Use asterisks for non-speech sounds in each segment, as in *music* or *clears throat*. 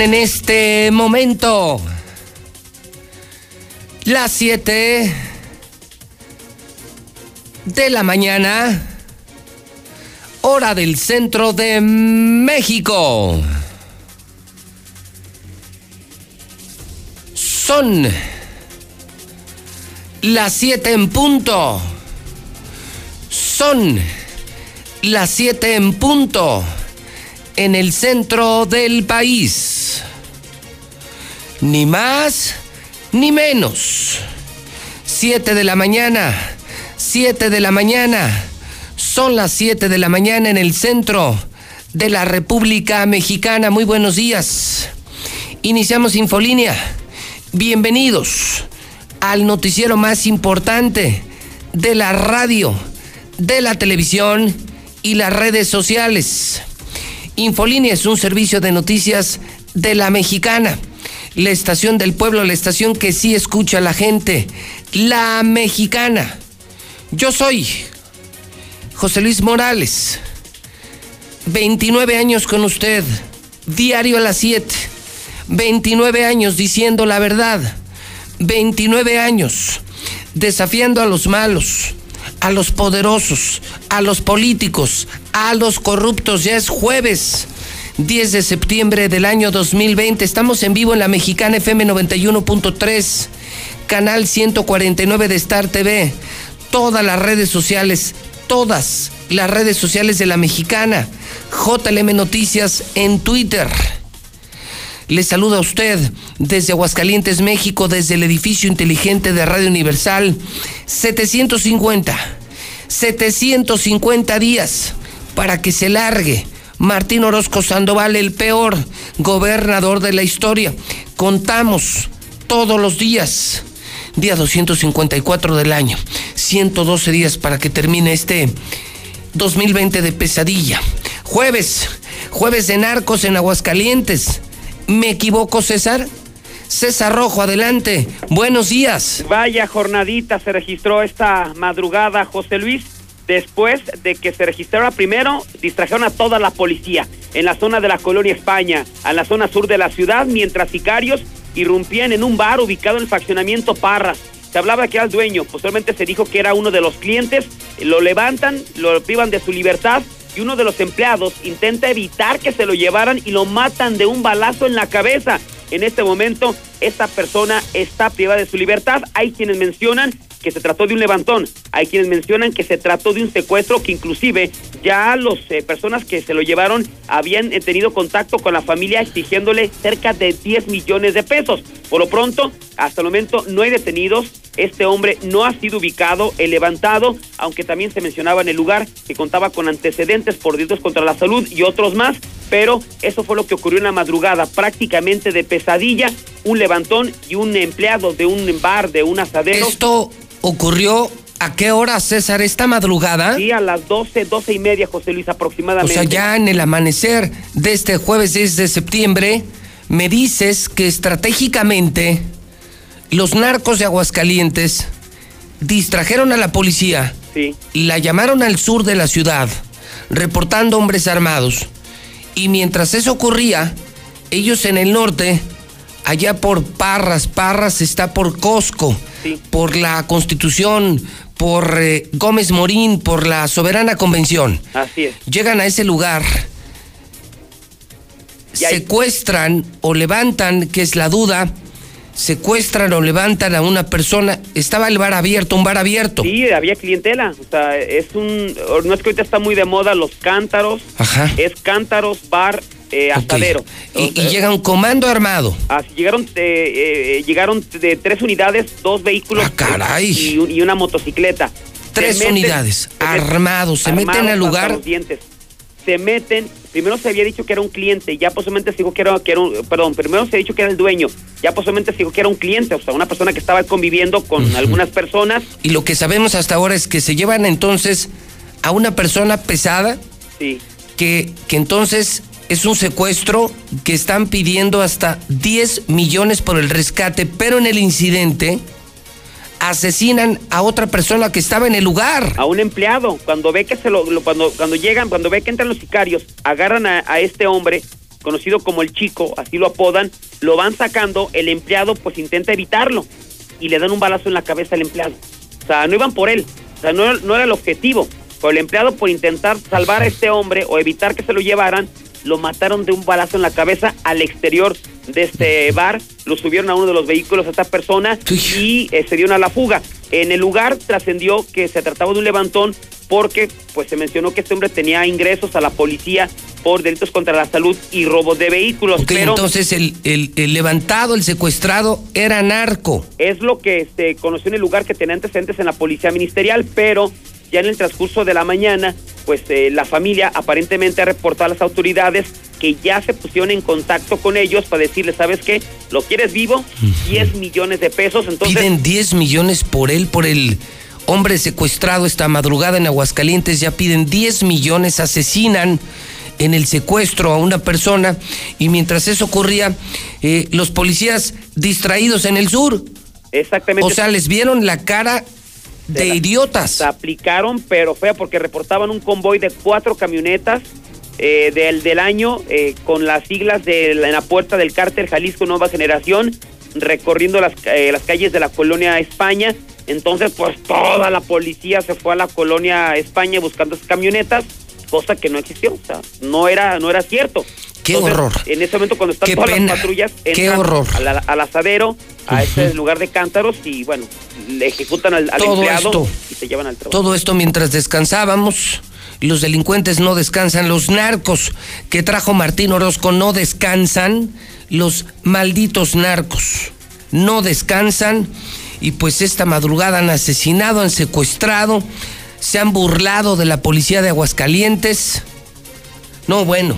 En este momento las 7 de la mañana, hora del centro de México. Son las 7 en punto. Son las 7 en punto en el centro del país. Ni más ni menos. 7 de la mañana, 7 de la mañana. Son las 7 de la mañana en el centro de la República Mexicana. Muy buenos días. Iniciamos Infolínea. Bienvenidos al noticiero más importante de la radio, de la televisión y las redes sociales. Infolínea es un servicio de noticias de la mexicana, la estación del pueblo, la estación que sí escucha a la gente, la mexicana. Yo soy José Luis Morales, 29 años con usted, diario a las 7, 29 años diciendo la verdad, 29 años desafiando a los malos, a los poderosos, a los políticos, a los corruptos. Ya es jueves 10 de septiembre del año 2020. Estamos en vivo en la Mexicana FM 91.3, canal 149 de Star TV. Todas las redes sociales, todas las redes sociales de la Mexicana. JLM Noticias en Twitter. Le saluda a usted desde Aguascalientes, México, desde el edificio inteligente de Radio Universal. 750, 750 días para que se largue Martín Orozco Sandoval, el peor gobernador de la historia. Contamos todos los días, día 254 del año, 112 días para que termine este 2020 de pesadilla. Jueves, jueves de narcos en Aguascalientes. ¿Me equivoco, César? César Rojo, adelante. Buenos días. Vaya jornadita se registró esta madrugada, José Luis. Después de que se registrara primero, distrajeron a toda la policía en la zona de la colonia España, en la zona sur de la ciudad, mientras sicarios irrumpían en un bar ubicado en el fraccionamiento Parras. Se hablaba que era el dueño, posteriormente se dijo que era uno de los clientes, lo levantan, lo privan de su libertad y uno de los empleados intenta evitar que se lo llevaran y lo matan de un balazo en la cabeza. En este momento, esta persona está privada de su libertad. Hay quienes mencionan que se trató de un levantón. Hay quienes mencionan que se trató de un secuestro que inclusive ya las eh, personas que se lo llevaron habían eh, tenido contacto con la familia exigiéndole cerca de 10 millones de pesos. Por lo pronto, hasta el momento no hay detenidos. Este hombre no ha sido ubicado, el levantado, aunque también se mencionaba en el lugar que contaba con antecedentes por delitos contra la salud y otros más, pero eso fue lo que ocurrió en la madrugada, prácticamente de pesadilla, un levantón y un empleado de un bar, de un asadero. Esto ocurrió a qué hora, César, esta madrugada. Sí, a las 12, 12 y media, José Luis, aproximadamente. O sea, ya en el amanecer de este jueves 10 de septiembre, me dices que estratégicamente los narcos de Aguascalientes distrajeron a la policía. Sí. La llamaron al sur de la ciudad, reportando hombres armados. Y mientras eso ocurría, ellos en el norte, allá por Parras, Parras está por Cosco, Sí. por la Constitución, por eh, Gómez Morín, por la Soberana Convención. Así es. Llegan a ese lugar, secuestran o levantan, que es la duda, secuestran o levantan a una persona. Estaba el bar abierto, un bar abierto. Sí, había clientela. O sea, es un. No es que ahorita está muy de moda los cántaros. Ajá. Es cántaros, bar, eh, asadero. Y, llega un comando armado. Así llegaron, eh, eh, llegaron de tres unidades, dos vehículos Ah, caray. y, un- y una motocicleta. Tres meten- unidades, se armados, se meten al lugar. los dientes. Se meten, primero se había dicho que era un cliente, ya posiblemente se dijo que era, que era un, perdón, primero se ha dicho que era el dueño, ya posiblemente se dijo que era un cliente, o sea, una persona que estaba conviviendo con algunas personas, Y lo que sabemos hasta ahora es que se llevan entonces a una persona pesada sí, que, que entonces es un secuestro que están pidiendo hasta 10 millones por el rescate, pero en el incidente asesinan a otra persona que estaba en el lugar. a un empleado, cuando ve que se lo, lo- cuando, cuando llegan, cuando ve que entran los sicarios, agarran a, este hombre, conocido como el chico, así lo apodan, lo van sacando, el empleado pues intenta evitarlo y le dan un balazo en la cabeza al empleado. O sea, no iban por él, o sea, no, no era el objetivo. Pero el empleado por intentar salvar a este hombre o evitar que se lo llevaran, lo mataron de un balazo en la cabeza al exterior de este bar, lo subieron a uno de los vehículos a esta persona y eh, se dieron a la fuga. En el lugar trascendió que se trataba de un levantón porque pues se mencionó que este hombre tenía ingresos a la policía por delitos contra la salud y robo de vehículos. pero entonces el, el, el, levantado, el secuestrado, era narco. Es lo que se conoció en el lugar que tenía antecedentes en la policía ministerial, pero ya en el transcurso de la mañana, pues eh, la familia aparentemente ha reportado a las autoridades que ya se pusieron en contacto con ellos para decirles, ¿sabes qué? ¿Lo quieres vivo? 10 millones de pesos. Entonces, Piden 10 millones por él, por el hombre secuestrado esta madrugada en Aguascalientes, ya piden 10 millones, asesinan en el secuestro a una persona y mientras eso ocurría, eh, los policías distraídos en el sur. Exactamente. O sea, les vieron la cara de, idiotas. Se aplicaron, pero fea porque reportaban un convoy de cuatro camionetas eh, del, del año eh, con las siglas de la, en la puerta del cárter Jalisco Nueva Generación, recorriendo las, eh, las calles de la colonia España. Entonces, pues toda la policía se fue a la colonia España buscando esas camionetas, cosa que no existió, o sea, no era, no era cierto. Qué horror. En ese momento, cuando están todas las patrullas, Qué horror. Al, al asadero, a ese lugar de cántaros y bueno, le ejecutan al, al Todo empleado esto. y se llevan al trabajo. Todo esto mientras descansábamos. Los delincuentes no descansan, los narcos que trajo Martín Orozco no descansan, los malditos narcos no descansan y pues esta madrugada han asesinado, han secuestrado, se han burlado de la policía de Aguascalientes. No, bueno,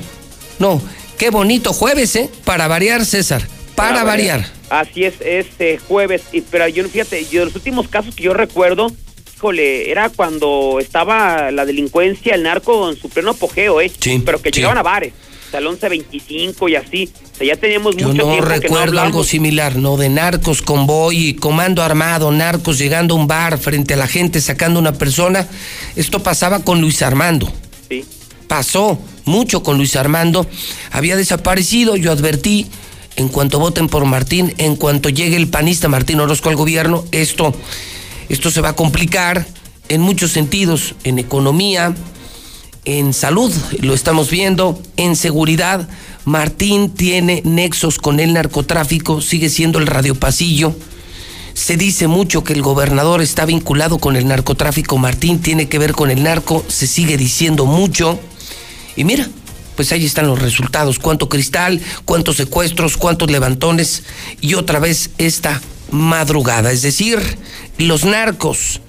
no, qué bonito jueves, ¿eh? Para variar, César, para, variar. Así es, este jueves. Y, pero yo, fíjate, yo, los últimos casos que yo recuerdo, híjole, era cuando estaba la delincuencia, el narco en su pleno apogeo, ¿eh? Sí, Pero que sí. llegaban a bares, Salón C25 y así. O sea, ya teníamos Yo mucho no tiempo que no recuerdo algo similar, no de narcos, convoy, y comando armado, narcos llegando a un bar frente a la gente sacando una persona. Esto pasaba con Luis Armando. Sí. Pasó mucho con Luis Armando. Había desaparecido, yo advertí, en cuanto voten por Martín, en cuanto llegue el panista Martín Orozco al gobierno, esto, esto se va a complicar en muchos sentidos, en economía, en salud, lo estamos viendo, en seguridad. Martín tiene nexos con el narcotráfico, sigue siendo el radiopasillo. Se dice mucho que el gobernador está vinculado con el narcotráfico, Martín tiene que ver con el narco, se sigue diciendo mucho. Y mira, pues ahí están los resultados, cuánto cristal, cuántos secuestros, cuántos levantones y otra vez esta madrugada, es decir, los narcos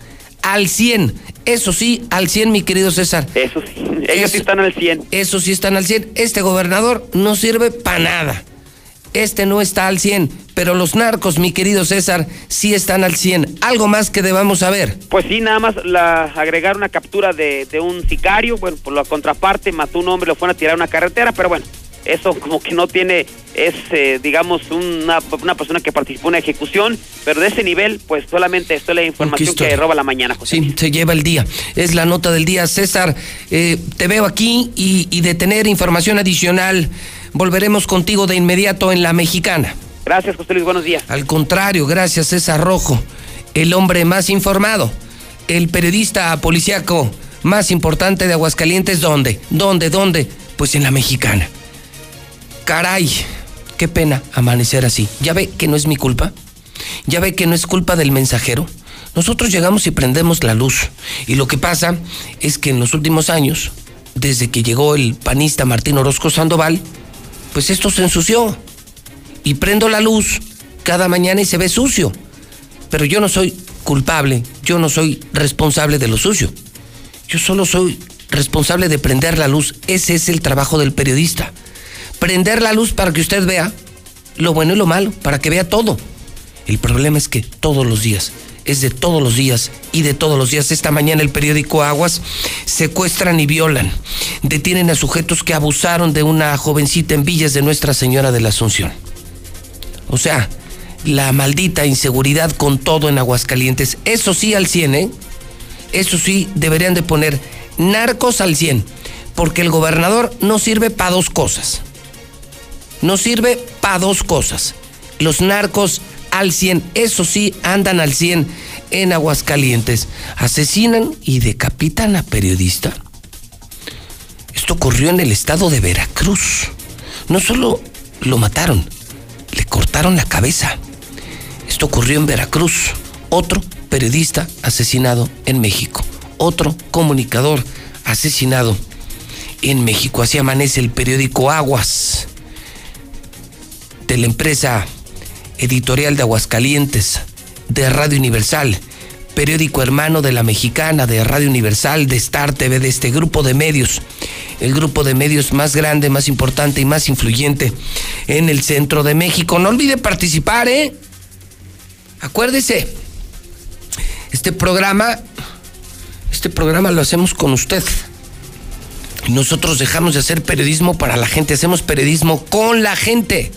al 100, eso sí, al 100 mi querido César. Eso sí, ellos sí están al 100. Eso sí están al 100. Este gobernador no sirve para nada. Este no está al 100, pero los narcos, mi querido César, sí están al 100. Algo más que debamos saber. Pues sí, nada más la, agregar una captura de, de un sicario, bueno, por la contraparte mató un hombre, lo fueron a tirar a una carretera, pero bueno, eso como que no tiene, es eh, digamos una, una persona que participó en una ejecución, pero de ese nivel, pues solamente esto es la información que roba la mañana, José. Sí, se lleva el día. Es la nota del día. César, eh, te veo aquí y, y de tener información adicional, volveremos contigo de inmediato en la mexicana. Gracias, José Luis, buenos días. Al contrario, gracias César Rojo, el hombre más informado, el periodista policíaco más importante de Aguascalientes, ¿dónde? ¿Dónde? ¿Dónde? Pues en la mexicana. Caray, qué pena amanecer así. ¿Ya ve que no es mi culpa? ¿Ya ve que no es culpa del mensajero? Nosotros llegamos y prendemos la luz. Y lo que pasa es que en los últimos años, desde que llegó el panista Martín Orozco Sandoval, pues esto se ensució y prendo la luz cada mañana y se ve sucio. Pero yo no soy culpable, yo no soy responsable de lo sucio. Yo solo soy responsable de prender la luz. Ese es el trabajo del periodista. Prender la luz para que usted vea lo bueno y lo malo, para que vea todo. El problema es que todos los días, es de todos los días y de todos los días. Esta mañana el periódico Aguas secuestran y violan. Detienen a sujetos que abusaron de una jovencita en Villas de Nuestra Señora de la Asunción. O sea, la maldita inseguridad con todo en Aguascalientes. Eso sí al 100, ¿eh? Eso sí deberían de poner narcos al 100. Porque el gobernador no sirve para dos cosas. Nos sirve para dos cosas. Los narcos al 100, eso sí, andan al 100 en Aguascalientes. Asesinan y decapitan a periodista. Esto ocurrió en el estado de Veracruz. No solo lo mataron, le cortaron la cabeza. Esto ocurrió en Veracruz. Otro periodista asesinado en México. Otro comunicador asesinado en México. Así amanece el periódico Aguas de la empresa editorial de Aguascalientes, de Radio Universal, periódico hermano de la mexicana, de Radio Universal, de Star TV, de este grupo de medios, el grupo de medios más grande, más importante y más influyente en el centro de México. No olvide participar, ¿eh? Acuérdese, este programa, este programa lo hacemos con usted. Nosotros dejamos de hacer periodismo para la gente, hacemos periodismo con la gente.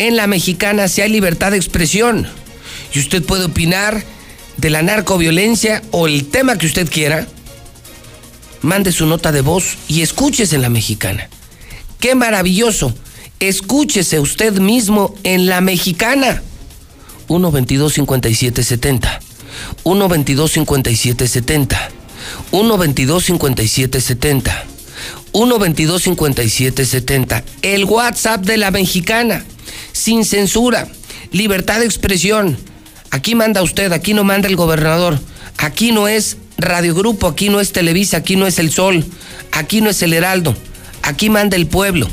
En la mexicana si hay libertad de expresión y usted puede opinar de la narcoviolencia o el tema que usted quiera. Mande su nota de voz y escúchese en la mexicana. ¡Qué maravilloso! Escúchese usted mismo en la mexicana. 122 5770 122 5770 122 5770 122 5770 El WhatsApp de la mexicana. Sin censura. Libertad de expresión. Aquí manda usted, aquí no manda el gobernador. Aquí no es Radio Grupo, aquí no es Televisa, aquí no es El Sol, aquí no es El Heraldo. Aquí manda el pueblo.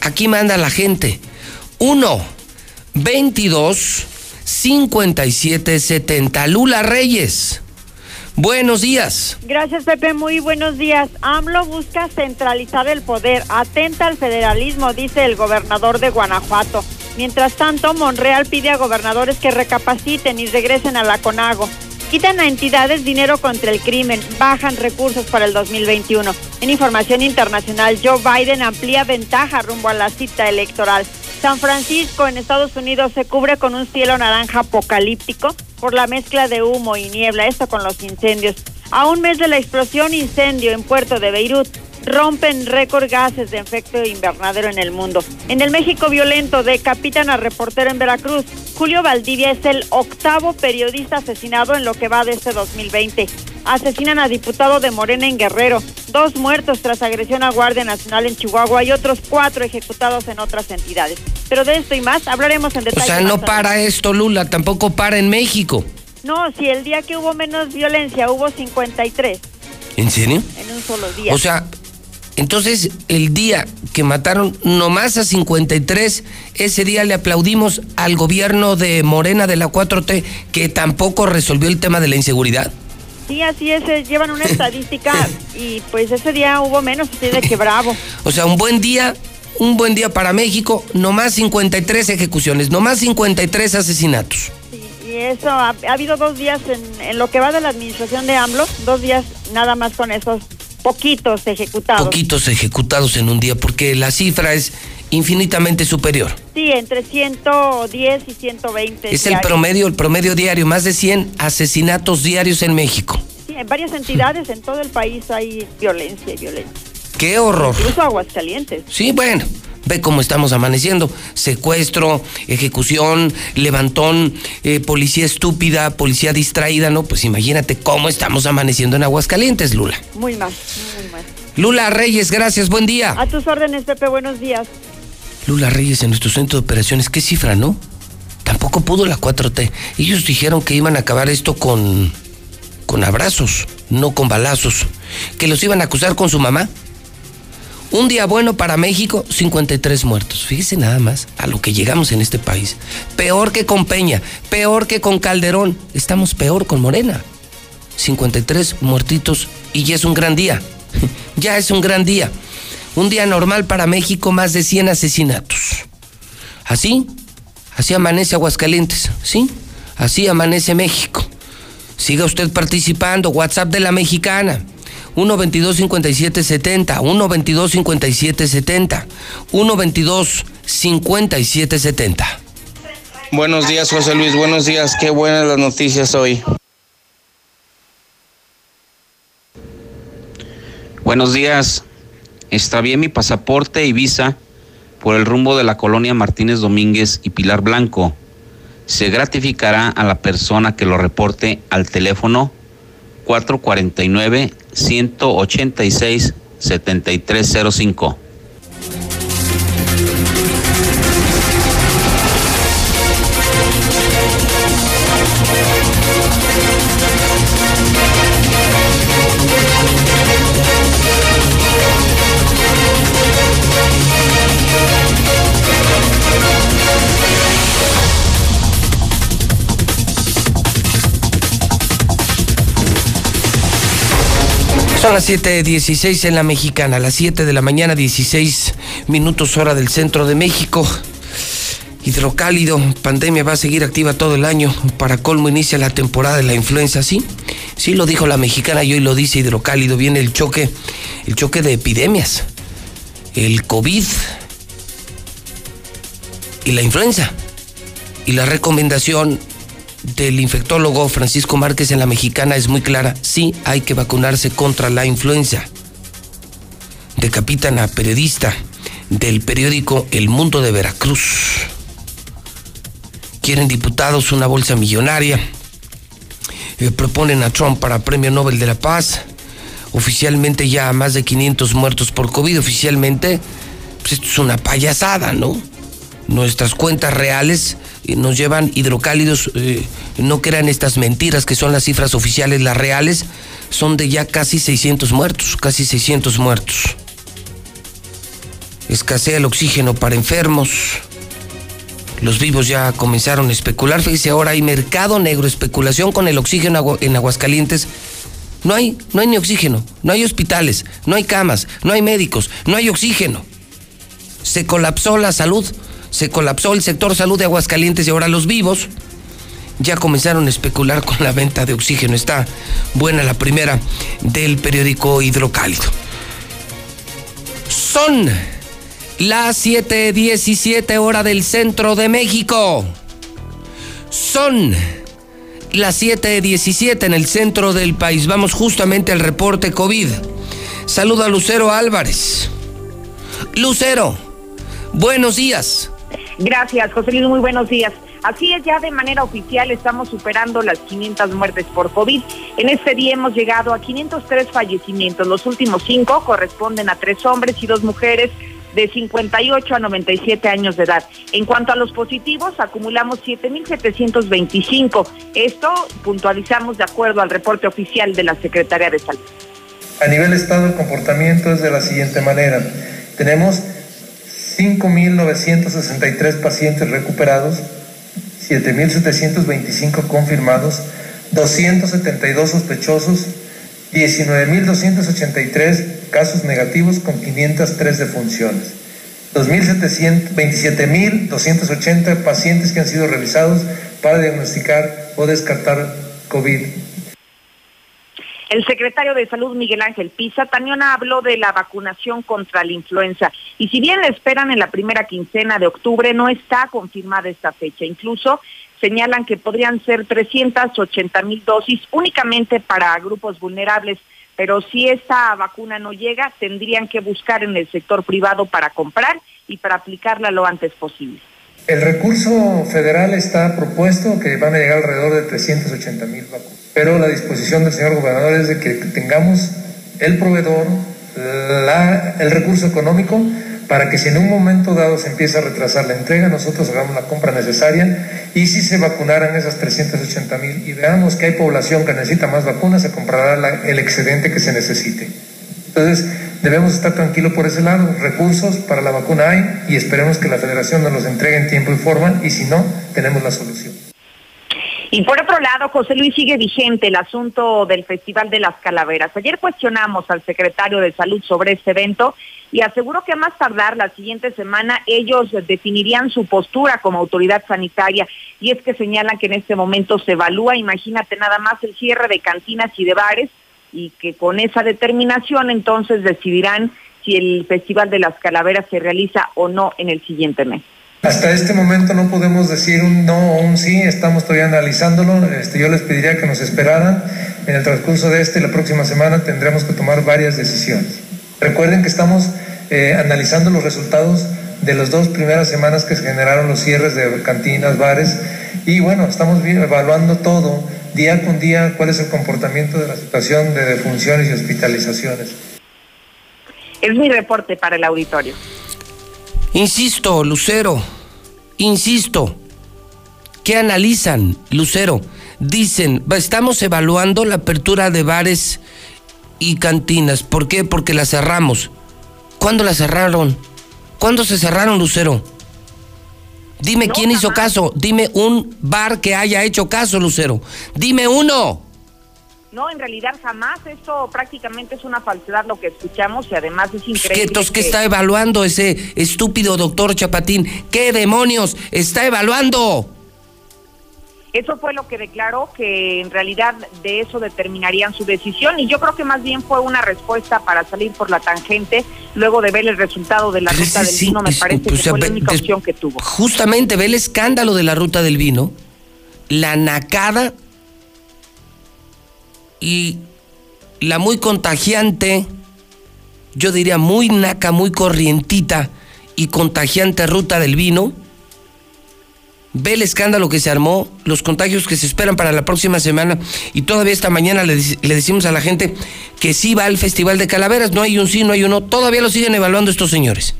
Aquí manda la gente. 1 22 5770 Lula Reyes. Buenos días. Gracias, Pepe. Muy buenos días. AMLO busca centralizar el poder, atenta al federalismo, dice el gobernador de Guanajuato. Mientras tanto, Monreal pide a gobernadores que recapaciten y regresen a la CONAGO. Quitan a entidades dinero contra el crimen, bajan recursos para el 2021. En información internacional, Joe Biden amplía ventaja rumbo a la cita electoral. San Francisco, en Estados Unidos, se cubre con un cielo naranja apocalíptico por la mezcla de humo y niebla, esto con los incendios. A un mes de la explosión incendio en Puerto de Beirut, rompen récord gases de efecto invernadero en el mundo. En el México violento decapitan a reportero en Veracruz. Julio Valdivia es el octavo periodista asesinado en lo que va de este 2020. Asesinan a diputado de Morena en Guerrero. Dos muertos tras agresión a Guardia Nacional en Chihuahua y otros cuatro ejecutados en otras entidades. Pero de esto y más hablaremos en detalle. O sea, no para esto, Lula, tampoco para en México. No, si el día que hubo menos violencia hubo 53. ¿En serio? En un solo día. O sea, entonces, el día que mataron nomás a 53, ese día le aplaudimos al gobierno de Morena de la 4T, que tampoco resolvió el tema de la inseguridad. Sí, así es, eh, llevan una *laughs* estadística y pues ese día hubo menos, así de que bravo. *laughs* O sea, un buen día, un buen día para México, nomás 53 ejecuciones, nomás 53 asesinatos. Sí, y eso, ha, ha habido dos días en, en lo que va de la administración de AMLO, dos días nada más con esos poquitos ejecutados. Poquitos ejecutados en un día, porque la cifra es infinitamente superior. Sí, entre 110 y 120. Es el promedio, el promedio diario, más de 100 asesinatos diarios en México. Sí, en varias entidades en todo el país hay violencia y violencia. ¡Qué horror! Incluso Aguascalientes. Sí, bueno. Ve cómo estamos amaneciendo. Secuestro, ejecución, levantón, eh, policía estúpida, policía distraída, ¿no? Pues imagínate cómo estamos amaneciendo en Aguascalientes, Lula. Muy mal, muy mal. Lula Reyes, gracias, buen día. A tus órdenes, Pepe, buenos días. Lula Reyes en nuestro centro de operaciones, ¿qué cifra, no? Tampoco pudo la 4T. Ellos dijeron que iban a acabar esto con, con abrazos, no con balazos. Que los iban a acusar con su mamá. Un día bueno para México, 53 muertos. Fíjese nada más a lo que llegamos en este país. Peor que con Peña, peor que con Calderón. Estamos peor con Morena. 53 muertitos y ya es un gran día. *laughs* ya es un gran día. Un día normal para México, más de 100 asesinatos. Así, así amanece Aguascalientes, ¿sí? Así amanece México. Siga usted participando, WhatsApp de la mexicana. 122-5770, 122-5770, 122-5770. Buenos días, José Luis, buenos días. Qué buenas las noticias hoy. Buenos días. Extravié mi pasaporte y visa por el rumbo de la colonia Martínez Domínguez y Pilar Blanco. Se gratificará a la persona que lo reporte al teléfono 449 186 7305. Son las 7.16 en la mexicana, las 7 de la mañana, 16 minutos hora del centro de México. Hidrocálido, pandemia va a seguir activa todo el año. Para colmo inicia la temporada de la influenza, ¿sí? Sí lo dijo la mexicana y hoy lo dice Hidrocálido. Viene el choque, el choque de epidemias. El COVID y la influenza. Y la recomendación del infectólogo Francisco Márquez en la mexicana es muy clara. Sí hay que vacunarse contra la influenza. Decapitan a periodista del periódico El Mundo de Veracruz. Quieren diputados una bolsa millonaria. Eh, proponen a Trump para Premio Nobel de la Paz. Oficialmente ya más de 500 muertos por COVID. Oficialmente, pues esto es una payasada, ¿no? Nuestras cuentas reales nos llevan hidrocálidos, eh, no crean estas mentiras que son las cifras oficiales, las reales, son de ya casi 600 muertos, casi 600 muertos. Escasea el oxígeno para enfermos. Los vivos ya comenzaron a especular. Fíjese, ahora hay mercado negro, especulación con el oxígeno en Aguascalientes. No hay, no hay ni oxígeno, no hay hospitales, no hay camas, no hay médicos, no hay oxígeno. Se colapsó la salud se colapsó el sector salud de Aguascalientes y ahora los vivos ya comenzaron a especular con la venta de oxígeno. Está buena la primera del periódico Hidrocálido. Son las 7:17 hora del centro de México. Son las 7:17 en el centro del país. Vamos justamente al reporte COVID. Saludo a Lucero Álvarez. Lucero, buenos días. Gracias, José Luis, muy buenos días. Así es, ya de manera oficial estamos superando las 500 muertes por COVID. En este día hemos llegado a 503 fallecimientos. Los últimos cinco corresponden a tres hombres y dos mujeres de 58 a 97 años de edad. En cuanto a los positivos, acumulamos 7.725. Esto puntualizamos de acuerdo al reporte oficial de la Secretaría de Salud. A nivel Estado, el comportamiento es de la siguiente manera. Tenemos 5.963 pacientes recuperados, 7.725 confirmados, 272 sospechosos, 19.283 casos negativos con 503 defunciones, 27.280 pacientes que han sido revisados para diagnosticar o descartar COVID el secretario de Salud, Miguel Ángel Pisa, también habló de la vacunación contra la influenza. Y si bien la esperan en la primera quincena de octubre, no está confirmada esta fecha. Incluso señalan que podrían ser 380 mil dosis únicamente para grupos vulnerables. Pero si esta vacuna no llega, tendrían que buscar en el sector privado para comprar y para aplicarla lo antes posible. El recurso federal está propuesto que van a llegar alrededor de 380 mil vacunas, pero la disposición del señor gobernador es de que tengamos el proveedor, el recurso económico para que si en un momento dado se empieza a retrasar la entrega, nosotros hagamos la compra necesaria y si se vacunaran esas 380 mil y veamos que hay población que necesita más vacunas, se comprará el excedente que se necesite. Entonces, debemos estar tranquilos por ese lado. Recursos para la vacuna hay y esperemos que la federación nos los entregue en tiempo y forma y si no, tenemos la solución. Y por otro lado, José Luis, sigue vigente el asunto del Festival de las Calaveras. Ayer cuestionamos al secretario de Salud sobre este evento y aseguró que a más tardar la siguiente semana ellos definirían su postura como autoridad sanitaria. Y es que señalan que en este momento se evalúa, imagínate nada más, el cierre de cantinas y de bares y que con esa determinación entonces decidirán si el Festival de las Calaveras se realiza o no en el siguiente mes. Hasta este momento no podemos decir un no o un sí, estamos todavía analizándolo. Este, yo les pediría que nos esperaran. En el transcurso de este y la próxima semana tendremos que tomar varias decisiones. Recuerden que estamos eh, analizando los resultados de las dos primeras semanas que se generaron los cierres de cantinas, bares, y bueno, estamos evaluando todo día con día cuál es el comportamiento de la situación de defunciones y hospitalizaciones. Es mi reporte para el auditorio. Insisto, Lucero, insisto, ¿qué analizan, Lucero? Dicen, estamos evaluando la apertura de bares y cantinas. ¿Por qué? Porque las cerramos. ¿Cuándo las cerraron? ¿Cuándo se cerraron, Lucero? Dime quién hizo caso. Dime un bar que haya hecho caso, Lucero. Dime uno. No, en realidad jamás. Esto prácticamente es una falsedad lo que escuchamos y además es increíble. ¿Qué, que... ¿Qué está evaluando ese estúpido doctor Chapatín? ¿Qué demonios está evaluando? Eso fue lo que declaró, que en realidad de eso determinarían su decisión y yo creo que más bien fue una respuesta para salir por la tangente luego de ver el resultado de la ruta del vino, me parece que fue la única opción que tuvo. Justamente ve el escándalo de la ruta del vino, la nacada y la muy contagiante, yo diría muy naca, muy corrientita y contagiante ruta del vino ve el escándalo que se armó, los contagios que se esperan para la próxima semana y todavía esta mañana le, decimos a la gente que sí va al Festival de Calaveras, no hay un sí, no hay uno, todavía lo siguen evaluando estos señores.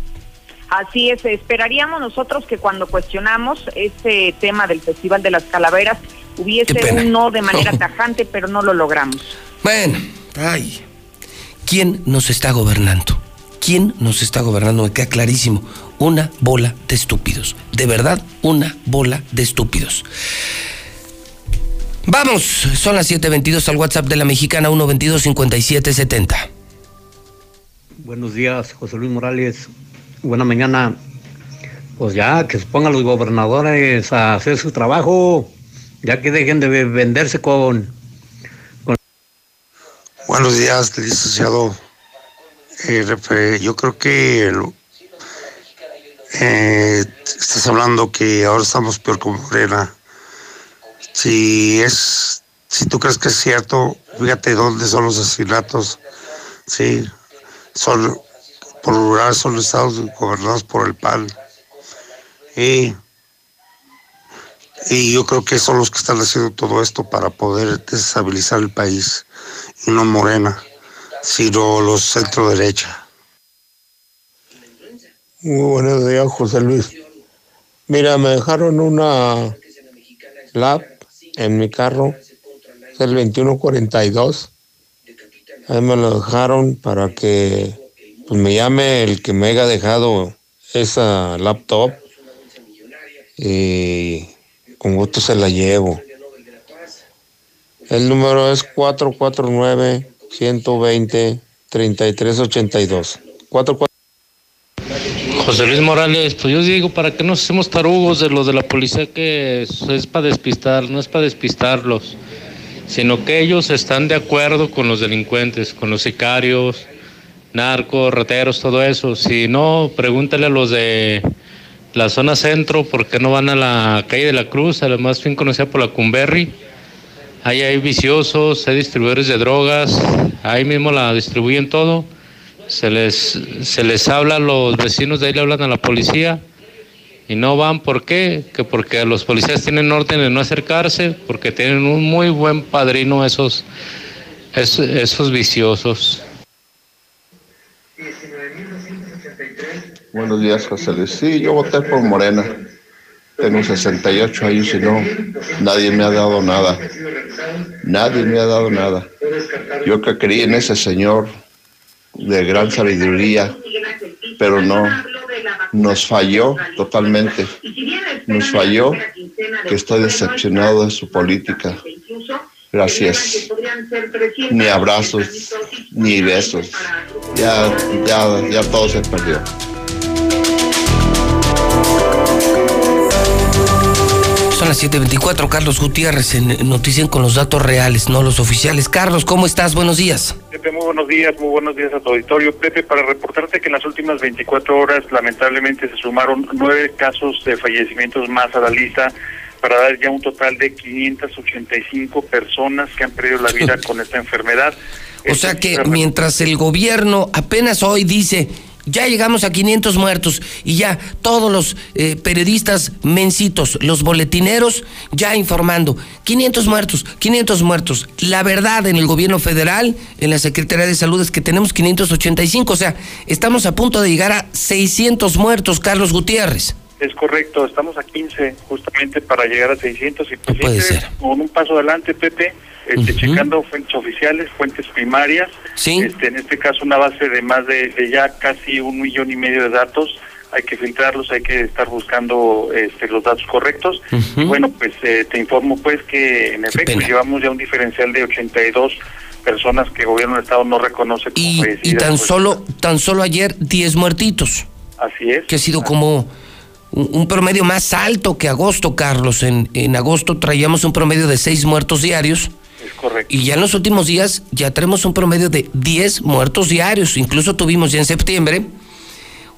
Así es, esperaríamos nosotros que cuando cuestionamos este tema del Festival de las Calaveras hubiese un no de manera *laughs* tajante, pero no lo logramos. Bueno, ay, ¿quién nos está gobernando? ¿Quién nos está gobernando? Me queda clarísimo una bola de estúpidos. De verdad, una bola de estúpidos. Vamos, son las 7.22 al WhatsApp de la mexicana 122-5770. Buenos días, José Luis Morales. Buena mañana. Pues ya, que se pongan los gobernadores a hacer su trabajo, ya que dejen de venderse con... Buenos días, licenciado. Eh, yo creo que eh, estás hablando que ahora estamos peor con Morena. Si es, si tú crees que es cierto, fíjate dónde son los asesinatos. Sí, son, por lugar son estados gobernados por el PAN. Y, y yo creo que son los que están haciendo todo esto para poder desestabilizar el país. Y no Morena, sino los centro derecha. Muy buenos días, José Luis. Mira, me dejaron una lab en mi carro, es el 2142. Ahí me lo dejaron para que pues, me llame el que me haya dejado esa laptop y con gusto se la llevo. El número es 449 120 3382. 44 José Luis Morales, pues yo digo, ¿para qué nos hacemos tarugos de los de la policía que es, para despistar? No es para despistarlos, sino que ellos están de acuerdo con los delincuentes, con los sicarios, narcos, rateros, todo eso. Si no, pregúntale a los de la zona centro, ¿por qué no van a la calle de la Cruz, además bien conocida por la Cumberry? Ahí hay viciosos, hay distribuidores de drogas, ahí mismo la distribuyen todo se les, se les habla a los vecinos de ahí, le hablan a la policía y no van. ¿Por qué? Que porque los policías tienen orden de no acercarse, porque tienen un muy buen padrino esos, esos, esos viciosos. Buenos días, José Luis. Sí, yo voté por Morena. Tengo 68 años y no, nadie me ha dado nada. Nadie me ha dado nada. Yo que creí en ese señor, de gran sabiduría, pero no, nos falló totalmente. Nos falló que estoy decepcionado de su política. Gracias. Ni abrazos, ni besos. Ya, ya, ya todo se perdió. Las 7:24. Carlos Gutiérrez en Noticias con los datos reales, no los oficiales. Carlos, ¿cómo estás? Buenos días. Pepe, muy buenos días, muy buenos días a tu auditorio. Pepe, para reportarte que en las últimas 24 horas, lamentablemente, se sumaron nueve casos de fallecimientos más a la lista para dar ya un total de 585 personas que han perdido la vida *laughs* con esta enfermedad. O sea que mientras el gobierno apenas hoy dice, ya llegamos a 500 muertos y ya todos los eh, periodistas mencitos, los boletineros, ya informando, 500 muertos, 500 muertos. La verdad en el gobierno federal, en la Secretaría de Salud es que tenemos 585, o sea, estamos a punto de llegar a 600 muertos, Carlos Gutiérrez. Es correcto, estamos a 15 justamente para llegar a 600 y pues puede ser. con un paso adelante, Pepe, este, checando fuentes oficiales, fuentes primarias, ¿Sí? este, en este caso una base de más de, de, ya casi un millón y medio de datos, hay que filtrarlos, hay que estar buscando este, los datos correctos. Uh -huh. Bueno, pues eh, te informo pues que en efecto llevamos ya un diferencial de 82 personas que el gobierno del estado no reconoce como y, y tan pues, solo tan solo ayer 10 muertitos. Así es. Que ha sido como un, un promedio más alto que agosto, Carlos. En, en agosto traíamos un promedio de 6 muertos diarios. Es correcto. Y ya en los últimos días ya tenemos un promedio de 10 muertos diarios. Incluso tuvimos ya en septiembre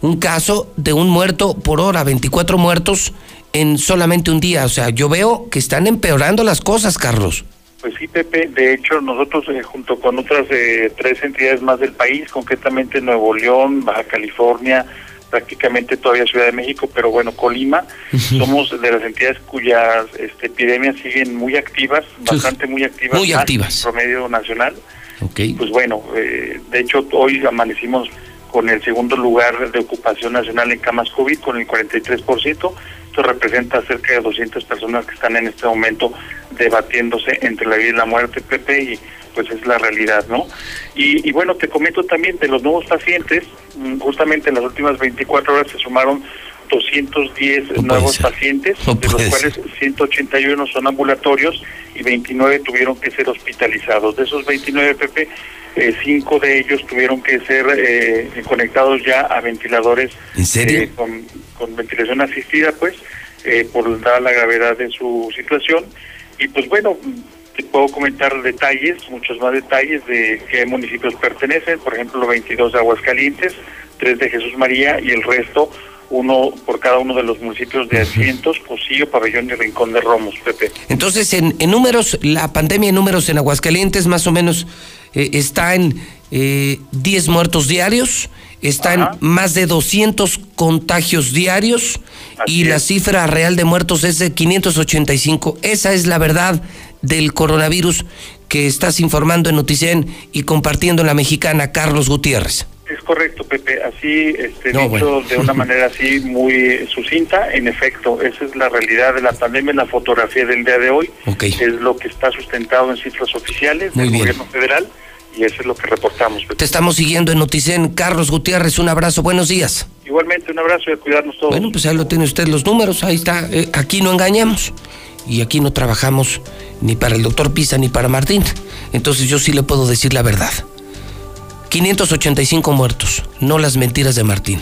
un caso de un muerto por hora, 24 muertos en solamente un día. O sea, yo veo que están empeorando las cosas, Carlos. Pues sí, Pepe. De hecho, nosotros eh, junto con otras eh, tres entidades más del país, concretamente Nuevo León, Baja California, prácticamente todavía Ciudad de México, pero bueno, Colima, uh -huh. somos de las entidades cuyas este, epidemias siguen muy activas, bastante muy activas, muy activas. promedio nacional. Okay. Pues bueno, eh, de hecho hoy amanecimos con el segundo lugar de ocupación nacional en camas COVID con el 43%. Esto representa cerca de 200 personas que están en este momento debatiéndose entre la vida y la muerte, Pepe, y pues es la realidad, ¿no? Y, y bueno, te comento también de los nuevos pacientes, justamente en las últimas 24 horas se sumaron 210 no nuevos ser. pacientes, no de los cuales 181 son ambulatorios y 29 tuvieron que ser hospitalizados. De esos 29, Pepe, eh, cinco de ellos tuvieron que ser eh, conectados ya a ventiladores ¿En serio? Eh, con, con, ventilación asistida, pues, por dada la gravedad de su situación. Y pues bueno, te puedo comentar detalles, muchos más detalles de qué municipios pertenecen, por ejemplo, 22 de Aguascalientes, 3 de Jesús María y el resto uno por cada uno de los municipios de Asientos, Cosillo, Pabellón y Rincón de Romos, Pepe. Entonces, en, en números, la pandemia en números en Aguascalientes más o menos eh, está en eh, 10 muertos diarios, está Ajá. en más de 200 contagios diarios Así y es. la cifra real de muertos es de 585. Esa es la verdad del coronavirus que estás informando en Noticien y compartiendo en la mexicana, Carlos Gutiérrez. Es correcto, Pepe. Así, este, no, dicho bueno. de una *laughs* manera así muy sucinta, en efecto, esa es la realidad de la pandemia, la fotografía del día de hoy. Okay. Es lo que está sustentado en cifras oficiales muy del bien. gobierno federal y eso es lo que reportamos. Pepe. Te estamos siguiendo en Noticen. Carlos Gutiérrez, un abrazo, buenos días. Igualmente, un abrazo y a cuidarnos todos. Bueno, pues ahí lo tiene usted los números, ahí está. Eh, aquí no engañamos y aquí no trabajamos ni para el doctor Pisa ni para Martín. Entonces yo sí le puedo decir la verdad. 585 muertos, no las mentiras de Martín.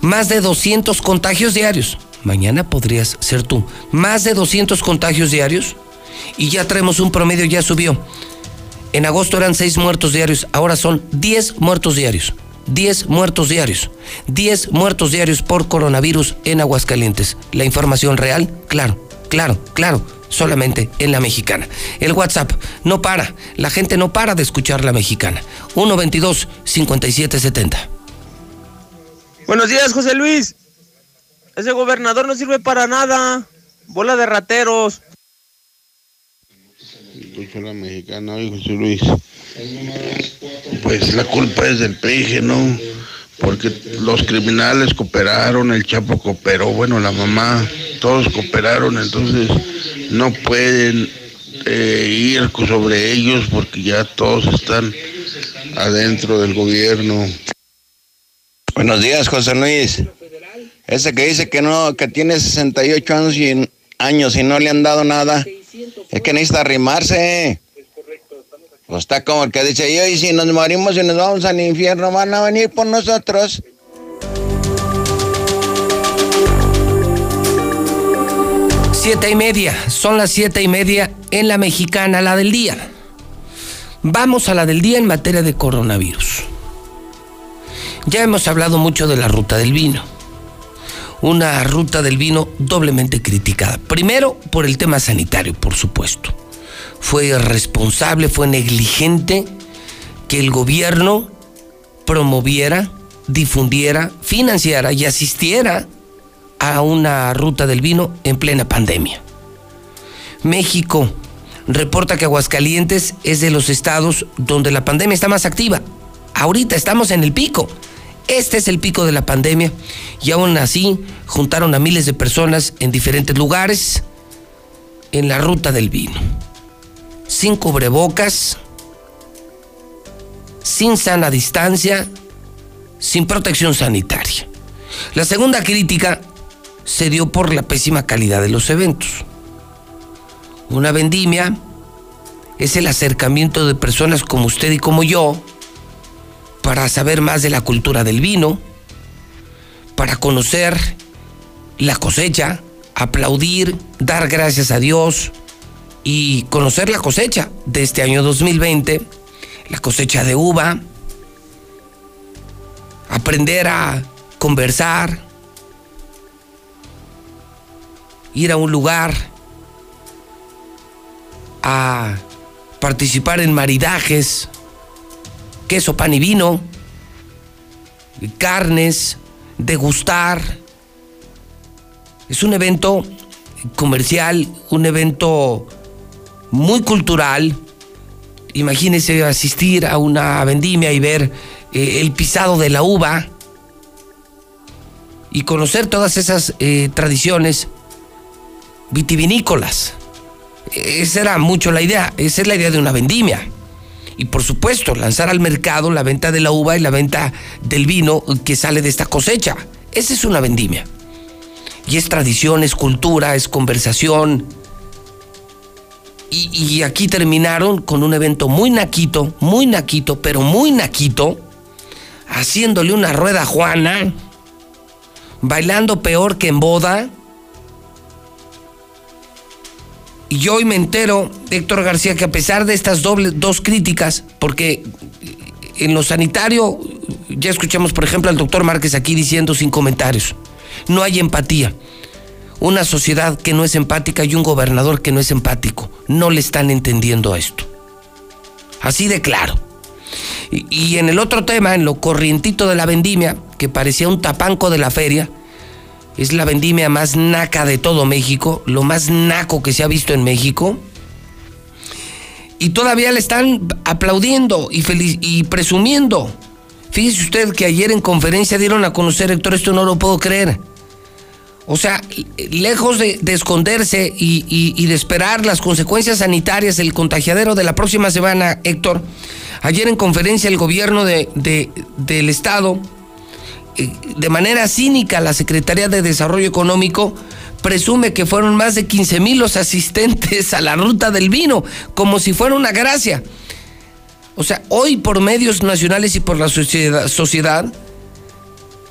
Más de 200 contagios diarios. Mañana podrías ser tú. Más de 200 contagios diarios y ya traemos un promedio, ya subió. En agosto eran 6 muertos diarios, ahora son 10 muertos diarios. 10 muertos diarios. 10 muertos diarios por coronavirus en Aguascalientes. La información real, claro, claro, claro, solamente en la mexicana. El WhatsApp no para, la gente no para de escuchar la mexicana. 122-5770. Buenos días, José Luis. Ese gobernador no sirve para nada. Bola de rateros. Escucho la mexicana José Luis. Pues la culpa es del PRI, ¿no? Porque los criminales cooperaron, el Chapo cooperó, bueno, la mamá, todos cooperaron, entonces no pueden eh, ir sobre ellos porque ya todos están adentro del gobierno. Buenos días, José Luis. Ese que dice que no, que tiene 68 años y, años y no le han dado nada, es que necesita arrimarse. Pues está como el que dice yo, y si nos morimos y nos vamos al infierno, van a venir por nosotros. Siete y media, son las siete y media en la mexicana, la del día. Vamos a la del día en materia de coronavirus. Ya hemos hablado mucho de la ruta del vino. Una ruta del vino doblemente criticada. Primero, por el tema sanitario, por supuesto. Fue irresponsable, fue negligente que el gobierno promoviera difundiera, financiara y asistiera a una ruta del vino en plena pandemia. México reporta que Aguascalientes es de los estados donde la pandemia está más activa. Ahorita estamos en el pico. Este es el pico de la pandemia y aún así juntaron a miles de personas en diferentes lugares en la ruta del vino. Sin cubrebocas, sin sana distancia, sin protección sanitaria. La segunda crítica se dio por la pésima calidad de los eventos. Una vendimia es el acercamiento de personas como usted y como yo para saber más de la cultura del vino, para conocer la cosecha, aplaudir, dar gracias a Dios y conocer la cosecha de este año 2020, la cosecha de uva, aprender a conversar, ir a un lugar a participar en maridajes, queso, pan y vino, carnes, degustar. Es un evento comercial, un evento muy cultural. Imagínese asistir a una vendimia y ver eh, el pisado de la uva y conocer todas esas eh, tradiciones vitivinícolas. Esa era mucho la idea, esa es la idea de una vendimia. Y por supuesto, lanzar al mercado la venta de la uva y la venta del vino que sale de esta cosecha. Esa es una vendimia. Y es tradición, es cultura, es conversación. Y, aquí terminaron con un evento muy naquito, muy naquito, pero muy naquito, haciéndole una rueda a Juana, bailando peor que en boda Y hoy me entero, Héctor García, que a pesar de estas dos críticas, porque en lo sanitario, ya escuchamos, por ejemplo, al doctor Márquez aquí diciendo sin comentarios, no hay empatía. Una sociedad que no es empática y un gobernador que no es empático. No le están entendiendo esto. Así de claro. Y en el otro tema, en lo corrientito de la vendimia, que parecía un tapanco de la feria, es la vendimia más naca de todo México, lo más naco que se ha visto en México. Y todavía le están aplaudiendo y, y presumiendo. Fíjese usted que ayer en conferencia dieron a conocer, Héctor, esto no lo puedo creer. O sea, lejos de, de esconderse y, de esperar las consecuencias sanitarias del contagiadero de la próxima semana, Héctor, ayer en conferencia el gobierno de, de, del Estado de manera cínica la Secretaría de Desarrollo Económico presume que fueron más de 15 mil los asistentes a la ruta del vino, como si fuera una gracia. O sea, hoy por medios nacionales y por la sociedad, sociedad,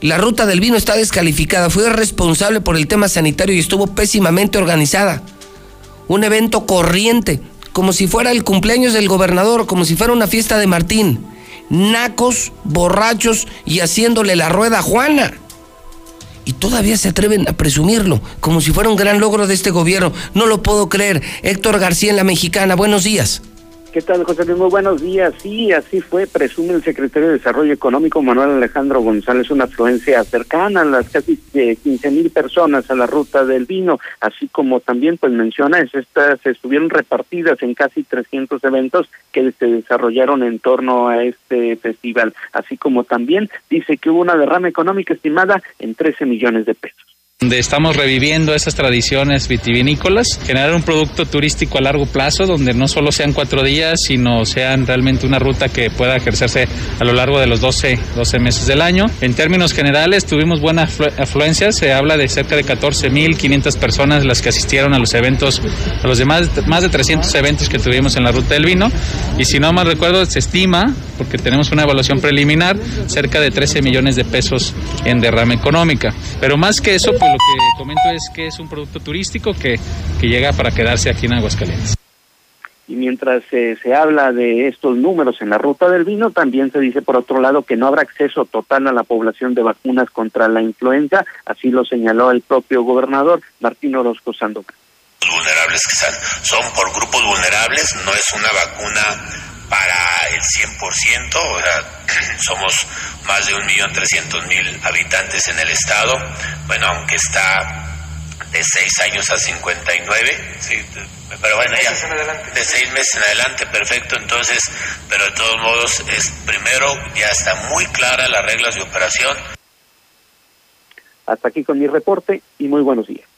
la ruta del vino está descalificada, fue responsable por el tema sanitario y estuvo pésimamente organizada. Un evento corriente, como si fuera el cumpleaños del gobernador, como si fuera una fiesta de Martín nacos, borrachos y haciéndole la rueda a Juana. Y todavía se atreven a presumirlo, como si fuera un gran logro de este gobierno. No lo puedo creer. Héctor García en la Mexicana, buenos días. ¿Qué tal, José Luis? Muy buenos días. Sí, así fue. Presume el secretario de Desarrollo Económico, Manuel Alejandro González, una afluencia cercana a las casi eh, 15 mil personas a la ruta del vino, así como también, pues menciona, es estas estuvieron repartidas en casi 300 eventos que se desarrollaron en torno a este festival, así como también dice que hubo una derrama económica estimada en 13 millones de pesos donde estamos reviviendo esas tradiciones vitivinícolas, generar un producto turístico a largo plazo, donde no solo sean cuatro días, sino sean realmente una ruta que pueda ejercerse a lo largo de los 12, 12 meses del año. En términos generales, tuvimos buena afluencia, se habla de cerca de 14.500 personas las que asistieron a los eventos, a los demás, más de 300 eventos que tuvimos en la ruta del vino, y si no mal recuerdo, se estima, porque tenemos una evaluación preliminar, cerca de 13 millones de pesos en derrama económica. Pero más que eso, pues lo que comento es que es un producto turístico que, que llega para quedarse aquí en Aguascalientes. Y mientras eh, se habla de estos números en la ruta del vino, también se dice por otro lado que no habrá acceso total a la población de vacunas contra la influenza, así lo señaló el propio gobernador Martín Orozco Sandoval. vulnerables que son por grupos vulnerables, no es una vacuna para el 100%, o sea, *clears throat* somos más de 1.300.000 habitantes en el estado, bueno, aunque está de 6 años a 59, sí, pero bueno, ya, de 6 meses en adelante, perfecto, entonces, pero de todos modos, es primero, ya está muy clara las reglas de operación. Hasta aquí con mi reporte y muy buenos días.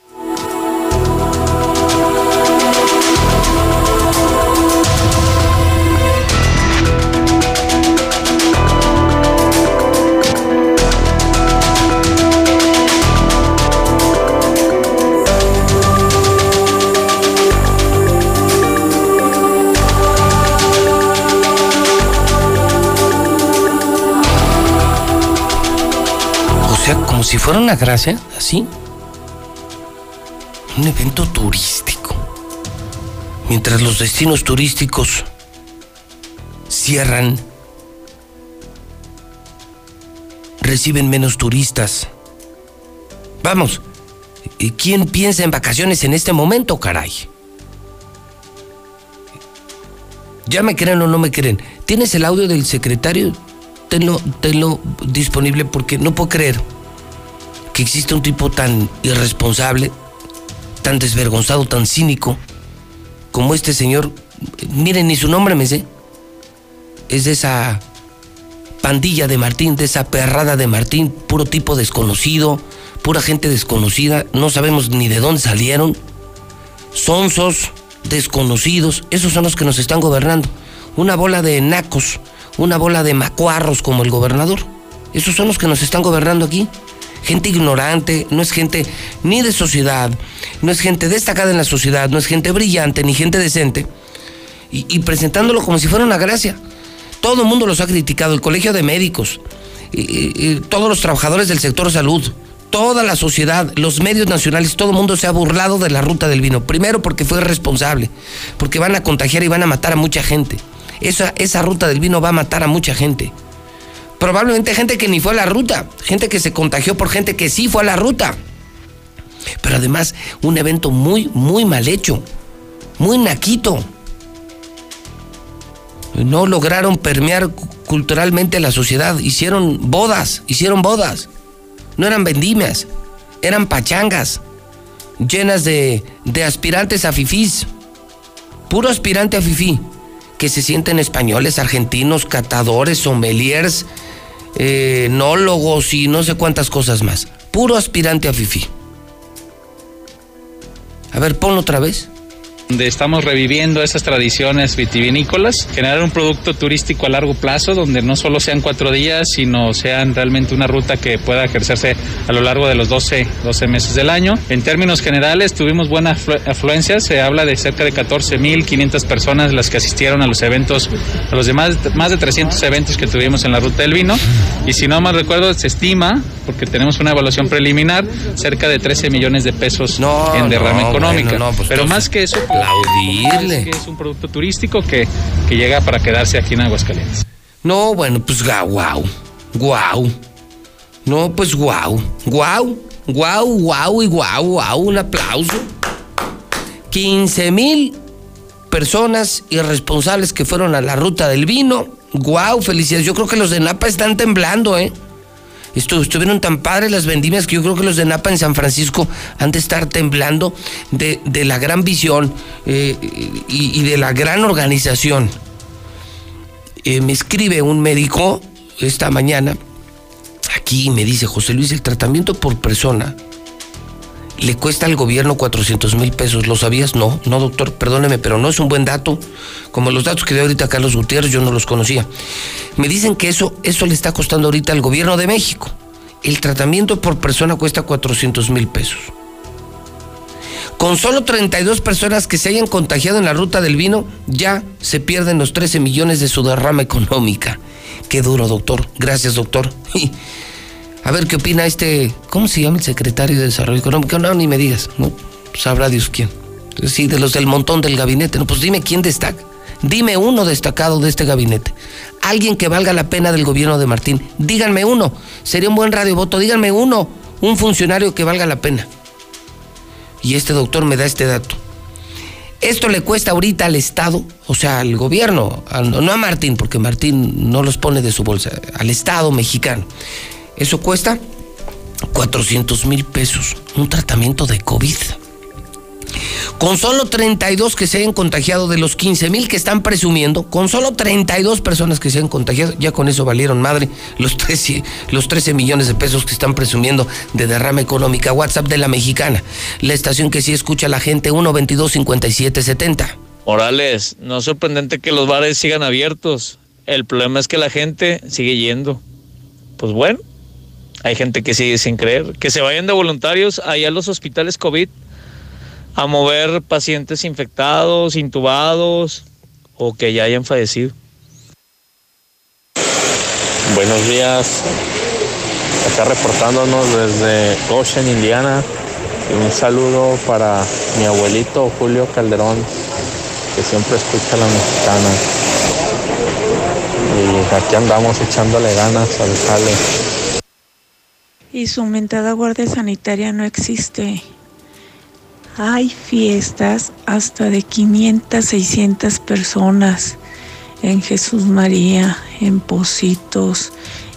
Fuera una gracia, así. Un evento turístico. Mientras los destinos turísticos cierran, reciben menos turistas. Vamos, ¿quién piensa en vacaciones en este momento, caray? Ya me creen o no me creen. ¿Tienes el audio del secretario? Tenlo, tenlo disponible porque no puedo creer que existe un tipo tan irresponsable, tan desvergonzado, tan cínico, como este señor. Miren, ni su nombre me sé. Es de esa pandilla de Martín, de esa perrada de Martín, puro tipo desconocido, pura gente desconocida, no sabemos ni de dónde salieron. Sonsos, desconocidos, esos son los que nos están gobernando. Una bola de nacos, una bola de macuarros como el gobernador. Esos son los que nos están gobernando aquí gente ignorante, no es gente ni de sociedad, no es gente destacada en la sociedad, no es gente brillante ni gente decente, y, presentándolo como si fuera una gracia. Todo el mundo los ha criticado, el Colegio de Médicos, todos los trabajadores del sector salud, toda la sociedad, los medios nacionales, todo el mundo se ha burlado de la ruta del vino. Primero porque fue responsable, porque van a contagiar y van a matar a mucha gente. Esa, esa ruta del vino va a matar a mucha gente probablemente gente que ni fue a la ruta, gente que se contagió por gente que sí fue a la ruta. Pero además, un evento muy, muy mal hecho, muy naquito. No lograron permear culturalmente la sociedad, hicieron bodas, hicieron bodas. No eran vendimias, eran pachangas, llenas de, de aspirantes a fifís. Puro aspirante a fifí, que se sienten españoles, argentinos, catadores, sommeliers, eh, enólogos y no sé cuántas cosas más. Puro aspirante a FIFI. A ver, ponlo otra vez donde estamos reviviendo esas tradiciones vitivinícolas, generar un producto turístico a largo plazo donde no solo sean cuatro días, sino sean realmente una ruta que pueda ejercerse a lo largo de los 12, 12 meses del año. En términos generales, tuvimos buena afluencia, se habla de cerca de 14.500 personas las que asistieron a los eventos, a los demás, más de 300 eventos que tuvimos en la ruta del vino, y si no mal recuerdo, se estima, porque tenemos una evaluación preliminar, cerca de 13 millones de pesos en derrama económica. Pues Pero más que eso, aplaudirle. Es un producto turístico que, que llega para quedarse aquí en Aguascalientes. No, bueno, pues guau, guau. No, pues guau, guau, guau, guau y guau, guau, un aplauso. 15 mil personas irresponsables que fueron a la ruta del vino. Guau, felicidades. Yo creo que los de Napa están temblando, ¿eh? Estuvieron tan padres las vendimias que yo creo que los de Napa en San Francisco han de estar temblando de, la gran visión eh, y, de la gran organización. Eh, me escribe un médico esta mañana aquí me dice, José Luis, el tratamiento por persona le cuesta al gobierno 400 mil pesos. ¿Lo sabías? No, no, doctor, perdóneme, pero no es un buen dato. Como los datos que dio ahorita Carlos Gutiérrez, yo no los conocía. Me dicen que eso, eso le está costando ahorita al gobierno de México. El tratamiento por persona cuesta 400 mil pesos. Con solo 32 personas que se hayan contagiado en la ruta del vino, ya se pierden los 13 millones de su derrama económica. Qué duro, doctor. Gracias, doctor. *laughs* A ver qué opina este, ¿cómo se llama el secretario de Desarrollo Económico? No, ni me digas, no, sabrá Dios quién. Sí, de los del montón del gabinete. No, pues dime quién destaca. Dime uno destacado de este gabinete. Alguien que valga la pena del gobierno de Martín. Díganme uno. Sería un buen radio voto. Díganme uno. Un funcionario que valga la pena. Y este doctor me da este dato. Esto le cuesta ahorita al Estado, o sea, al gobierno, no a Martín, porque Martín no los pone de su bolsa, al Estado mexicano. Eso cuesta 400 mil pesos, un tratamiento de COVID. Con solo 32 que se hayan contagiado de los 15 mil que están presumiendo, con solo 32 personas que se han contagiado, ya con eso valieron madre los 13, los 13 millones de pesos que están presumiendo de derrama económica. WhatsApp de la mexicana, la estación que sí escucha a la gente, 122 5770. Morales, no es sorprendente que los bares sigan abiertos. El problema es que la gente sigue yendo. Pues bueno, hay gente que sigue sin creer. Que se vayan de voluntarios allá a los hospitales COVID a mover pacientes infectados, intubados o que ya hayan fallecido. Buenos días, acá reportándonos desde Goshen, Indiana. Y un saludo para mi abuelito Julio Calderón, que siempre escucha a la mexicana. Y aquí andamos echándole ganas al jale. Y su aumentada guardia sanitaria no existe. Hay fiestas hasta de 500, 600 personas en Jesús María, en Positos,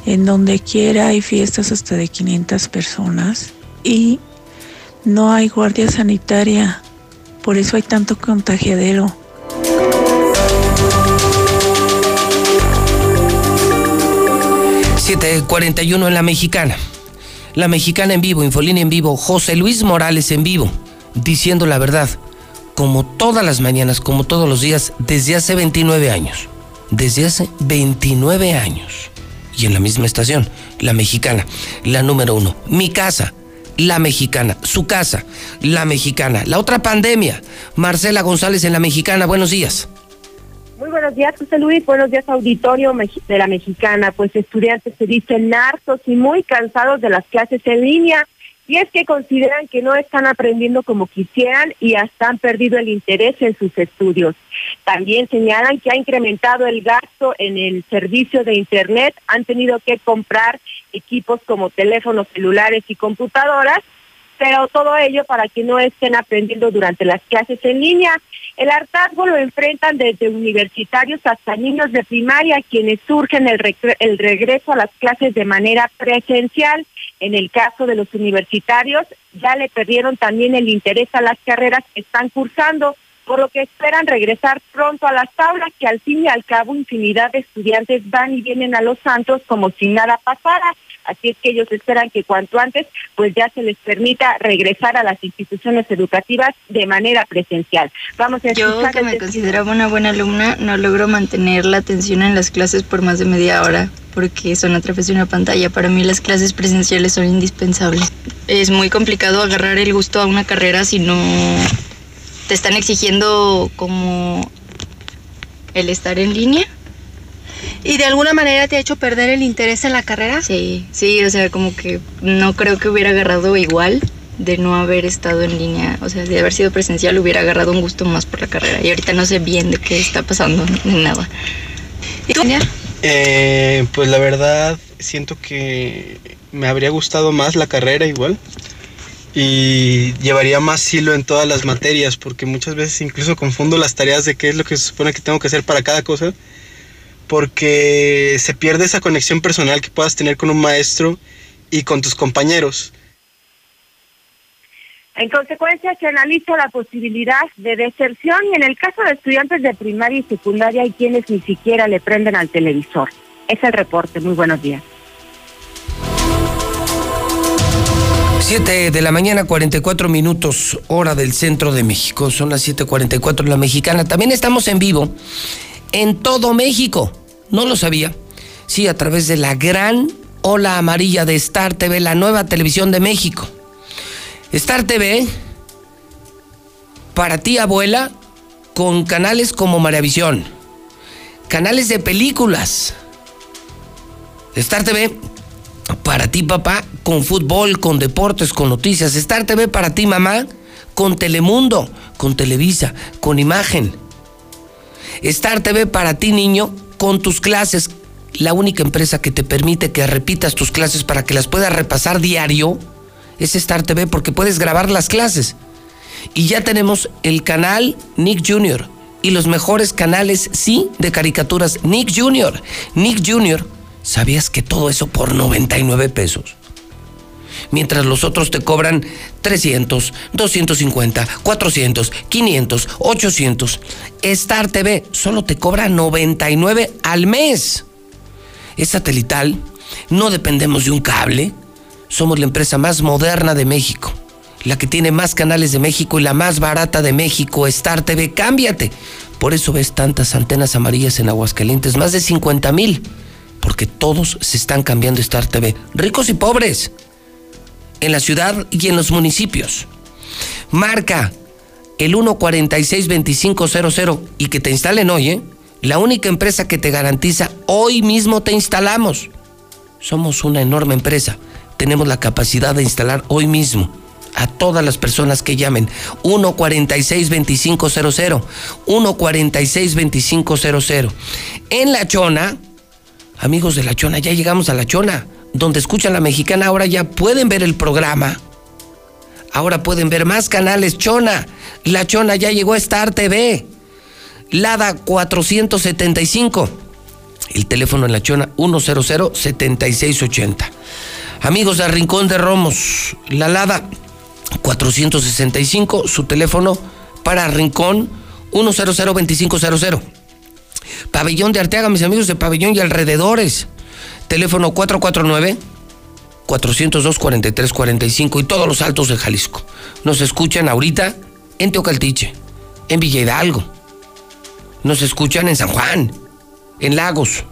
en donde quiera hay fiestas hasta de 500 personas y no hay guardia sanitaria. Por eso hay tanto contagiadero. ...741 en la mexicana. La mexicana en vivo, Infolínea en vivo, José Luis Morales en vivo diciendo la verdad, como todas las mañanas, como todos los días, desde hace 29 años. Desde hace 29 años. Y en la misma estación, la mexicana, la número uno. Mi casa, la mexicana. Su casa, la mexicana. La otra pandemia, Marcela González en la mexicana. Buenos días. Muy buenos días, José Luis. Buenos días, auditorio de la mexicana. Pues estudiantes se dicen hartos y muy cansados de las clases en línea y es que consideran que no están aprendiendo como quisieran y hasta han perdido el interés en sus estudios. También señalan que ha incrementado el gasto en el servicio de Internet, han tenido que comprar equipos como teléfonos celulares y computadoras, pero todo ello para que no estén aprendiendo durante las clases en línea. El hartazgo lo enfrentan desde universitarios hasta niños de primaria, quienes surgen el, regreso a las clases de manera presencial. En el caso de los universitarios, ya le perdieron también el interés a las carreras que están cursando, por lo que esperan regresar pronto a las aulas, que al fin y al cabo infinidad de estudiantes van y vienen a Los Santos como si nada pasara. Así es que ellos esperan que cuanto antes pues ya se les permita regresar a las instituciones educativas de manera presencial. Vamos a Yo que me consideraba una buena alumna no logro mantener la atención en las clases por más de media hora porque son a través de una pantalla. Para mí las clases presenciales son indispensables. Es muy complicado agarrar el gusto a una carrera si no te están exigiendo como el estar en línea ¿Y de alguna manera te ha hecho perder el interés en la carrera? Sí, sí, o sea, como que no creo que hubiera agarrado igual de no haber estado en línea, o sea, de haber sido presencial hubiera agarrado un gusto más por la carrera. Y ahorita no sé bien de qué está pasando ni nada. ¿Y tú? Eh, pues la verdad siento que me habría gustado más la carrera igual y llevaría más hilo en todas las materias porque muchas veces incluso confundo las tareas de qué es lo que se supone que tengo que hacer para cada cosa porque se pierde esa conexión personal que puedas tener con un maestro y con tus compañeros. En consecuencia, se analiza la posibilidad de deserción y en el caso de estudiantes de primaria y secundaria hay quienes ni siquiera le prenden al televisor. Es el reporte. Muy buenos días. 7 de la mañana, 44 minutos, hora del centro de México. Son las 7:44 en la mexicana. También estamos en vivo en todo México. No lo sabía. Sí, a través de la gran ola amarilla de Star TV, la nueva televisión de México. Star TV, para ti abuela, con canales como Maravisión, canales de películas. Star TV, para ti papá, con fútbol, con deportes, con noticias. Star TV para ti mamá, con Telemundo, con Televisa, con imagen Star TV para ti, niño, con tus clases. La única empresa que te permite que repitas tus clases para que las puedas repasar diario es Star TV porque puedes grabar las clases. Y ya tenemos el canal Nick Jr. y los mejores canales, sí, de caricaturas Nick Jr. Nick Jr. ¿Sabías que todo eso por 99 pesos? Mientras los otros te cobran 300, 250, 400, 500, 800. Star TV solo te cobra 99 al mes. Es satelital, no dependemos de un cable. Somos la empresa más moderna de México, la que tiene más canales de México y la más barata de México, Star TV. Cámbiate. Por eso ves tantas antenas amarillas en Aguascalientes, más de 50 mil, porque todos se están cambiando Star TV, ricos y pobres, en la ciudad y en los municipios. Marca el 146-2500 y que te instalen hoy, ¿eh? La única empresa que te garantiza hoy mismo te instalamos. Somos una enorme empresa. Tenemos la capacidad de instalar hoy mismo a todas las personas que llamen 146-2500, 146-2500. En La Chona, amigos de La Chona, ya llegamos a La Chona, donde escuchan la mexicana, ahora ya pueden ver el programa. Ahora pueden ver más canales Chona. La Chona ya llegó a Star TV. Lada 475. El teléfono en La Chona 100-7680. Amigos de Rincón de Romos, la Lada 465, su teléfono para Rincón 100-2500. Pabellón de Arteaga, mis amigos de Pabellón y alrededores. Teléfono 449 402 4345 y todos los altos de Jalisco. Nos escuchan ahorita en Teocaltiche, en Villa Hidalgo. Nos escuchan en San Juan, en Lagos,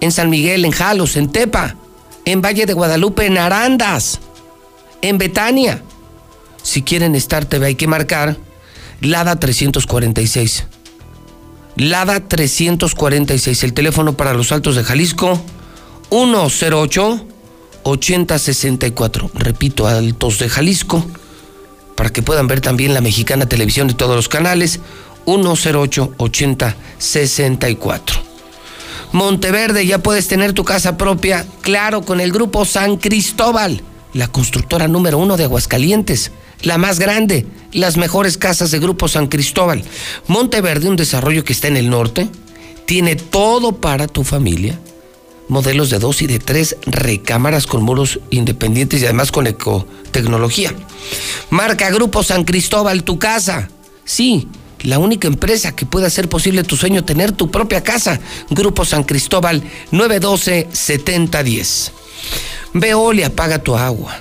en San Miguel, en Jalos, en Tepa, en Valle de Guadalupe, en Arandas, en Betania. Si quieren estar TV hay que marcar Lada 346. Lada 346, el teléfono para los altos de Jalisco 108 8064. Repito, Altos de Jalisco, para que puedan ver también la mexicana televisión de todos los canales, 108 8064. Monteverde, ya puedes tener tu casa propia, claro, con el grupo San Cristóbal, la constructora número uno de Aguascalientes, la más grande, las mejores casas de Grupo San Cristóbal. Monteverde, un desarrollo que está en el norte, tiene todo para tu familia modelos de dos y de tres recámaras con muros independientes y además con ecotecnología. Marca Grupo San Cristóbal, tu casa. Sí, la única empresa que puede hacer posible tu sueño, tener tu propia casa. Grupo San Cristóbal 912-7010. Veolia, paga tu agua.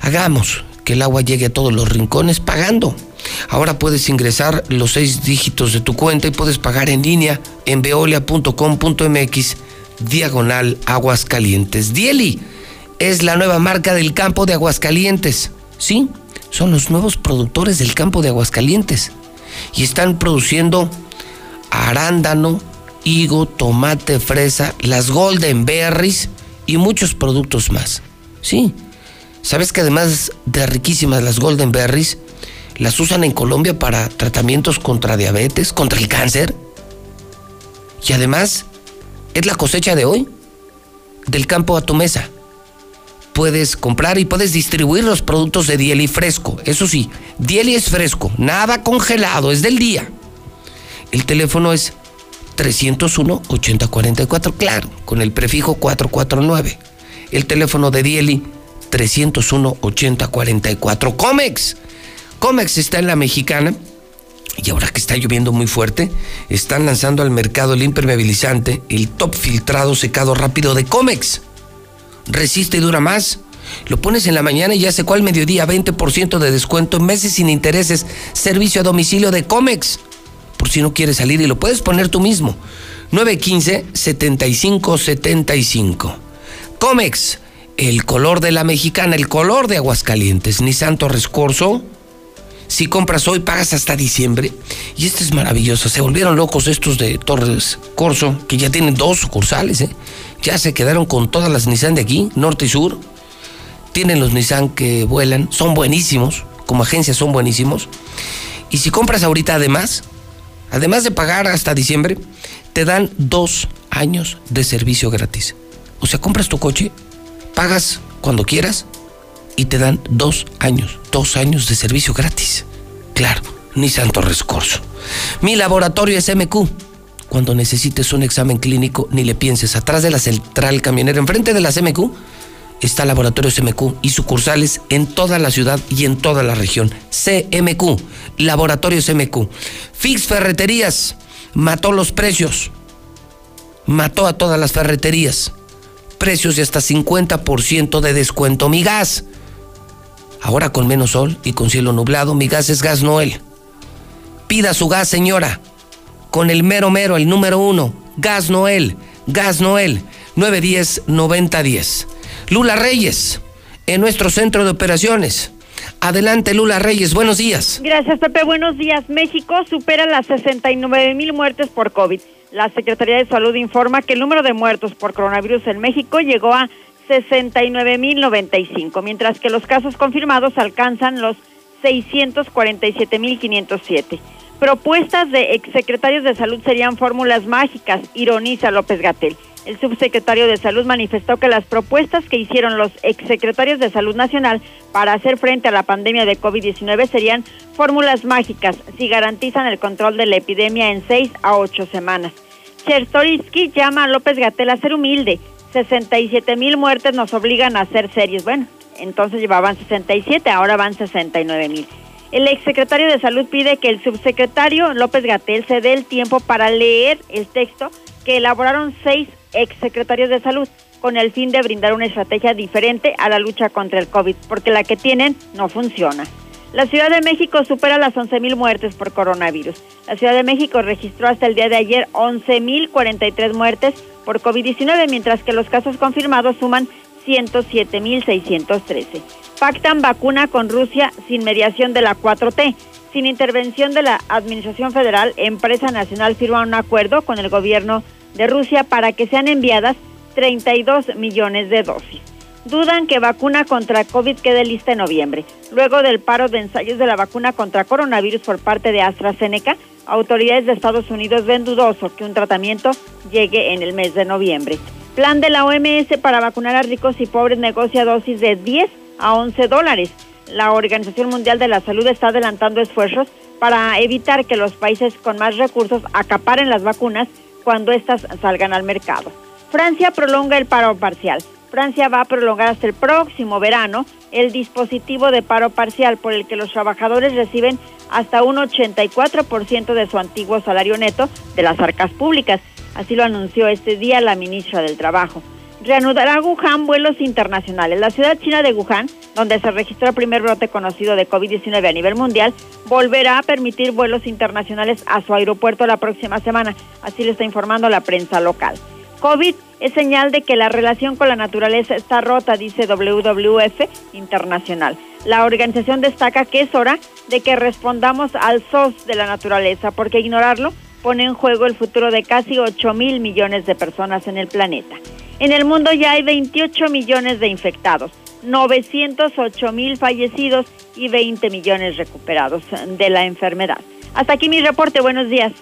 Hagamos que el agua llegue a todos los rincones pagando. Ahora puedes ingresar los seis dígitos de tu cuenta y puedes pagar en línea en veolia.com.mx diagonal Aguascalientes. Dieli es la nueva marca del campo de Aguascalientes. Sí, son los nuevos productores del campo de Aguascalientes. Y están produciendo arándano, higo, tomate, fresa, las golden berries y muchos productos más. Sí, ¿sabes que además de riquísimas las golden berries, las usan en Colombia para tratamientos contra diabetes, contra el cáncer? Y además es la cosecha de hoy, del campo a tu mesa. Puedes comprar y puedes distribuir los productos de Dieli fresco. Eso sí, Dieli es fresco, nada congelado, es del día. El teléfono es 301-8044, claro, con el prefijo 449. El teléfono de Dieli 301-8044. Comex. Comex está en la mexicana y ahora que está lloviendo muy fuerte, están lanzando al mercado el impermeabilizante, el top filtrado secado rápido de Comex. Resiste y dura más. Lo pones en la mañana y ya se cuál mediodía, 20% de descuento en meses sin intereses, servicio a domicilio de Comex. Por si no quieres salir y lo puedes poner tú mismo. 915-7575. Comex, el color de la mexicana, el color de Aguascalientes. Ni Santo Rescorso si compras hoy, pagas hasta diciembre. Y esto es maravilloso. Se volvieron locos estos de Torres Corso, que ya tienen dos sucursales. ¿eh? Ya se quedaron con todas las Nissan de aquí, norte y sur. Tienen los Nissan que vuelan, son buenísimos. Como agencia son buenísimos. Y si compras ahorita además, además de pagar hasta diciembre, te dan dos años de servicio gratis. O sea, compras tu coche, pagas cuando quieras y te dan dos años, dos años de servicio gratis. Claro, ni santo rescorso. Mi laboratorio es MQ. Cuando necesites un examen clínico, ni le pienses. Atrás de la central camionera, enfrente de las MQ, está Laboratorio CMQ y sucursales en toda la ciudad y en toda la región. CMQ, Laboratorio CMQ. Fix Ferreterías, mató los precios. Mató a todas las ferreterías. Precios de hasta 50% de descuento. Mi gas. Ahora con menos sol y con cielo nublado, mi gas es gas Noel. Pida su gas, señora. Con el mero mero, el número uno. Gas Noel. Gas Noel. 910-9010. Lula Reyes, en nuestro centro de operaciones. Adelante, Lula Reyes, buenos días. Gracias, Pepe, buenos días. México supera las 69 mil muertes por COVID. La Secretaría de Salud informa que el número de muertos por coronavirus en México llegó a 69.095, mientras que los casos confirmados alcanzan los 647.507. Propuestas de exsecretarios de salud serían fórmulas mágicas, ironiza López Gatel. El subsecretario de Salud manifestó que las propuestas que hicieron los exsecretarios de Salud Nacional para hacer frente a la pandemia de COVID-19 serían fórmulas mágicas si garantizan el control de la epidemia en seis a ocho semanas. Chertorivsky llama a López Gatel a ser humilde. 67 mil muertes nos obligan a ser serios. Bueno, entonces llevaban 67, ahora van 69 mil. El exsecretario de Salud pide que el subsecretario López Gatel se dé el tiempo para leer el texto que elaboraron seis exsecretarios de salud con el fin de brindar una estrategia diferente a la lucha contra el COVID, porque la que tienen no funciona. La Ciudad de México supera las 11.000 muertes por coronavirus. La Ciudad de México registró hasta el día de ayer 11.043 muertes por COVID-19, mientras que los casos confirmados suman 107.613. Pactan vacuna con Rusia sin mediación de la 4T. Sin intervención de la Administración Federal, Empresa Nacional firma un acuerdo con el gobierno de Rusia para que sean enviadas 32 millones de dosis. Dudan que vacuna contra COVID quede lista en noviembre. Luego del paro de ensayos de la vacuna contra coronavirus por parte de AstraZeneca, autoridades de Estados Unidos ven dudoso que un tratamiento llegue en el mes de noviembre. Plan de la OMS para vacunar a ricos y pobres negocia dosis de 10 a 11 dólares. La Organización Mundial de la Salud está adelantando esfuerzos para evitar que los países con más recursos acaparen las vacunas cuando éstas salgan al mercado. Francia prolonga el paro parcial. Francia va a prolongar hasta el próximo verano el dispositivo de paro parcial por el que los trabajadores reciben hasta un 84% de su antiguo salario neto de las arcas públicas. Así lo anunció este día la ministra del Trabajo. Reanudará Wuhan vuelos internacionales. La ciudad china de Wuhan, donde se registró el primer brote conocido de COVID-19 a nivel mundial, volverá a permitir vuelos internacionales a su aeropuerto la próxima semana. Así lo está informando la prensa local. COVID es señal de que la relación con la naturaleza está rota, dice WWF Internacional. La organización destaca que es hora de que respondamos al SOS de la naturaleza, porque ignorarlo pone en juego el futuro de casi 8 mil millones de personas en el planeta. En el mundo ya hay 28 millones de infectados, 908 mil fallecidos y 20 millones recuperados de la enfermedad. Hasta aquí mi reporte. Buenos días.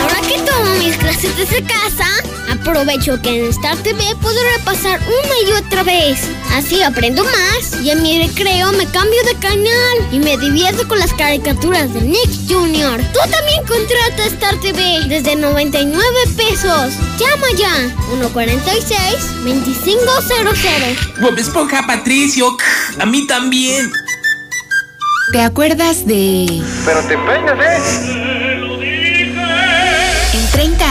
Ahora que tomo mis clases desde casa, aprovecho que en Star TV puedo repasar una y otra vez. Así aprendo más y en mi recreo me cambio de canal y me divierto con las caricaturas de Nick Jr. Tú también contrata Star TV desde 99 pesos. Llama ya 146-2500. Bob Esponja, Patricio, a mí también. ¿Te acuerdas de...? Pero te peinas, ¿eh?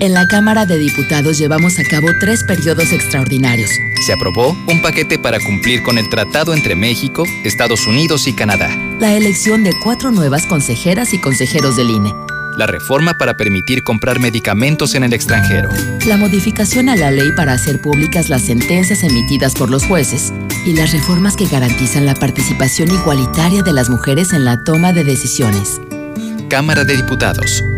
En la Cámara de Diputados llevamos a cabo tres periodos extraordinarios. Se aprobó un paquete para cumplir con el tratado entre México, Estados Unidos y Canadá. La elección de cuatro nuevas consejeras y consejeros del INE. La reforma para permitir comprar medicamentos en el extranjero. La modificación a la ley para hacer públicas las sentencias emitidas por los jueces. Y las reformas que garantizan la participación igualitaria de las mujeres en la toma de decisiones. Cámara de Diputados.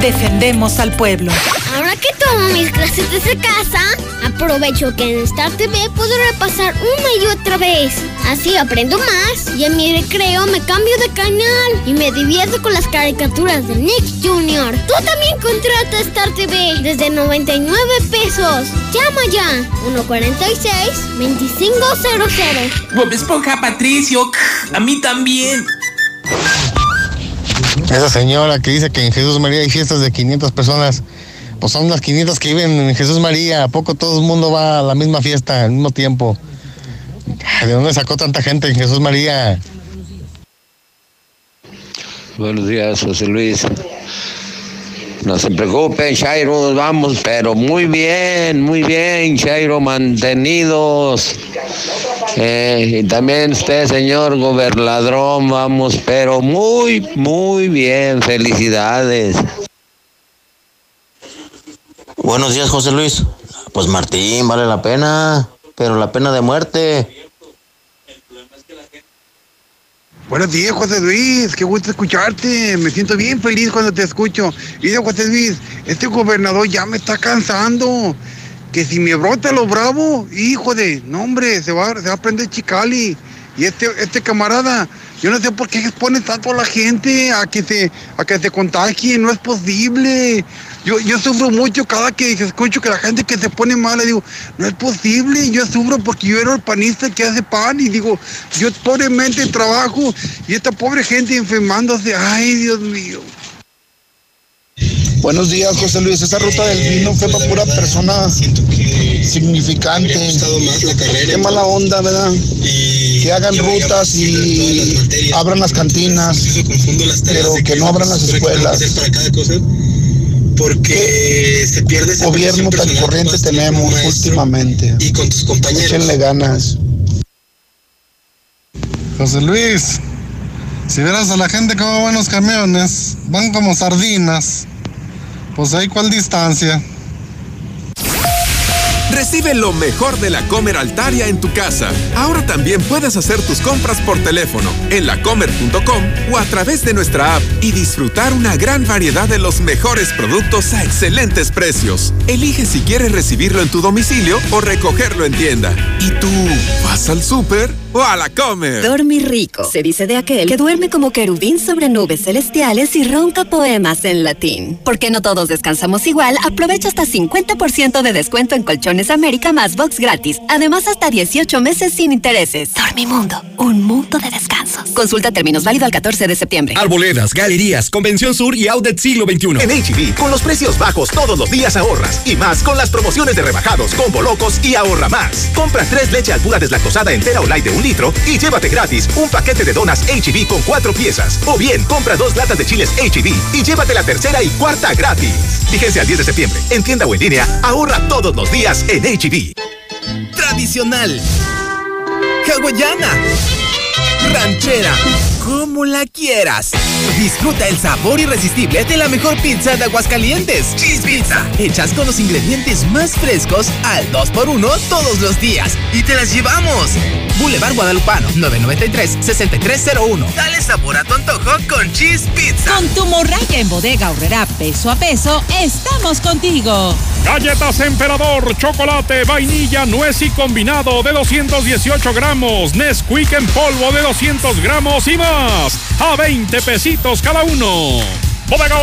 Defendemos al pueblo. Ahora que tomo mis clases desde casa, aprovecho que en Star TV puedo repasar una y otra vez. Así aprendo más y en mi recreo me cambio de canal y me divierto con las caricaturas de Nick Jr. Tú también contrata Star TV desde 99 pesos. Llama ya 146-2500. Bob Esponja Patricio, a mí también. Esa señora que dice que en Jesús María hay fiestas de 500 personas, pues son las 500 que viven en Jesús María. ¿A poco todo el mundo va a la misma fiesta al mismo tiempo? ¿De dónde sacó tanta gente en Jesús María? Buenos días, José Luis. No se preocupen, Chairo, vamos, pero muy bien, muy bien, Chairo, mantenidos. Eh, y también usted, señor gobernador, vamos, pero muy, muy bien, felicidades. Buenos días, José Luis. Pues Martín, vale la pena, pero la pena de muerte. Buenos días, José Luis. Qué gusto escucharte. Me siento bien feliz cuando te escucho. Y de José Luis, este gobernador ya me está cansando. Que si me brota lo bravo, hijo de, no hombre, se va, se va a prender Chicali. Y este, este camarada, yo no sé por qué expone tanto a la gente a que se, a que se contagie, no es posible. Yo, yo sufro mucho cada que escucho que la gente que se pone mal, le digo, no es posible, yo sufro porque yo era el panista que hace pan y digo, yo pobremente trabajo y esta pobre gente enfermándose, ay Dios mío. Buenos días, José Luis. Esa ruta del vino fue para pura persona significante. Qué mala onda, ¿verdad? Que hagan rutas y abran las cantinas, pero que no abran las escuelas. Porque se pierde esa Gobierno tan corriente tenemos últimamente. Y con tus compañeros. Échenle ganas. José Luis, si vieras a la gente como van los camiones, van como sardinas. Pues ahí cuál distancia. Recibe lo mejor de la Comer Altaria en tu casa. Ahora también puedes hacer tus compras por teléfono en lacomer.com o a través de nuestra app y disfrutar una gran variedad de los mejores productos a excelentes precios. Elige si quieres recibirlo en tu domicilio o recogerlo en tienda. ¿Y tú vas al súper o a la Comer? Dormir rico. Se dice de aquel que duerme como querubín sobre nubes celestiales y ronca poemas en latín. Porque no todos descansamos igual, aprovecha hasta 50% de descuento en colchones América más box gratis. Además, hasta 18 meses sin intereses. Dormimundo, un mundo de descansos. Consulta términos válido al 14 de septiembre. Arboledas, galerías, Convención Sur y Outlet Siglo XXI. En HB, con los precios bajos todos los días ahorras. Y más con las promociones de rebajados, combo locos y ahorra más. Compra tres leche al pura deslactosada entera o light de un litro y llévate gratis un paquete de donas HB con cuatro piezas. O bien, compra dos latas de chiles HB y llévate la tercera y cuarta gratis. Vigencia al 10 de septiembre. En tienda o en línea, ahorra todos los días en HB. Tradicional. Hawaiana. Ranchera. Como la quieras. Disfruta el sabor irresistible de la mejor pizza de Aguascalientes. Cheese Pizza. Hechas con los ingredientes más frescos al 2x1 todos los días. Y te las llevamos. Boulevard Guadalupano, 993-6301. Dale sabor a tu antojo con Cheese Pizza. Con tu morraya en bodega horrera peso a peso, estamos contigo. Galletas Emperador, chocolate, vainilla, nuez y combinado de 218 gramos, Nesquik en polvo de 200 gramos y más, a 20 pesitos cada uno. Bodega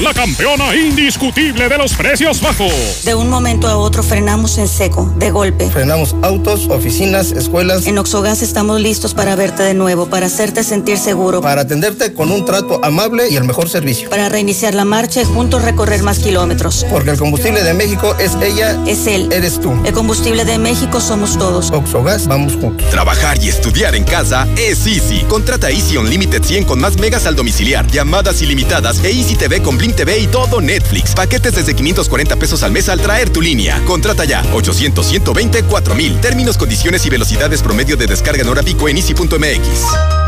la campeona indiscutible de los precios bajos. De un momento a otro frenamos en seco, de golpe. Frenamos autos, oficinas, escuelas. En Oxogas estamos listos para verte de nuevo, para hacerte sentir seguro. Para atenderte con un trato amable y el mejor servicio. Para reiniciar la marcha y juntos recorrer más kilómetros. Porque el combustible de México es ella. Es él. Eres tú. El combustible de México somos todos. Oxogas, vamos juntos. Trabajar y estudiar en casa es Easy. Contrata Easy Unlimited 100 con más megas al domiciliar, llamadas ilimitadas Easy TV con Blim TV y todo Netflix. Paquetes desde 540 pesos al mes al traer tu línea. Contrata ya 800 120 4000. Términos, condiciones y velocidades promedio de descarga en hora pico en easy.mx.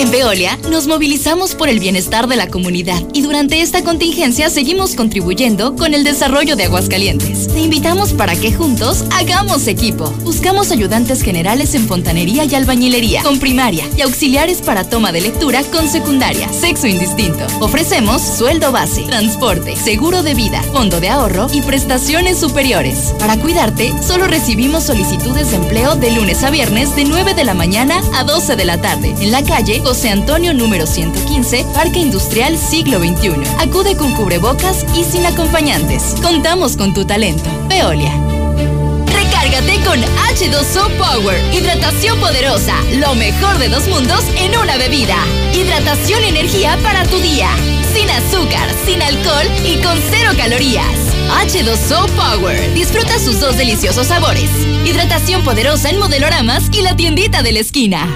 En Veolia nos movilizamos por el bienestar de la comunidad y durante esta contingencia seguimos contribuyendo con el desarrollo de Aguascalientes. Te invitamos para que juntos hagamos equipo. Buscamos ayudantes generales en fontanería y albañilería, con primaria y auxiliares para toma de lectura con secundaria, sexo indistinto. Ofrecemos sueldo base, transporte, seguro de vida, fondo de ahorro y prestaciones superiores. Para cuidarte, solo recibimos solicitudes de empleo de lunes a viernes de 9 de la mañana a 12 de la tarde en la calle José Antonio número 115, Parque Industrial Siglo XXI. Acude con cubrebocas y sin acompañantes. Contamos con tu talento. Veolia. Recárgate con H2O Power. Hidratación poderosa. Lo mejor de dos mundos en una bebida. Hidratación y energía para tu día. Sin azúcar, sin alcohol y con cero calorías. H2O Power. Disfruta sus dos deliciosos sabores. Hidratación poderosa en modeloramas y la tiendita de la esquina.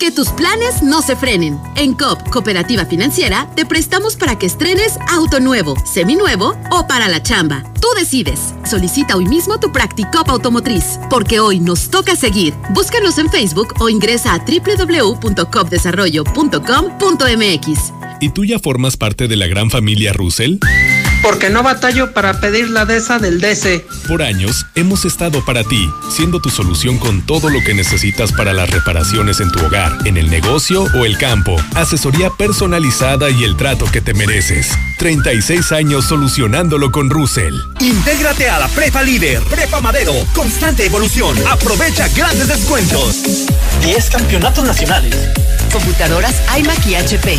Que tus planes no se frenen. En COP, Cooperativa Financiera, te prestamos para que estrenes auto nuevo, seminuevo o para la chamba. Tú decides. Solicita hoy mismo tu Practicop Automotriz, porque hoy nos toca seguir. Búscanos en Facebook o ingresa a www.copdesarrollo.com.mx. ¿Y tú ya formas parte de la gran familia Russell? Porque no batallo para pedir la DESA del DC. Por años hemos estado para ti, siendo tu solución con todo lo que necesitas para las reparaciones en tu hogar, en el negocio o el campo. Asesoría personalizada y el trato que te mereces. 36 años solucionándolo con Russell. Intégrate a la Prepa Líder, Prepa Madero, constante evolución. Aprovecha grandes descuentos. 10 campeonatos nacionales. Computadoras iMac y HP.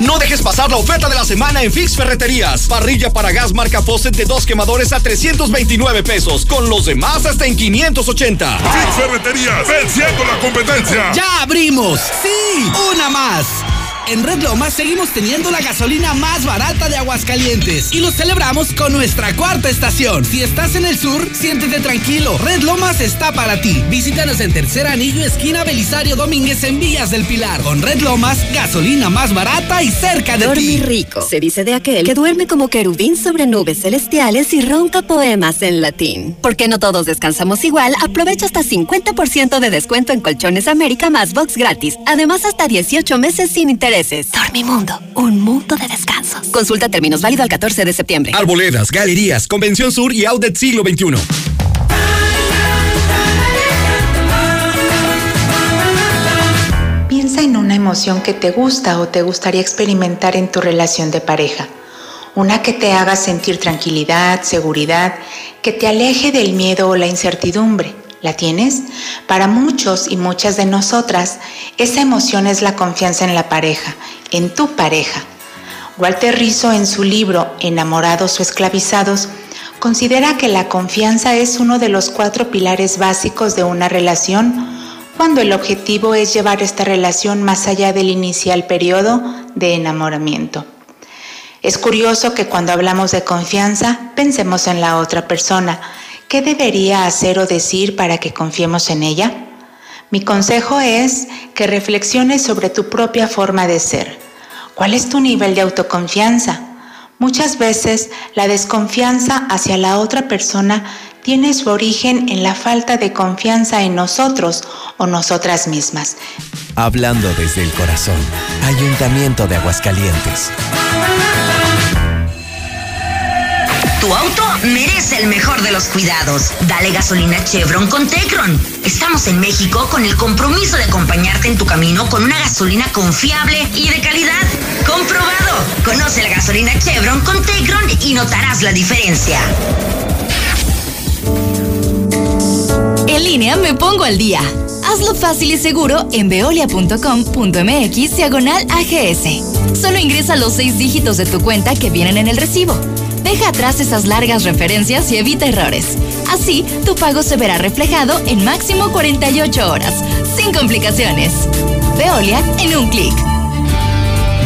No dejes pasar la oferta de la semana en Fix Ferreterías. Parrilla para gas marca Fawcett de dos quemadores a 329 pesos. Con los demás hasta en 580. Fix Ferreterías, venciendo la competencia. ¡Ya abrimos! ¡Sí! ¡Una más! En Red Lomas seguimos teniendo la gasolina más barata de Aguascalientes y lo celebramos con nuestra cuarta estación. Si estás en el sur, siéntete tranquilo. Red Lomas está para ti. Visítanos en Tercer Anillo, esquina Belisario Domínguez en Villas del Pilar. Con Red Lomas, gasolina más barata y cerca de Dormir ti. rico. Se dice de aquel que duerme como querubín sobre nubes celestiales y ronca poemas en latín. Porque no todos descansamos igual, aprovecha hasta 50% de descuento en Colchones América más box gratis. Además, hasta 18 meses sin Dormimundo, un mundo de descansos. Consulta términos válido al 14 de septiembre. Arboledas, galerías, Convención Sur y Outlet Siglo XXI. Piensa en una emoción que te gusta o te gustaría experimentar en tu relación de pareja. Una que te haga sentir tranquilidad, seguridad, que te aleje del miedo o la incertidumbre. ¿La tienes? Para muchos y muchas de nosotras, esa emoción es la confianza en la pareja, en tu pareja. Walter Rizzo en su libro Enamorados o Esclavizados considera que la confianza es uno de los cuatro pilares básicos de una relación cuando el objetivo es llevar esta relación más allá del inicial periodo de enamoramiento. Es curioso que cuando hablamos de confianza pensemos en la otra persona. ¿Qué debería hacer o decir para que confiemos en ella? Mi consejo es que reflexiones sobre tu propia forma de ser. ¿Cuál es tu nivel de autoconfianza? Muchas veces la desconfianza hacia la otra persona tiene su origen en la falta de confianza en nosotros o nosotras mismas. Hablando desde el corazón, Ayuntamiento de Aguascalientes. Tu auto merece el mejor de los cuidados. Dale gasolina Chevron con Tecron. Estamos en México con el compromiso de acompañarte en tu camino con una gasolina confiable y de calidad. Comprobado. Conoce la gasolina Chevron con Tecron y notarás la diferencia. En línea me pongo al día. Hazlo fácil y seguro en veolia.com.mx diagonal AGS. Solo ingresa los seis dígitos de tu cuenta que vienen en el recibo. Deja atrás esas largas referencias y evita errores. Así, tu pago se verá reflejado en máximo 48 horas, sin complicaciones. Veolia en un clic.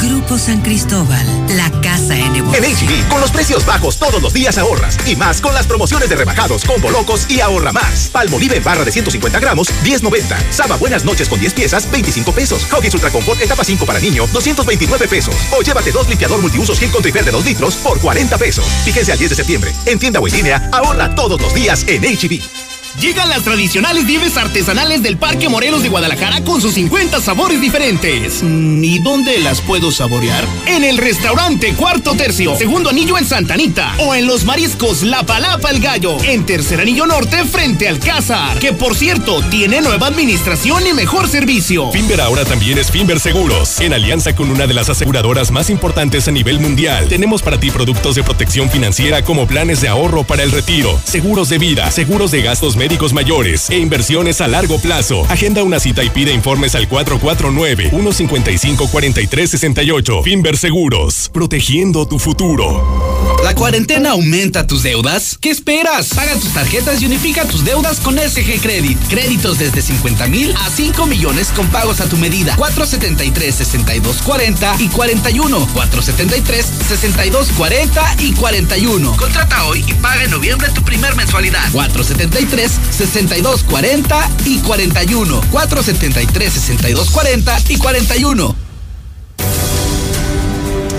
Grupo San Cristóbal, la casa en evolución. En HB, con los precios bajos todos los días ahorras. Y más con las promociones de rebajados, combo locos y ahorra más. Palmolive en barra de 150 gramos, 10.90. Saba Buenas Noches con 10 piezas, 25 pesos. Huggies Ultra Confort etapa 5 para niño, 229 pesos. O llévate dos limpiador multiusos Gel Contrifer de 2 litros por 40 pesos. Fíjense al 10 de septiembre. En tienda o en línea, ahorra todos los días en HB. Llegan las tradicionales nieves artesanales del Parque Morelos de Guadalajara con sus 50 sabores diferentes. Mm, ¿Y dónde las puedo saborear? En el restaurante Cuarto Tercio, segundo anillo en Santanita. O en los mariscos La Palapa el Gallo, en tercer anillo norte frente al Cázar. Que por cierto, tiene nueva administración y mejor servicio. Finver ahora también es Finver Seguros. En alianza con una de las aseguradoras más importantes a nivel mundial, tenemos para ti productos de protección financiera como planes de ahorro para el retiro, seguros de vida, seguros de gastos médicos médicos mayores e inversiones a largo plazo. Agenda una cita y pide informes al 449-155-4368. Finver Seguros, protegiendo tu futuro. ¿La cuarentena aumenta tus deudas? ¿Qué esperas? Paga tus tarjetas y unifica tus deudas con SG Credit. Créditos desde 50 mil a 5 millones con pagos a tu medida. 473-6240 y 41. 473-6240 y 41. Contrata hoy y paga en noviembre tu primer mensualidad. 473 6240 y 41. 473 6240 y 41.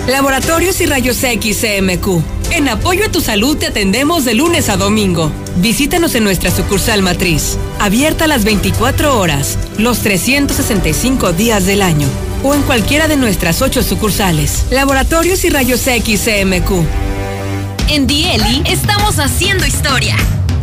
Laboratorios y Rayos X CMQ. En apoyo a tu salud te atendemos de lunes a domingo. Visítanos en nuestra sucursal matriz, abierta las 24 horas, los 365 días del año, o en cualquiera de nuestras ocho sucursales. Laboratorios y Rayos X CMQ. En Dieli estamos haciendo historia.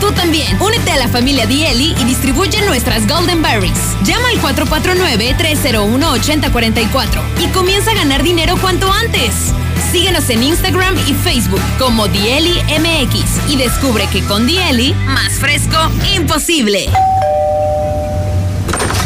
Tú también, únete a la familia Dieli y distribuye nuestras Golden Berries. Llama al 449-301-8044 y comienza a ganar dinero cuanto antes. Síguenos en Instagram y Facebook como Dieli MX y descubre que con Dieli, más fresco, imposible.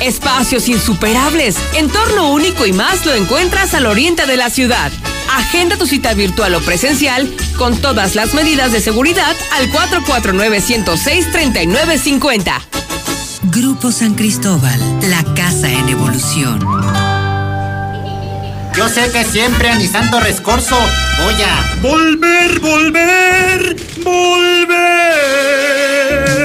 Espacios insuperables, entorno único y más lo encuentras al oriente de la ciudad. Agenda tu cita virtual o presencial con todas las medidas de seguridad al 449-106-3950. Grupo San Cristóbal, la casa en evolución. Yo sé que siempre Anisando Rescorso voy a volver, volver, volver.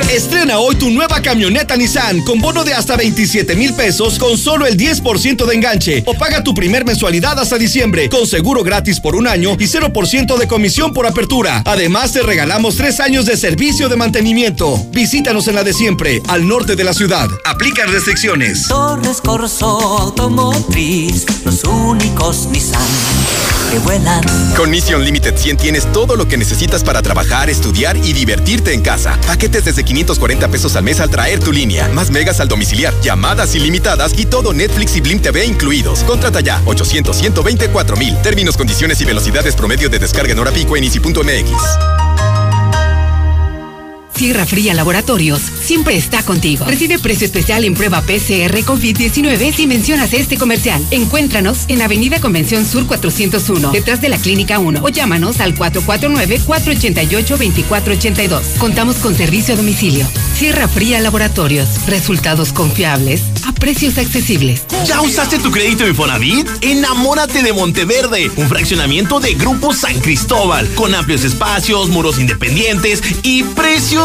Estrena hoy tu nueva camioneta Nissan con bono de hasta 27 mil pesos con solo el 10% de enganche o paga tu primer mensualidad hasta diciembre con seguro gratis por un año y 0% de comisión por apertura. Además te regalamos tres años de servicio de mantenimiento. Visítanos en la de siempre, al norte de la ciudad. Aplican restricciones. Torres Corso Automotriz, los únicos Nissan. Con Mission Limited 100 tienes todo lo que necesitas para trabajar, estudiar y divertirte en casa. Paquetes desde 540 pesos al mes al traer tu línea, más megas al domiciliar, llamadas ilimitadas y todo Netflix y Blim TV incluidos. Contrata ya 800 124 mil. Términos, condiciones y velocidades promedio de descarga en hora pico en easy.mx. Sierra Fría Laboratorios siempre está contigo. Recibe precio especial en prueba PCR COVID-19 si mencionas este comercial. Encuéntranos en Avenida Convención Sur 401, detrás de la Clínica 1 o llámanos al 449-488-2482. Contamos con servicio a domicilio. Sierra Fría Laboratorios. Resultados confiables a precios accesibles. ¿Ya usaste tu crédito Infonavit? Enamórate de Monteverde, un fraccionamiento de Grupo San Cristóbal, con amplios espacios, muros independientes y precios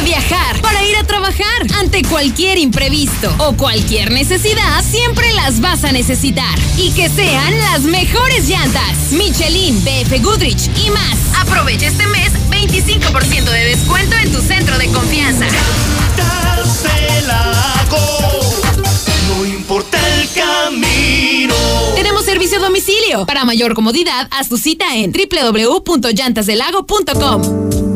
Para viajar, para ir a trabajar, ante cualquier imprevisto o cualquier necesidad, siempre las vas a necesitar. Y que sean las mejores llantas. Michelin, BF Goodrich y más. Aprovecha este mes 25% de descuento en tu centro de confianza. No importa el camino. Tenemos servicio a domicilio. Para mayor comodidad, haz tu cita en www.llantasdelago.com.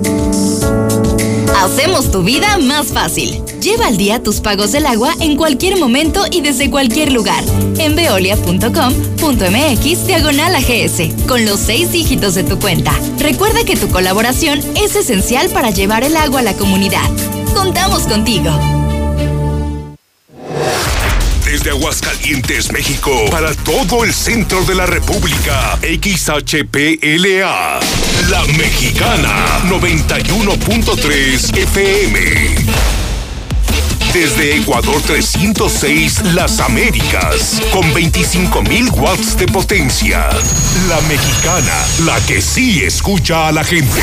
Hacemos tu vida más fácil. Lleva al día tus pagos del agua en cualquier momento y desde cualquier lugar. En veolia.com.mx diagonal AGS, con los seis dígitos de tu cuenta. Recuerda que tu colaboración es esencial para llevar el agua a la comunidad. Contamos contigo. Desde Aguascalientes, México, para todo el centro de la República, XHPLA, La Mexicana, 91.3 FM. Desde Ecuador 306, Las Américas, con 25.000 watts de potencia. La Mexicana, la que sí escucha a la gente.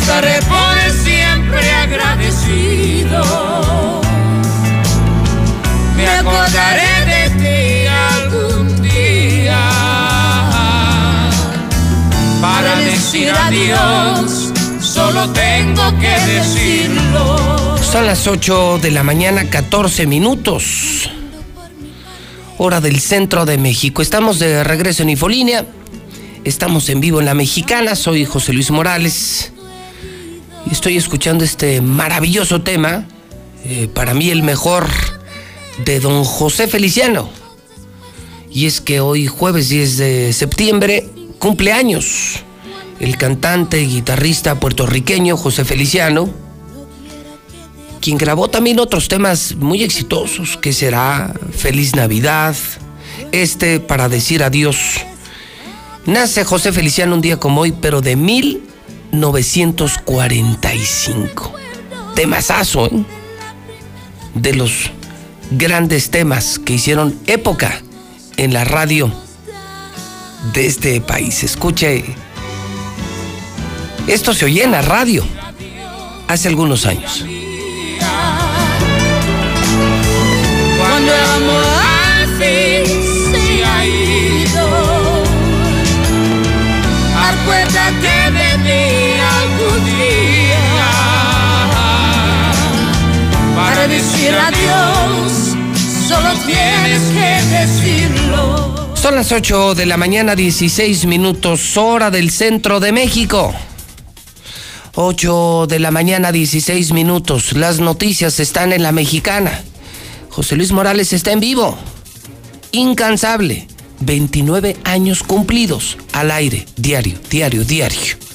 estaré por siempre agradecido. Me acordaré de ti algún día para decir adiós. Solo tengo que decirlo. Son las 8 de la mañana, 14 minutos. Hora del centro de México. Estamos de regreso en Infolínea. Estamos en vivo en La Mexicana, soy José Luis Morales y estoy escuchando este maravilloso tema, eh, para mí el mejor de don José Feliciano. Y es que hoy jueves 10 de septiembre cumple años el cantante y guitarrista puertorriqueño José Feliciano, quien grabó también otros temas muy exitosos, que será Feliz Navidad, este para decir adiós Nace José Feliciano un día como hoy, pero de 1945. Temazazo, ¿eh? De los grandes temas que hicieron época en la radio de este país. Escuche, esto se oye en la radio hace algunos años. Decir. Solo tienes que decirlo. Son las 8 de la mañana, 16 minutos, hora del centro de México. 8 de la mañana, 16 minutos. Las noticias están en la mexicana. José Luis Morales está en vivo. Incansable. 29 años cumplidos al aire, diario, diario, diario.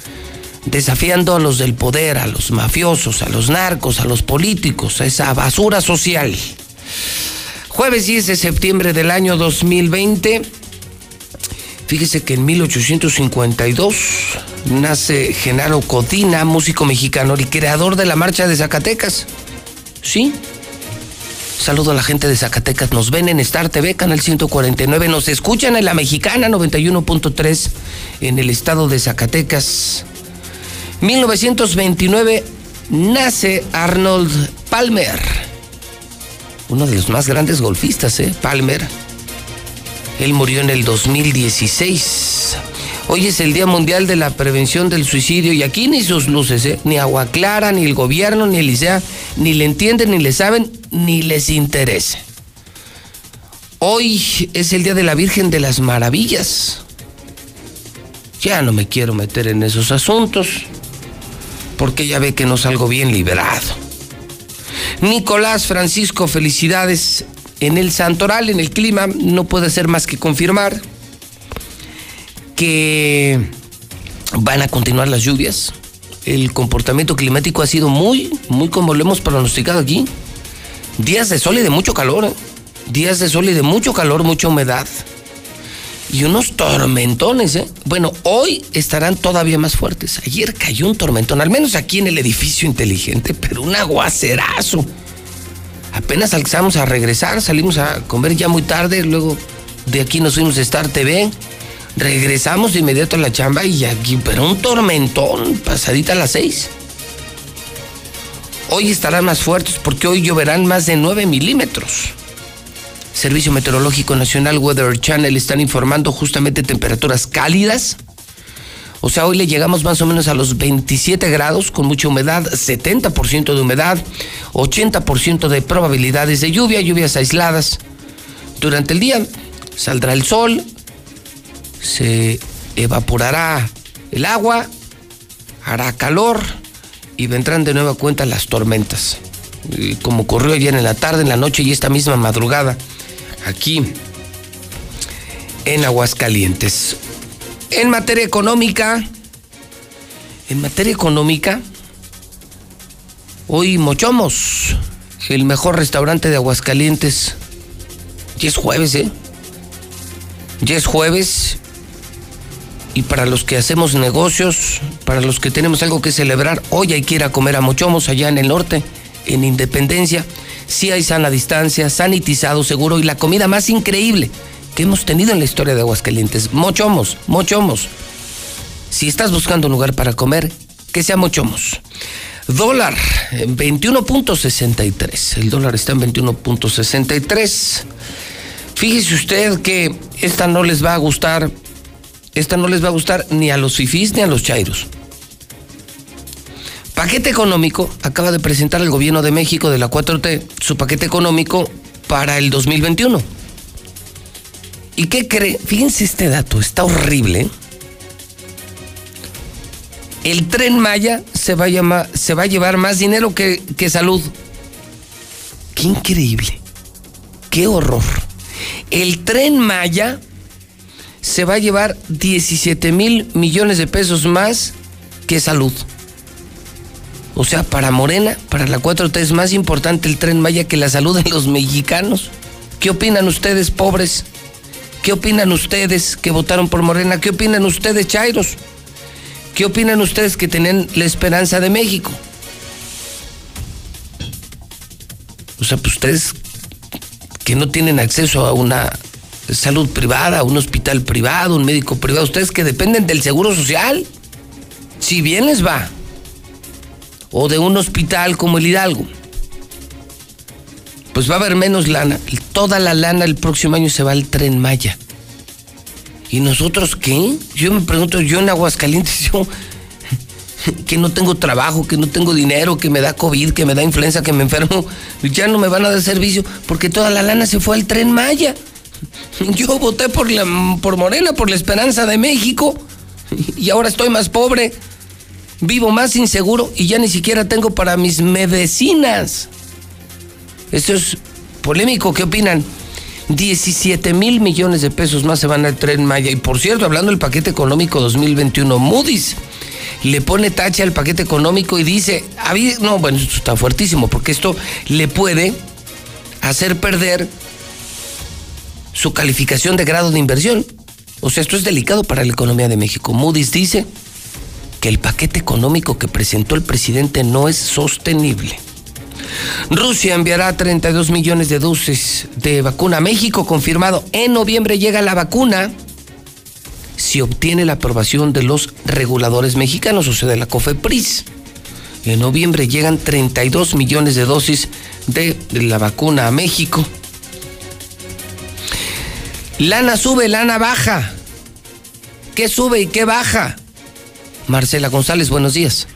Desafiando a los del poder, a los mafiosos, a los narcos, a los políticos, a esa basura social. Jueves 10 de septiembre del año 2020. Fíjese que en 1852 nace Genaro Codina, músico mexicano y creador de la marcha de Zacatecas. Sí. Saludo a la gente de Zacatecas. Nos ven en Star TV, Canal 149. Nos escuchan en la Mexicana 91.3 en el estado de Zacatecas. 1929 nace Arnold Palmer. Uno de los más grandes golfistas, ¿eh? Palmer. Él murió en el 2016. Hoy es el Día Mundial de la Prevención del Suicidio y aquí ni sus luces, ¿eh? ni Agua Clara, ni el gobierno, ni el ICEA, ni le entienden, ni le saben, ni les interesa. Hoy es el Día de la Virgen de las Maravillas. Ya no me quiero meter en esos asuntos, porque ya ve que no salgo bien liberado. Nicolás Francisco, felicidades en el Santoral, en el clima, no puede ser más que confirmar que van a continuar las lluvias. El comportamiento climático ha sido muy, muy como lo hemos pronosticado aquí. Días de sol y de mucho calor. ¿eh? Días de sol y de mucho calor, mucha humedad. Y unos tormentones, ¿eh? Bueno, hoy estarán todavía más fuertes. Ayer cayó un tormentón, al menos aquí en el edificio inteligente, pero un aguacerazo. Apenas alcanzamos a regresar, salimos a comer ya muy tarde, luego de aquí nos fuimos a Star TV. Regresamos de inmediato a la chamba y aquí, pero un tormentón, pasadita a las seis. Hoy estarán más fuertes porque hoy lloverán más de 9 milímetros. Servicio Meteorológico Nacional Weather Channel están informando justamente temperaturas cálidas. O sea, hoy le llegamos más o menos a los 27 grados con mucha humedad, 70% de humedad, 80% de probabilidades de lluvia, lluvias aisladas. Durante el día saldrá el sol, se evaporará el agua, hará calor y vendrán de nueva cuenta las tormentas. Como ocurrió ayer en la tarde, en la noche y esta misma madrugada, aquí en Aguascalientes. En materia económica, en materia económica, hoy Mochomos, el mejor restaurante de Aguascalientes. Ya es jueves, ¿eh? Ya es jueves y para los que hacemos negocios, para los que tenemos algo que celebrar, hoy hay que ir a comer a Mochomos allá en el norte, en Independencia. Sí hay sana distancia, sanitizado seguro y la comida más increíble que hemos tenido en la historia de Aguascalientes. Mochomos, Mochomos. Si estás buscando un lugar para comer, que sea Mochomos. Dólar en 21.63. El dólar está en 21.63. Fíjese usted que esta no les va a gustar esta no les va a gustar ni a los fifís ni a los chairos. Paquete económico, acaba de presentar el gobierno de México de la 4T su paquete económico para el 2021. ¿Y qué cree? Fíjense este dato, está horrible. El tren Maya se va a, llevar más dinero que salud. Qué increíble. Qué horror. El tren Maya se va a llevar 17 mil millones de pesos más que salud. O sea, para Morena, para la 4T es más importante el tren Maya que la salud de los mexicanos. ¿Qué opinan ustedes, pobres? ¿Qué opinan ustedes que votaron por Morena? ¿Qué opinan ustedes, Chairos? ¿Qué opinan ustedes que tienen la esperanza de México? O sea, pues ustedes que no tienen acceso a una salud privada, a un hospital privado, un médico privado, ustedes que dependen del seguro social, si bien les va, o de un hospital como el Hidalgo, pues va a haber menos lana. Toda la lana el próximo año se va al tren Maya. ¿Y nosotros qué? Yo me pregunto, yo en Aguascalientes, *laughs* yo que no tengo trabajo, que no tengo dinero, que me da COVID, que me da influenza, que me enfermo, ya no me van a dar servicio porque toda la lana se fue al tren Maya. *laughs* Yo voté por, la, por Morena, por la esperanza de México y ahora estoy más pobre, vivo más inseguro y ya ni siquiera tengo para mis medicinas. Esto es polémico, ¿qué opinan? 17 mil millones de pesos más se van al tren Maya. Y por cierto, hablando del paquete económico 2021, Moody's le pone tache al paquete económico y dice, no, bueno, esto está fuertísimo, porque esto le puede hacer perder su calificación de grado de inversión. O sea, esto es delicado para la economía de México. Moody's dice que el paquete económico que presentó el presidente no es sostenible. Rusia enviará 32 millones de dosis de vacuna a México, confirmado. En noviembre llega la vacuna si obtiene la aprobación de los reguladores mexicanos, o sea, de la COFEPRIS. En noviembre llegan 32 millones de dosis de la vacuna a México. Lana sube, lana baja. ¿Qué sube y qué baja? Marcela González, buenos días.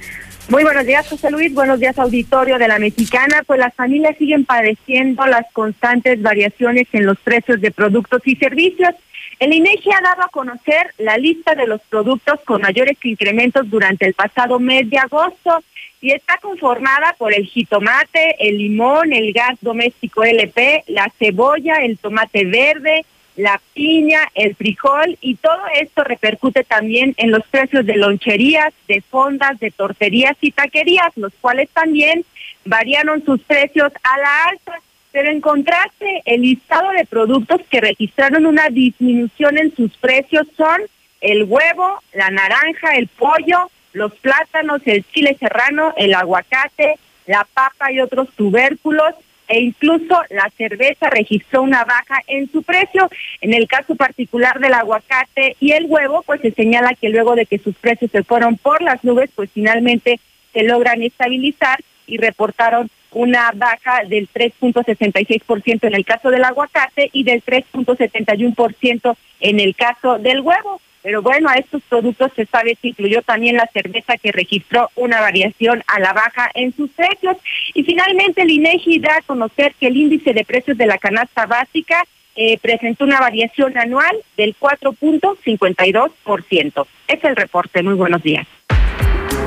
Muy buenos días, José Luis. Buenos días, auditorio de la Mexicana. Pues las familias siguen padeciendo las constantes variaciones en los precios de productos y servicios. El INEGI ha dado a conocer la lista de los productos con mayores incrementos durante el pasado mes de agosto y está conformada por el jitomate, el limón, el gas doméstico LP, la cebolla, el tomate verde, la piña, el frijol y todo esto repercute también en los precios de loncherías, de fondas, de torterías y taquerías, los cuales también variaron sus precios a la alta. Pero en contraste, el listado de productos que registraron una disminución en sus precios son el huevo, la naranja, el pollo, los plátanos, el chile serrano, el aguacate, la papa y otros tubérculos, e incluso la cerveza registró una baja en su precio. En el caso particular del aguacate y el huevo, pues se señala que luego de que sus precios se fueron por las nubes, pues finalmente se logran estabilizar y reportaron una baja del 3.66% en el caso del aguacate y del 3.71% en el caso del huevo. Pero bueno, a estos productos sabe se incluyó también la cerveza que registró una variación a la baja en sus precios. Y finalmente el INEGI da a conocer que el índice de precios de la canasta básica eh, presentó una variación anual del 4.52%. Es el reporte. Muy buenos días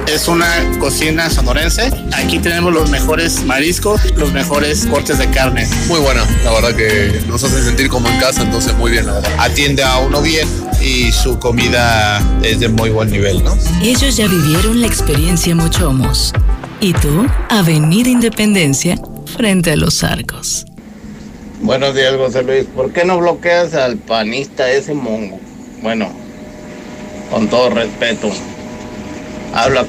es una cocina sonorense. Aquí tenemos los mejores mariscos, los mejores cortes de carne. Muy buena, la verdad que nos hace sentir como en casa, entonces muy bien, la verdad. Atiende a uno bien y su comida es de muy buen nivel, ¿no? Ellos ya vivieron la experiencia Mochomos. ¿Y tú? Avenida Independencia, frente a los arcos. Buenos días, José Luis. ¿Por qué no bloqueas al panista ese mongo? Bueno, con todo respeto, habla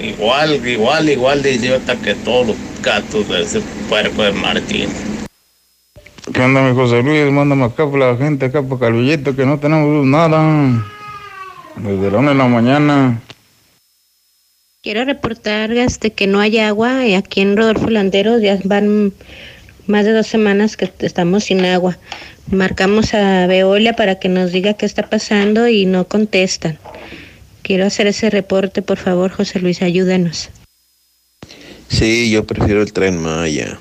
igual, igual, igual de idiota que todos los gatos de ese puerco de Martín. ¿Qué onda, mi José Luis? Mándame acá por la gente, acá por Calvillito, que no tenemos nada. Desde la una de la mañana. Quiero reportar este, que no hay agua aquí en Rodolfo Landeros. Ya van más de dos semanas que estamos sin agua. Marcamos a Veolia para que nos diga qué está pasando y no contestan. Quiero hacer ese reporte, por favor, José Luis, ayúdanos. Sí, yo prefiero el tren Maya.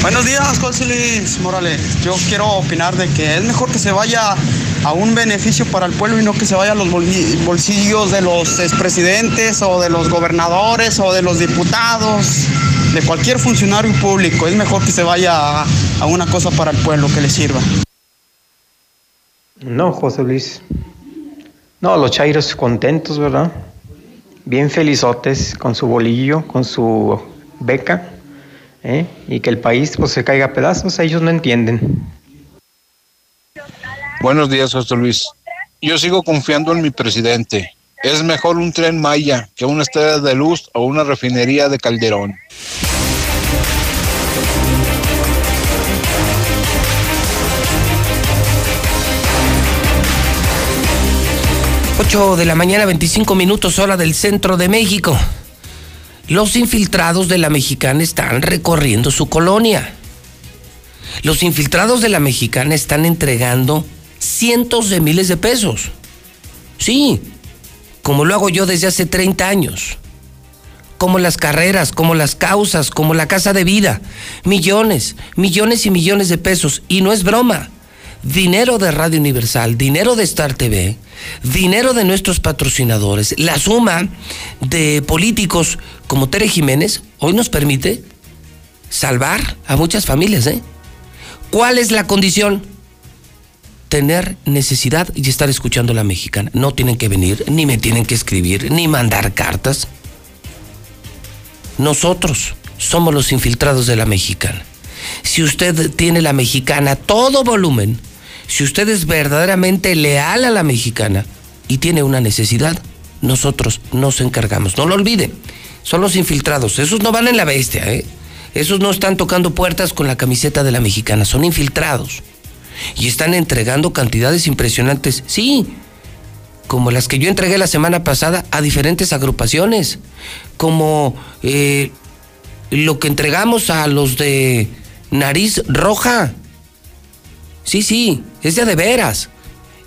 Buenos días, José Luis Morales. Yo quiero opinar de que es mejor que se vaya a un beneficio para el pueblo y no que se vaya a los bolsillos de los expresidentes o de los gobernadores o de los diputados, de cualquier funcionario público. Es mejor que se vaya a, a una cosa para el pueblo que le sirva. No, José Luis. No, los chairos contentos, ¿verdad? Bien felizotes con su bolillo, con su beca, ¿eh? y que el país pues se caiga a pedazos, ellos no entienden. Buenos días, José Luis. Yo sigo confiando en mi presidente. Es mejor un tren Maya que una estrella de luz o una refinería de Calderón. 8 de la mañana, 25 minutos hora del centro de México. Los infiltrados de la mexicana están recorriendo su colonia. Los infiltrados de la mexicana están entregando cientos de miles de pesos. Sí, como lo hago yo desde hace 30 años. Como las carreras, como las causas, como la casa de vida. Millones, millones y millones de pesos. Y no es broma dinero de Radio Universal, dinero de Star TV, dinero de nuestros patrocinadores, la suma de políticos como Tere Jiménez, hoy nos permite salvar a muchas familias. ¿eh? ¿Cuál es la condición? Tener necesidad y estar escuchando la mexicana. No tienen que venir, ni me tienen que escribir, ni mandar cartas. Nosotros somos los infiltrados de la mexicana. Si usted tiene la mexicana todo volumen, si usted es verdaderamente leal a la mexicana y tiene una necesidad, nosotros nos encargamos. No lo olvide, son los infiltrados. Esos no van en la bestia, ¿eh? Esos no están tocando puertas con la camiseta de la mexicana, son infiltrados. Y están entregando cantidades impresionantes, sí, como las que yo entregué la semana pasada a diferentes agrupaciones, como eh, lo que entregamos a los de Nariz Roja. Sí, sí, es de, de veras.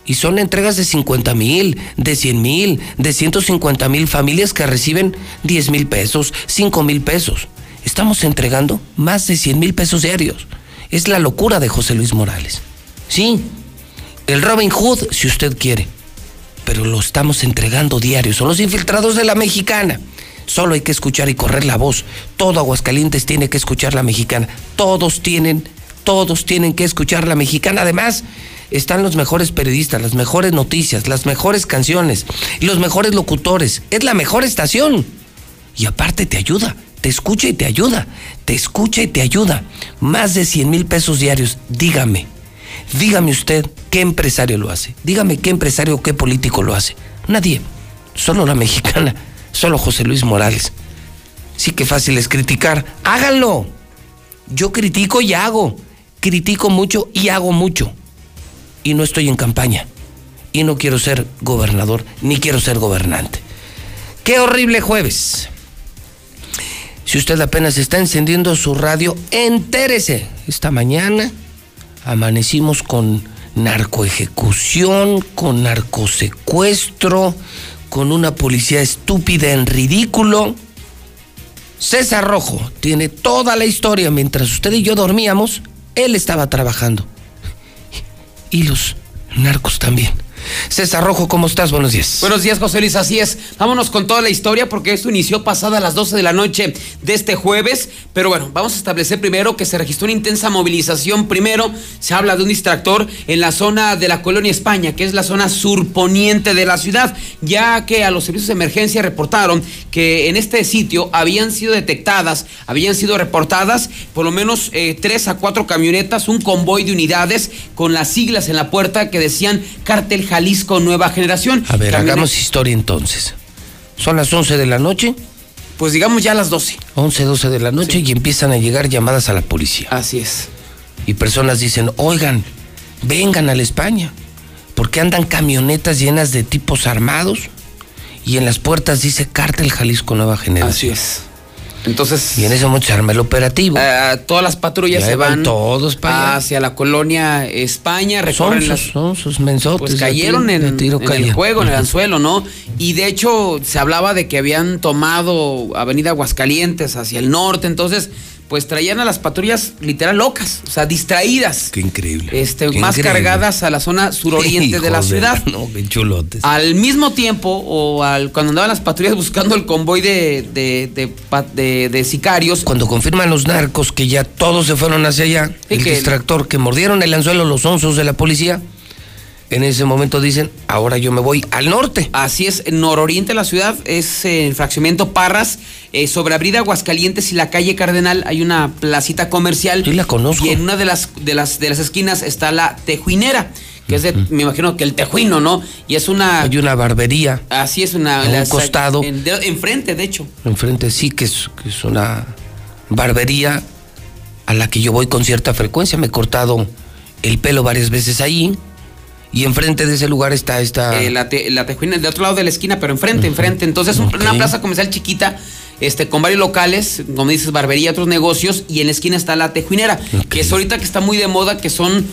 Y son entregas de 50 mil, de 100 mil, de 150 mil familias que reciben 10 mil pesos, 5 mil pesos. Estamos entregando más de 100 mil pesos diarios. Es la locura de José Luis Morales. Sí, el Robin Hood, si usted quiere. Pero lo estamos entregando diario. Son los infiltrados de la mexicana. Solo hay que escuchar y correr la voz. Todo Aguascalientes tiene que escuchar la mexicana. Todos tienen todos tienen que escuchar la mexicana. Además, están los mejores periodistas, las mejores noticias, las mejores canciones los mejores locutores. Es la mejor estación. Y aparte te ayuda, te escucha y te ayuda, te escucha y te ayuda. Más de 100 mil pesos diarios. Dígame, dígame usted qué empresario lo hace. Dígame qué empresario o qué político lo hace. Nadie, solo la mexicana, solo José Luis Morales. Sí que fácil es criticar. Háganlo. Yo critico y hago critico mucho y hago mucho. Y no estoy en campaña. Y no quiero ser gobernador, ni quiero ser gobernante. Qué horrible jueves. Si usted apenas está encendiendo su radio, entérese. Esta mañana amanecimos con narcoejecución, con narcosecuestro, con una policía estúpida en ridículo. César Rojo tiene toda la historia mientras usted y yo dormíamos él estaba trabajando. Y los narcos también. César Rojo, ¿cómo estás? Buenos días. Buenos días, José Luis. Así es. Vámonos con toda la historia porque esto inició pasada las 12 de la noche de este jueves. Pero bueno, vamos a establecer primero que se registró una intensa movilización. Primero, se habla de un distractor en la zona de la colonia España, que es la zona surponiente de la ciudad, ya que a los servicios de emergencia reportaron que en este sitio habían sido detectadas, habían sido reportadas por lo menos eh, tres a cuatro camionetas, un convoy de unidades con las siglas en la puerta que decían Cártel Jalisco Nueva Generación. A ver, hagamos historia entonces. Son las 11 de la noche. Pues digamos ya las 12. 11, 12 de la noche y empiezan a llegar llamadas a la policía. Así es. Y personas dicen, oigan, vengan a la España, porque andan camionetas llenas de tipos armados y en las puertas dice Cártel Jalisco Nueva Generación. Así es. Entonces. Y en momento se arma el operativo. Eh, todas las patrullas se van van todos para allá. hacia la colonia España. Son Recorren sus, son sus mensotes. pues cayeron tiro- en, tiro en el juego, en el anzuelo, ¿no? Y de hecho se hablaba de que habían tomado Avenida Aguascalientes hacia el norte, entonces pues traían a las patrullas literal locas, o sea, distraídas. Qué increíble. Este, Qué más increíble. cargadas a la zona suroriente de la ciudad. *laughs* No, qué chulotes. Al mismo tiempo, o al, cuando andaban las patrullas buscando el convoy de, de, de sicarios, Cuando confirman los narcos que ya todos se fueron hacia allá, el que- distractor que mordieron el anzuelo los onzos de la policía, en ese momento dicen, ahora yo me voy al norte. Así es, en nororiente de la ciudad es eh, el fraccionamiento Parras, eh, sobre Abrida Aguascalientes y la calle Cardenal hay una placita comercial. Sí, la conozco. Y en una de las, de las, de las esquinas está la Tejuinera, que es de, me imagino que el Tejuino, ¿no? Y es una... Hay una barbería. Así es una... A un costado. en- enfrente, de hecho. Enfrente sí, que es, que es una barbería a la que yo voy con cierta frecuencia. Me he cortado el pelo varias veces ahí. Y enfrente de ese lugar está esta. Eh, la, te- la Tejuina, del otro lado de la esquina, pero enfrente, enfrente. Entonces, un- una plaza comercial chiquita, este, con varios locales, como dices, barbería, otros negocios, y en la esquina está la Tejuinera, que es ahorita que está muy de moda, que son.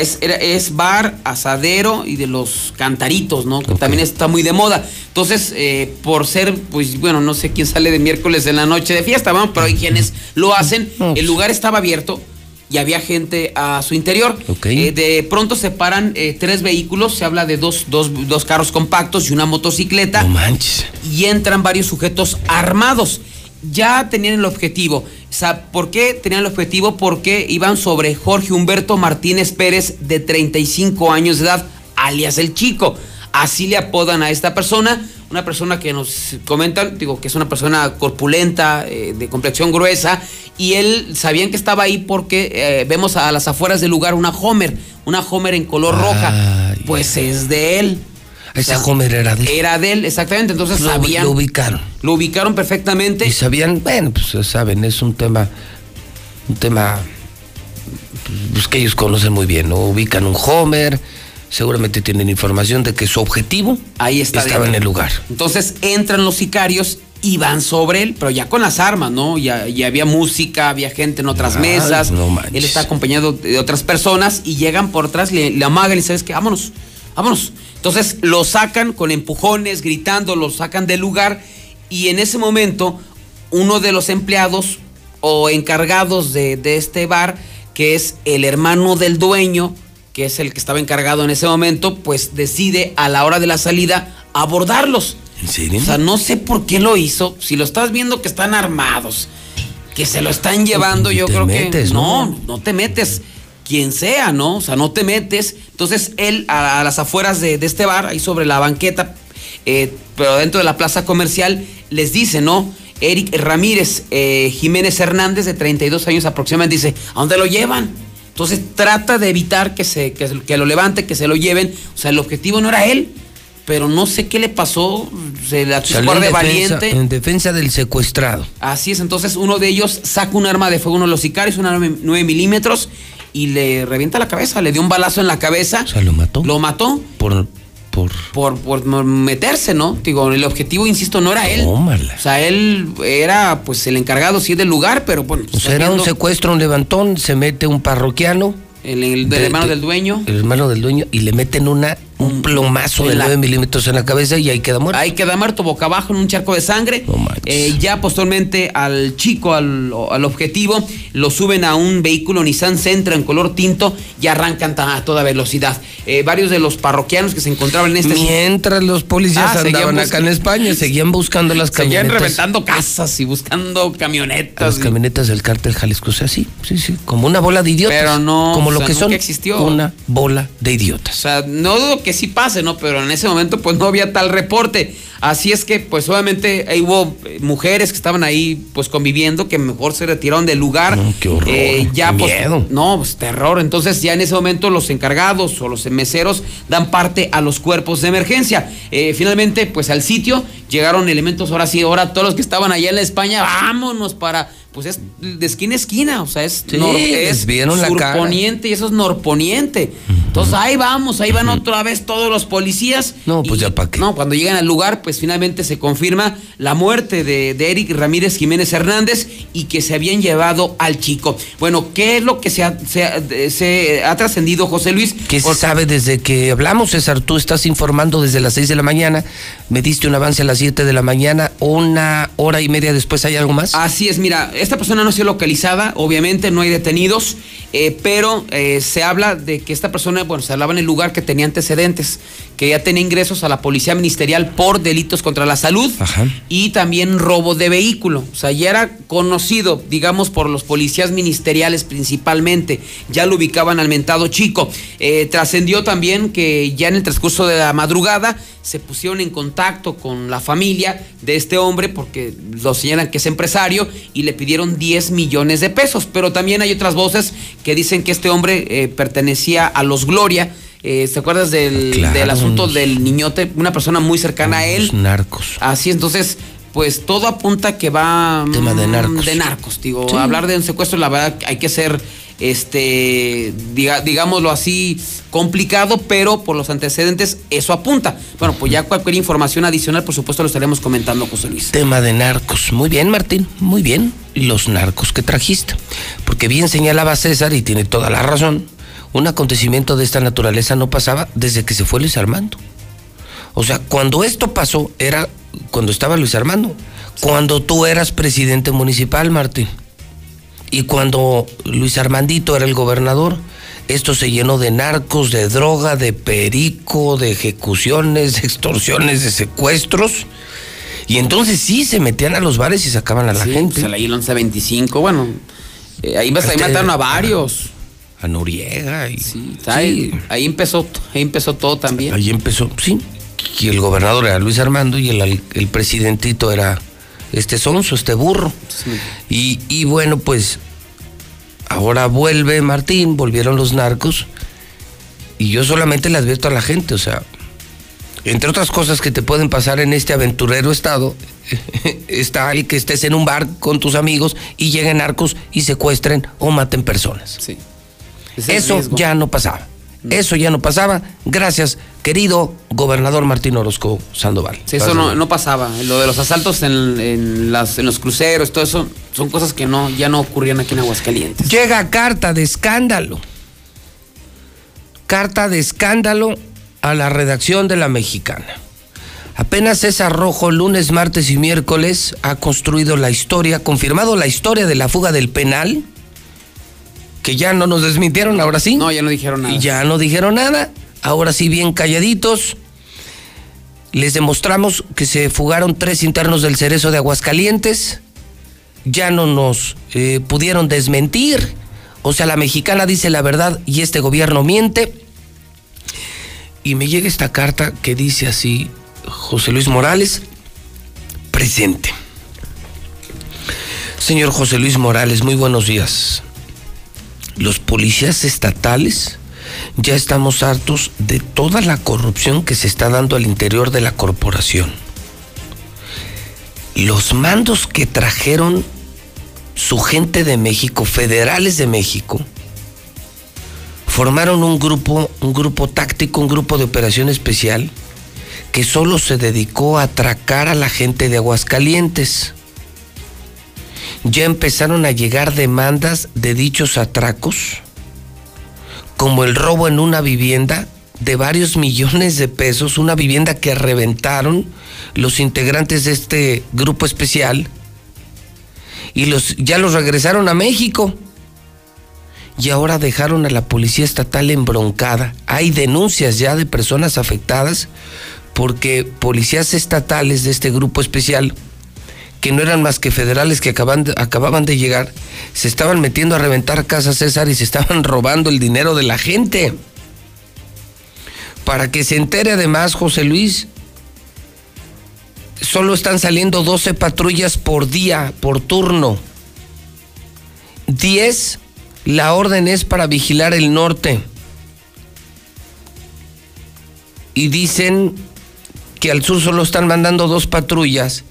Es, es bar, asadero y de los cantaritos, ¿no? Que también está muy de moda. Entonces, eh, por ser, pues bueno, no sé quién sale de miércoles en la noche de fiesta, vamos, pero hay quienes lo hacen. El lugar estaba abierto y había gente a su interior. Eh, de pronto se paran eh, tres vehículos, se habla de dos, dos, dos carros compactos y una motocicleta. No manches. Y entran varios sujetos armados. Ya tenían el objetivo. ¿Por qué tenían el objetivo? Porque iban sobre Jorge Humberto Martínez Pérez, de 35 años de edad, alias el Chico. Así le apodan a esta persona. Una persona que nos comentan, digo, que es una persona corpulenta, eh, de complexión gruesa. Y él sabían que estaba ahí porque eh, vemos a las afueras del lugar una Homer, una Homer en color roja. Pues es de él. Esa O sea, Homer era de él. Era de él, exactamente. Entonces Lo- sabían. lo ubicaron. Lo ubicaron perfectamente. Y sabían, bueno, pues saben, es un tema, un tema pues, que ellos conocen muy bien, ¿no? Ubican un Homer, seguramente tienen información de que su objetivo Ahí está estaba en el lugar. Entonces entran los sicarios y van sobre él, pero ya con las armas, ¿no? Ya, ya había música, había gente en otras Ay, mesas. no él está acompañado de otras personas y llegan por atrás, le, le amagan y sabes qué, vámonos, vámonos. Entonces lo sacan con empujones, gritando, lo sacan del lugar y en ese momento uno de los empleados o encargados de, de este bar, que es el hermano del dueño, que es el que estaba encargado en ese momento, pues decide a la hora de la salida abordarlos. ¿En serio? O sea, no sé por qué lo hizo. Si lo estás viendo que están armados, que se lo están llevando, yo te creo metes, que ¿no? no, no te metes. Quien sea, ¿no? O sea, no te metes. Entonces él a, a las afueras de, de este bar, ahí sobre la banqueta, eh, pero dentro de la plaza comercial, les dice, ¿no? Eric Ramírez eh, Jiménez Hernández, de 32 años aproximadamente, dice, ¿a dónde lo llevan? Entonces trata de evitar que, se, que, que lo levante, que se lo lleven. O sea, el objetivo no era él, pero no sé qué le pasó. Se la en de valiente. en defensa del secuestrado. Así es, entonces uno de ellos saca un arma de fuego, uno de los sicarios, una 9 milímetros, y le revienta la cabeza, le dio un balazo en la cabeza. O sea, lo mató. Lo mató Por, por por, por meterse, ¿no? Digo, el objetivo, insisto, no era él. Tómala. O sea, él era pues el encargado, sí, del lugar, pero bueno. O sea, era un secuestro, un levantón, se mete un parroquiano. El, el del de- hermano de- del dueño. El hermano del dueño y le meten una, un plomazo en de la- 9 milímetros en la cabeza y ahí queda muerto. Ahí queda muerto boca abajo en un charco de sangre. Eh, ya posteriormente al chico, al, al objetivo, lo suben a un vehículo Nissan Sentra en color tinto y arrancan a toda velocidad. Eh, varios de los parroquianos que se encontraban en este Mientras los policías Ah, seguían andaban acá en España, seguían buscando las Seguían camionetas. reventando casas y buscando camionetas. Las camionetas del cártel Jalisco, o sea, sí, sí, sí, como una bola de idiotas. Pero no, Como o lo sea, que son, existió. una bola de idiotas. O sea, no dudo que sí pase, ¿no? Pero en ese momento, pues no había tal reporte. Así es que, pues obviamente, ahí hubo eh, mujeres que estaban ahí, pues conviviendo, que mejor se retiraron del lugar. qué horror, ya, qué pues, miedo. No, pues terror. Entonces, ya en ese momento, los encargados o los meseros dan parte a los cuerpos de emergencia. Eh, finalmente, pues al sitio llegaron elementos, ahora sí, ahora todos los que estaban allá en la España, vámonos para. Pues es de esquina a esquina, o sea, es, Sí, es surponiente y eso es norponiente. Entonces ahí vamos, ahí van otra vez todos los policías. No, pues ya para qué. No, cuando llegan al lugar, pues finalmente se confirma la muerte de, de Eric Ramírez Jiménez Hernández y que se habían llevado al chico. Bueno, ¿qué es lo que se ha, se se trascendido, José Luis? ¿Qué se sabe desde que hablamos, César? Tú estás informando desde las 6 de la mañana, me diste un avance a las 7 de la mañana, una hora y media después, ¿hay algo más? Así es, mira, esta persona no ha sido localizada, obviamente no hay detenidos, eh, pero eh, se habla de que esta persona, bueno, se hablaba en el lugar que tenía antecedentes, que ya tenía ingresos a la policía ministerial por delitos contra la salud y también robo de vehículo. O sea, ya era conocido, digamos, por los policías ministeriales principalmente. Ya lo ubicaban al mentado chico. Eh, Trascendió también que ya en el transcurso de la madrugada se pusieron en contacto con la familia de este hombre porque lo señalan que es empresario y le pidieron 10 millones de pesos. Pero también hay otras voces que dicen que este hombre eh, pertenecía a los Gloria. Eh, ¿Se acuerdas del, Claro. del asunto del niñote? Una persona muy cercana a él. Los narcos. Así, entonces, pues todo apunta que va. Tema de mm, narcos. De narcos, digo. Sí. Hablar de un secuestro, la verdad, hay que ser, este, diga- digámoslo así, complicado, pero por los antecedentes, eso apunta. Bueno, pues ya cualquier información adicional, por supuesto, lo estaremos comentando, José Luis. Tema de narcos. Muy bien, Martín, muy bien. Los narcos que trajiste. Porque bien señalaba César, y tiene toda la razón, un acontecimiento de esta naturaleza no pasaba desde que se fue Luis Armando. O sea, cuando esto pasó era cuando estaba Luis Armando. Cuando tú eras presidente municipal, Martín. Y cuando Luis Armandito era el gobernador, esto se llenó de narcos, de droga, de perico, de ejecuciones, de extorsiones, de secuestros. Y entonces sí se metían a los bares y sacaban a la Sí, gente. pues, ahí el 1125, bueno, eh, ahí, ahí Este- mataron a varios. A Noriega. Y, Sí, ahí, ahí empezó, ahí empezó todo también. Ahí empezó, sí. Y el gobernador era Luis Armando y el, el presidentito era este sonso, este burro. Y, y bueno, pues ahora vuelve Martín, volvieron los narcos. Y yo solamente le advierto a la gente, o sea, entre otras cosas que te pueden pasar en este aventurero estado, *laughs* está el que estés en un bar con tus amigos y lleguen narcos y secuestren o maten personas. Sí. Ese Eso riesgo. ya no pasaba. Eso ya no pasaba. Gracias, querido gobernador Martín Orozco Sandoval. Sí, eso no, no pasaba. Lo de los asaltos en, en las, en los cruceros, todo eso, son cosas que no, ya no ocurrían aquí en Aguascalientes. Llega carta de escándalo. Carta de escándalo a la redacción de la mexicana. Apenas César Rojo, lunes, martes y miércoles, ha construido la historia, confirmado la historia de la fuga del penal, que ya no nos desmintieron, ahora sí. No, ya no dijeron nada. Y ya no dijeron nada. Ahora sí, bien calladitos. Les demostramos que se fugaron tres internos del Cerezo de Aguascalientes. Ya no nos eh, pudieron desmentir. O sea, la mexicana dice la verdad y este gobierno miente. Y me llega esta carta que dice así, José Luis Morales, presente. Señor José Luis Morales, muy buenos días. Los policías estatales ya estamos hartos de toda la corrupción que se está dando al interior de la corporación. Los mandos que trajeron su gente de México, federales de México, formaron un grupo, un grupo táctico, un grupo de operación especial que solo se dedicó a atracar a la gente de Aguascalientes. Ya empezaron a llegar demandas de dichos atracos, como el robo en una vivienda de varios *laughs* millones de pesos, una vivienda que reventaron los integrantes de este grupo especial y los, ya los regresaron a México. Y ahora dejaron a la policía estatal embroncada. Hay denuncias ya de personas afectadas porque policías estatales de este grupo especial, que no eran más que federales que acaban de- acababan de llegar, se estaban metiendo a reventar casas César y se estaban *laughs* robando el dinero de la gente. Para que se entere además, José Luis, solo están saliendo 12 patrullas por día, por turno. 10, la orden es para vigilar el norte. Y dicen que al sur solo están mandando dos patrullas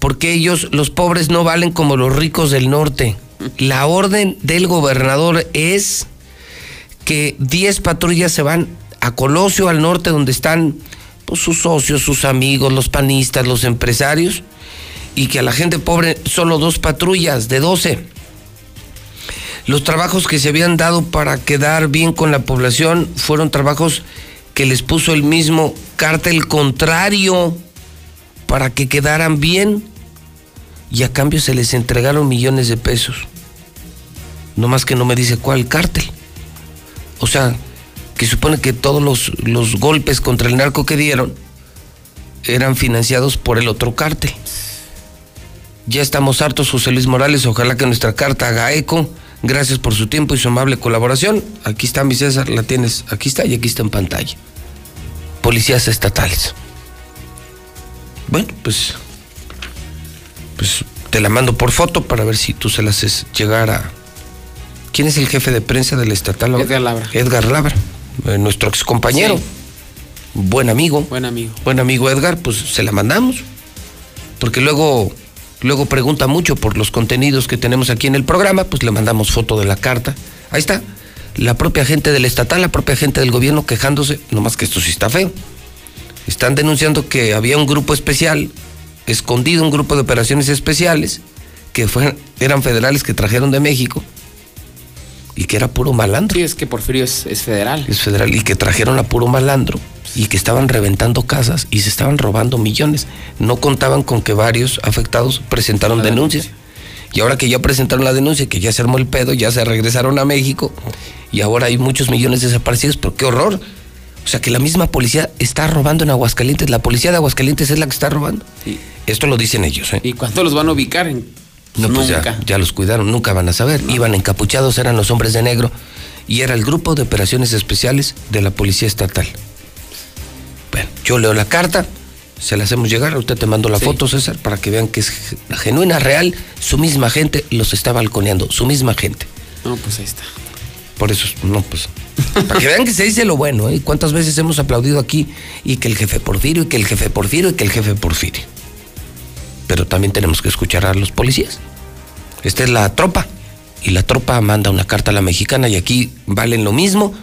porque ellos, los pobres, no valen como los ricos del norte. La orden del gobernador es que 10 patrullas se van a Colosio, al norte, donde están pues, sus socios, sus amigos, los panistas, los empresarios, y que a la gente pobre solo dos patrullas de 12. Los trabajos que se habían dado para quedar bien con la población fueron trabajos que les puso el mismo cártel contrario para que quedaran bien y a cambio se les entregaron millones de pesos. No más que no me dice cuál cártel. O sea, que supone que todos los, los golpes contra el narco que dieron eran financiados por el otro cártel. Ya estamos hartos, José Luis Morales. Ojalá que nuestra carta haga eco. Gracias por su tiempo y su amable colaboración. Aquí está mi César, la tienes. Aquí está y aquí está en pantalla. Policías estatales. Bueno, pues. Pues te la mando por foto para ver si tú se la haces llegar a. ¿Quién es el jefe de prensa del estatal? Edgar Labra. Edgar Labra. eh, nuestro ex compañero, Sí. buen amigo, Buen amigo. buen amigo Edgar, pues se la mandamos. Porque luego, luego pregunta mucho por los contenidos que tenemos aquí en el programa, pues le mandamos foto de la carta. Ahí está. La propia gente del estatal, la propia gente del gobierno quejándose, nomás que esto sí está feo. Están denunciando que había un grupo especial, escondido un grupo de operaciones especiales, que fueron, eran federales que trajeron de México y que era puro malandro. Sí, es que Porfirio es, es federal. Es federal y que trajeron a puro malandro y que estaban reventando casas y se estaban robando millones. No contaban con que varios afectados presentaron denuncias. Y ahora que ya presentaron la denuncia, que ya se armó el pedo, ya se regresaron a México y ahora hay muchos millones desaparecidos, pero qué horror. O sea que la misma policía está robando en Aguascalientes, la policía de Aguascalientes es la que está robando. Esto lo dicen ellos, ¿eh? ¿Y cuándo los van a ubicar? En- No, pues ya, Nunca. ya los cuidaron, nunca van a saber. Iban encapuchados, eran los hombres de negro y era el grupo de operaciones especiales de la Policía Estatal. Bueno, yo leo la carta, se la hacemos llegar, ahorita te mando la foto, César, para que vean que es ge- genuina, real. Su misma gente los está balconeando, su misma gente. No, pues ahí está. Por eso, no, pues. Para que vean que se dice lo bueno, ¿eh? ¿Cuántas veces hemos aplaudido aquí y que el jefe Porfirio, y que el jefe Porfirio, y que el jefe Porfirio? Pero también tenemos que escuchar a los policías. Esta es la tropa. Y la tropa manda una carta a la mexicana y aquí valen lo mismo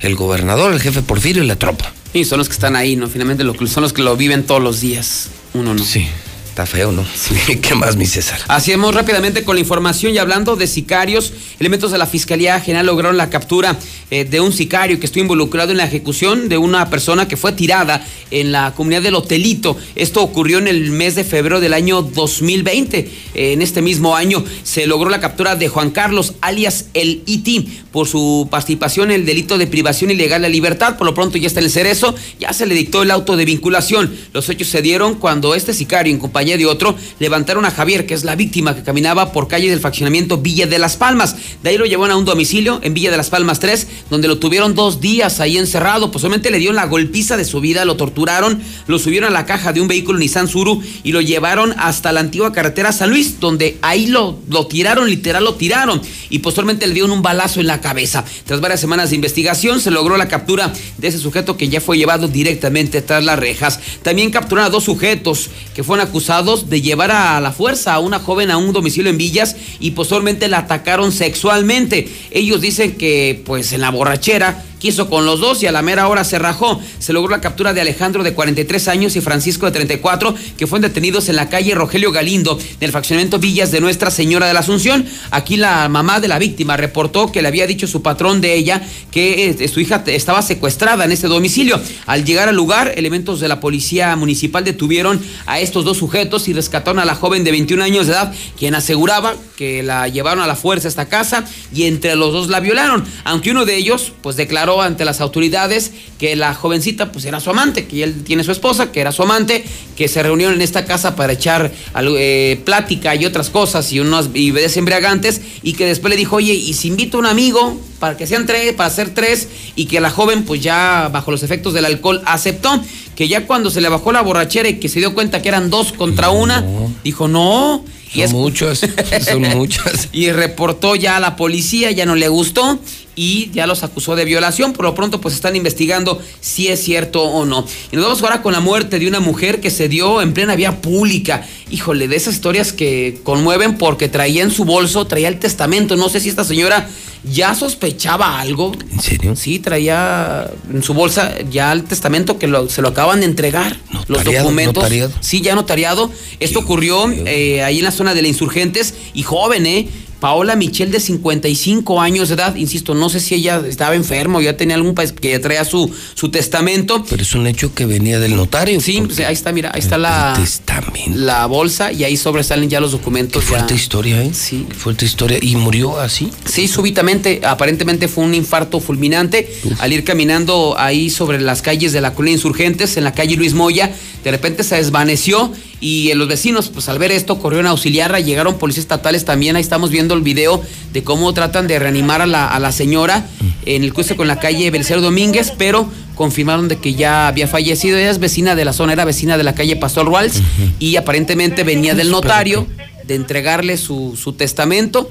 el gobernador, el jefe Porfirio y la tropa. Y son los que están ahí, ¿no? Finalmente son los que lo viven todos los días. Uno no. Sí. Está feo, ¿no? *laughs* ¿Qué más, mi César? Hacemos rápidamente con la información y hablando de sicarios, elementos de la Fiscalía General lograron la captura eh, de un sicario que estuvo involucrado en la ejecución de una persona que fue tirada en la comunidad del Hotelito. Esto ocurrió en el mes de febrero del año 2020. Eh, en este mismo año se logró la captura de Juan Carlos, alias el IT, por su participación en el delito de privación ilegal de libertad. Por lo pronto ya está en el cerezo, ya se le dictó el auto de vinculación. Los hechos se dieron cuando este sicario, en compañía de otro, levantaron a Javier, que es la víctima que caminaba por calle del fraccionamiento Villa de las Palmas. De ahí lo llevaron a un domicilio en Villa de las Palmas 3, donde lo tuvieron dos días ahí encerrado. Posiblemente le dieron la golpiza de su vida, lo torturaron, lo subieron a la caja de un vehículo Nissan Suru y lo llevaron hasta la antigua carretera San Luis, donde ahí lo, lo tiraron, literal lo tiraron, y posteriormente le dieron un balazo en la cabeza. Tras varias semanas de investigación, se logró la captura de ese sujeto que ya fue llevado directamente tras las rejas. También capturaron a dos sujetos que fueron acusados de llevar a la fuerza a una joven a un domicilio en Villas y posteriormente la atacaron sexualmente. Ellos dicen que pues en la borrachera quiso con los dos y a la mera hora se rajó. Se logró la captura de Alejandro de 43 años y Francisco de 34 que fueron detenidos en la calle Rogelio Galindo del fraccionamiento Villas de Nuestra Señora de la Asunción. Aquí la mamá de la víctima reportó que le había dicho su patrón de ella que eh, su hija estaba secuestrada en este domicilio. Al llegar al lugar, elementos de la policía municipal detuvieron a estos dos sujetos y rescataron a la joven de 21 años de edad, quien aseguraba que la llevaron a la fuerza a esta casa y entre los dos la violaron, aunque uno de ellos pues declaró ante las autoridades que la jovencita pues era su amante, que él tiene su esposa, que era su amante, que se reunieron en esta casa para echar eh, plática y otras cosas y unas bebidas embriagantes y que después le dijo, oye, y si invito a un amigo para que sean tres, para hacer tres y que la joven pues ya bajo los efectos del alcohol aceptó, que ya cuando se le bajó la borrachera y que se dio cuenta que eran dos contra una, dijo no. Y Son es muchos, son muchas. y reportó ya a la policía, ya no le gustó y ya los acusó de violación. Por lo pronto, pues están investigando si es cierto o no. Y nos vamos ahora con la muerte de una mujer que se dio en plena vía pública. Híjole, de esas historias que conmueven porque traía en su bolso, traía el testamento. No sé si esta señora ya sospechaba algo. ¿En serio? Sí, traía en su bolsa ya el testamento que lo- se lo acaban de entregar. los documentos. notariado. Sí, ya notariado. Esto ocurrió eh, ahí en la zona de la Insurgentes y joven, ¿eh? Paola Michel de 55 años de edad, insisto, no sé si ella estaba enferma o ya tenía algún país que ya traía su, su testamento. Pero es un hecho que venía del notario. Sí, pues, ahí está, mira, ahí está la, testamento. la bolsa y ahí sobresalen ya los documentos. Qué fuerte ya. historia, ¿eh? Sí. Qué fuerte historia. ¿Y murió así? Sí, súbitamente, aparentemente fue un infarto fulminante. Al ir caminando ahí sobre las calles de la colonia Insurgentes, en la calle Luis Moya, de repente se desvaneció y eh, los vecinos, pues al ver esto, corrieron a auxiliarla. Llegaron policías estatales también. Ahí estamos viendo el video de cómo tratan de reanimar a la, señora en el cruce con la calle Belisario Domínguez, pero confirmaron de que ya había fallecido. Ella es vecina de la zona, era vecina de la calle Pastor Ruals y aparentemente venía del notario de entregarle su, testamento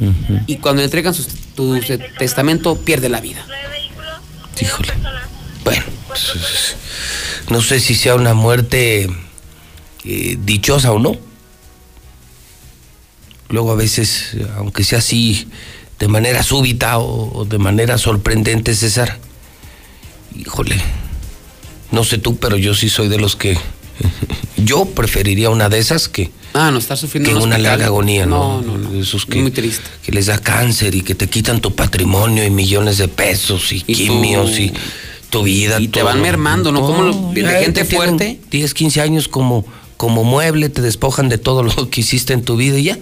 y cuando le entregan su, testamento pierde la vida. Bueno, pues, no sé si sea una muerte eh, dichosa o no. Luego a veces, aunque sea así, de manera súbita o, o de manera sorprendente, César, híjole, no sé tú, pero yo sí soy de los que *laughs* yo preferiría una de esas que, Ah, no estar sufriendo que una larga agonía, ¿no? No, no, no. Esos que, Muy triste. que les da cáncer y que te quitan tu patrimonio y millones de pesos y, Y quimios y tu vida. Y te van mermando, ¿no? Como ya gente fuerte. 10, 15 años como, como mueble, te despojan de todo lo que hiciste en tu vida y ya.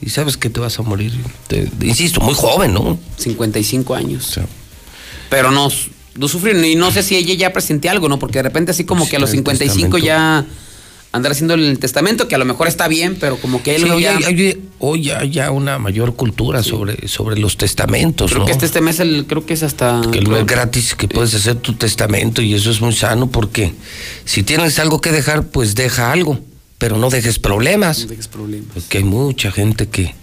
Y sabes que te vas a morir. Te- insisto, muy joven, ¿no? 55 años. Pero no, no sufrir. Y no sé si ella ya presentía algo, ¿no? Porque de repente así como que a los el 55 ya andar haciendo el testamento, que a lo mejor está bien, pero como que él Sí, hoy, ya... hay- hoy ya hay ya una mayor cultura sobre, sobre los testamentos, creo ¿no? que este, este mes el, creo que es hasta... que el mes gratis que puedes hacer tu testamento y eso es muy sano porque si tienes algo que dejar, pues deja algo, pero no dejes problemas. No dejes problemas. Porque hay mucha gente que,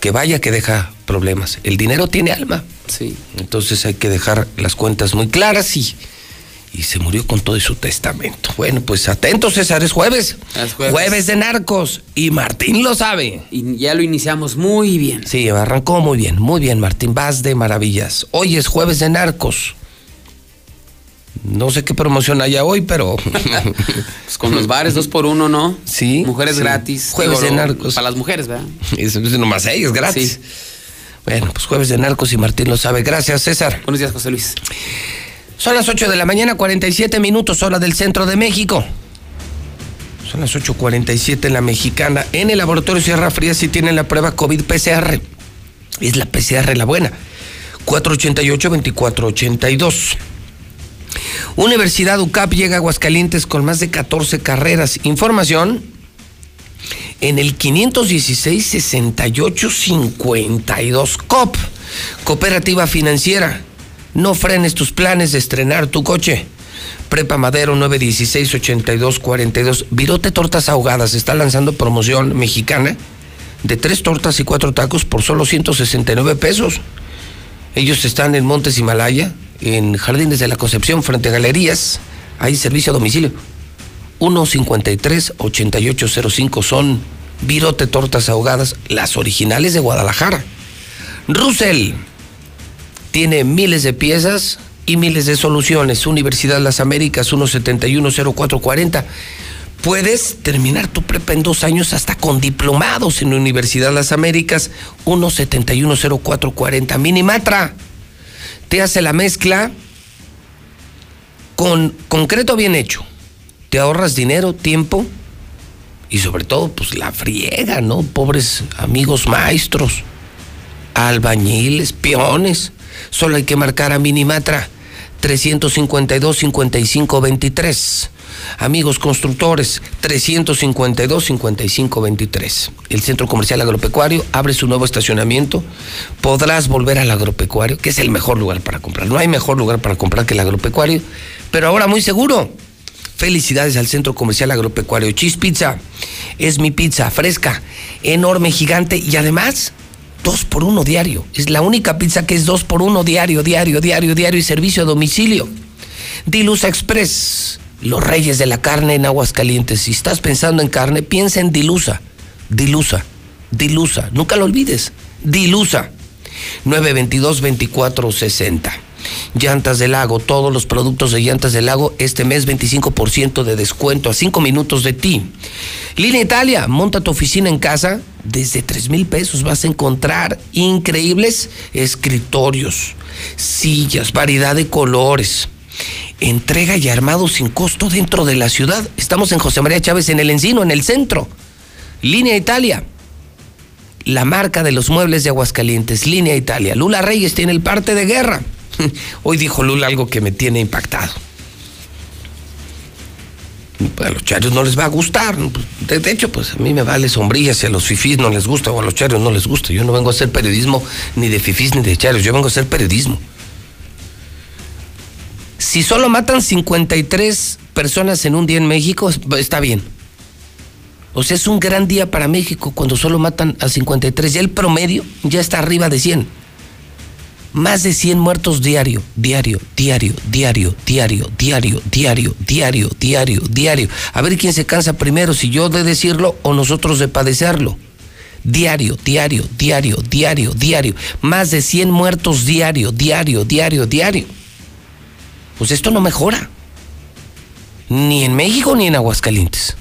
que vaya que deja problemas. El dinero tiene alma. Sí. Entonces hay que dejar las cuentas muy claras y, y se murió con todo su testamento. Bueno, pues atentos, César, es jueves. Es jueves. de narcos y Martín lo sabe. Y ya lo iniciamos muy bien. Sí, arrancó muy bien, muy bien, Martín. Vas de maravillas. Hoy es jueves de narcos. No sé qué promoción haya hoy, pero. *laughs* Pues con los bares dos por uno, ¿no? Sí. Mujeres sí. gratis. Jueves Digo, de narcos. Para las mujeres, ¿verdad? *laughs* Eso es nomás ellos, gratis. Bueno, pues jueves de narcos y Martín lo sabe. Gracias, César. Buenos días, José Luis. Son las 8 de la mañana, 47 minutos, hora del centro de México. Son las 8.47 en la mexicana. En el laboratorio Sierra Fría sí tienen la prueba COVID-PCR. Es la PCR la buena. 488-2482. Universidad UCAP llega a Aguascalientes con más de 14 carreras. Información en el 516-6852 COP, Cooperativa Financiera. No frenes tus planes de estrenar tu coche. Prepa Madero 916-8242. Virote Tortas Ahogadas está lanzando promoción mexicana de tres tortas y cuatro tacos por solo 169 pesos. Ellos están en Montes Himalaya, en Jardines de la Concepción, frente a Galerías. Hay servicio a domicilio. 153-8805 son Virote Tortas Ahogadas, las originales de Guadalajara. Russell tiene miles de piezas y miles de soluciones. Universidad Las Américas 1710440. Puedes terminar tu prepa en dos años hasta con diplomados en Universidad Las Américas 1710440. Minimatra te hace la mezcla con concreto bien hecho. Te ahorras dinero, tiempo y sobre todo pues la friega, ¿no? Pobres amigos maestros, albañiles, peones. Solo hay que marcar a Minimatra 352-5523. Amigos constructores, 352-5523. El Centro Comercial Agropecuario abre su nuevo estacionamiento. Podrás volver al agropecuario, que es el mejor lugar para comprar. No hay mejor lugar para comprar que el agropecuario, pero ahora muy seguro. Felicidades al Centro Comercial Agropecuario. Cheese Pizza es mi pizza fresca, enorme, gigante y además dos por uno diario. Es la única pizza que es dos por uno diario, diario, diario, diario y servicio a domicilio. Dilusa Express, los reyes de la carne en Aguascalientes. Si estás pensando en carne, piensa en Dilusa. Dilusa, Dilusa, nunca lo olvides. Dilusa, 922-2460. Llantas del Lago, todos los productos de Llantas del Lago, este mes 25% de descuento a 5 minutos de ti. Línea Italia, monta tu oficina en casa, desde 3 mil pesos vas a encontrar increíbles escritorios, sillas, variedad de colores. Entrega y armado sin costo dentro de la ciudad. Estamos en José María Chávez, en el Encino, en el centro. Línea Italia, la marca de los muebles de Aguascalientes, Línea Italia. Lula Reyes tiene el parte de guerra. *laughs* Hoy dijo Lula algo que me tiene impactado. Pues a los charios no les va a gustar. De, de hecho, pues a mí me vale sombrilla si a los fifís no les gusta o a los charios no les gusta. Yo no vengo a hacer periodismo ni de fifís ni de charios, yo vengo a hacer periodismo. Si solo matan 53 personas en un día en México, está bien. O sea, es un gran día para México cuando solo matan a 53. Ya el promedio ya está arriba de 100. Más de 100 muertos diario, diario, diario, diario, diario, diario, diario, diario, diario, diario. A ver quién se cansa primero, si yo de decirlo o nosotros de padecerlo. Diario, diario, diario, diario, diario. Más de 100 muertos diario, diario, diario, diario. Pues esto no mejora. Ni en México ni en Aguascalientes.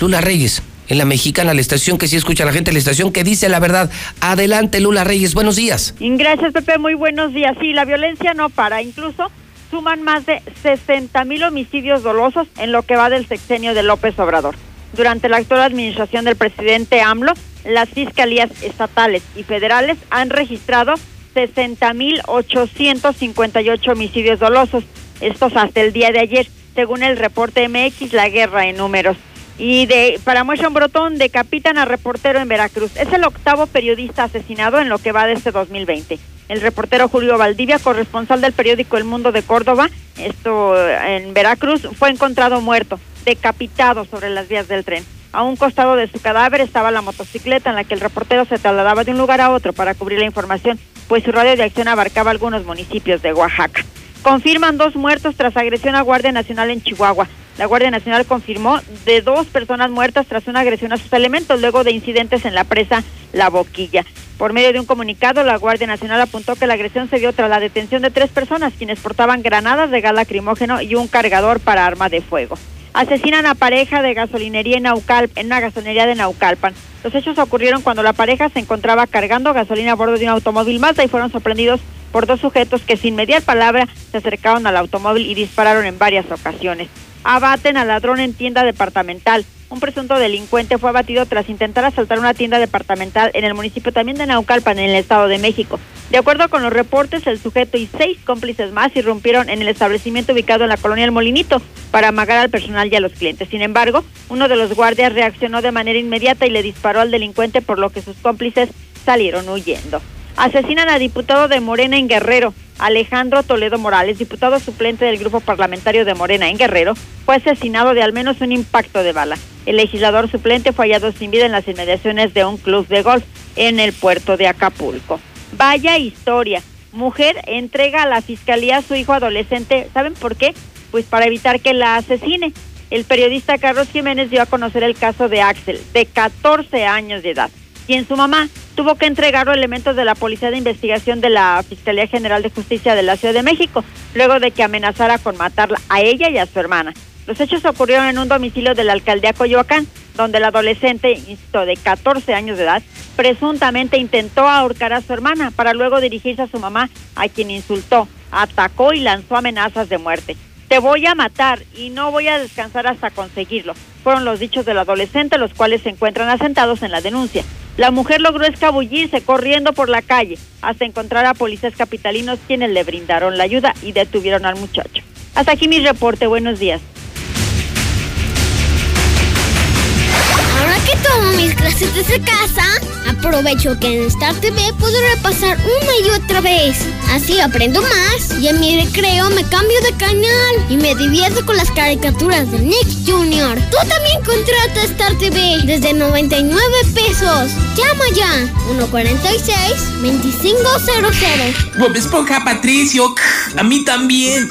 Lula Reyes, en la mexicana, la estación que sí escucha a la gente, la estación que dice la verdad. Adelante, Lula Reyes, buenos días. Gracias, Pepe, muy buenos días. Sí, la violencia no para, incluso suman más de 60 mil homicidios dolosos en lo que va del sexenio de López Obrador. Durante la actual administración del presidente AMLO, las fiscalías estatales y federales han registrado 60 mil 858 homicidios dolosos, estos hasta el día de ayer, según el reporte MX, la guerra en números. Y de para muestra un brotón decapitan a reportero en Veracruz. Es el octavo periodista asesinado en lo que va de este 2020. El reportero Julio Valdivia, corresponsal del periódico El Mundo de Córdoba, esto en Veracruz, fue encontrado muerto, decapitado sobre las vías del tren. A un costado de su cadáver estaba la motocicleta en la que el reportero se trasladaba de un lugar a otro para cubrir la información, pues su radio de acción abarcaba algunos municipios de Oaxaca. Confirman dos muertos tras agresión a Guardia Nacional en Chihuahua. La Guardia Nacional confirmó de dos personas muertas tras una agresión a sus elementos luego de incidentes en la presa La Boquilla. Por medio de un comunicado, la Guardia Nacional apuntó que la agresión se dio tras la detención de tres personas quienes portaban granadas de gas lacrimógeno y un cargador para arma de fuego. Asesinan a pareja de gasolinería en, Naucalpan, en una gasolinería de Naucalpan. Los hechos ocurrieron cuando la pareja se encontraba cargando gasolina a bordo de un automóvil Mazda y fueron sorprendidos por dos sujetos que sin mediar palabra se acercaron al automóvil y dispararon en varias ocasiones abaten al ladrón en tienda departamental. Un presunto delincuente fue abatido tras intentar asaltar una tienda departamental en el municipio también de Naucalpan, en el Estado de México. De acuerdo con los reportes, el sujeto y seis cómplices más irrumpieron en el establecimiento ubicado en la colonia El Molinito para amagar al personal y a los clientes. Sin embargo, uno de los guardias reaccionó de manera inmediata y le disparó al delincuente, por lo que sus cómplices salieron huyendo. Asesinan a diputado de Morena en Guerrero. Alejandro Toledo Morales, diputado suplente del grupo parlamentario de Morena en Guerrero, fue asesinado de al menos un impacto de bala. El legislador suplente fue hallado sin vida en las inmediaciones de un club de golf en el puerto de Acapulco. Vaya historia. Mujer entrega a la fiscalía a su hijo adolescente. ¿Saben por qué? Pues para evitar que la asesine. El periodista Carlos Jiménez dio a conocer el caso de Axel, de 14 años de edad quien su mamá tuvo que entregar elementos de la Policía de Investigación de la Fiscalía General de Justicia de la Ciudad de México, luego de que amenazara con matarla a ella y a su hermana. Los hechos ocurrieron en un domicilio de la alcaldía Coyoacán, donde el adolescente, insisto, de 14 años de edad, presuntamente intentó ahorcar a su hermana para luego dirigirse a su mamá, a quien insultó, atacó y lanzó amenazas de muerte. Te voy a matar y no voy a descansar hasta conseguirlo. Fueron los dichos del adolescente, los cuales se encuentran asentados en la denuncia. La mujer logró escabullirse corriendo por la calle hasta encontrar a policías capitalinos quienes le brindaron la ayuda y detuvieron al muchacho. Hasta aquí mi reporte. Buenos días. Ahora que tomo mis clases desde casa, aprovecho que en Star TV puedo repasar una y otra vez. Así aprendo más y en mi recreo me cambio de canal y me divierto con las caricaturas de Nick Jr. Tú también contrata Star TV desde 99 pesos. Llama ya 146-2500. Bob Esponja Patricio, a mí también.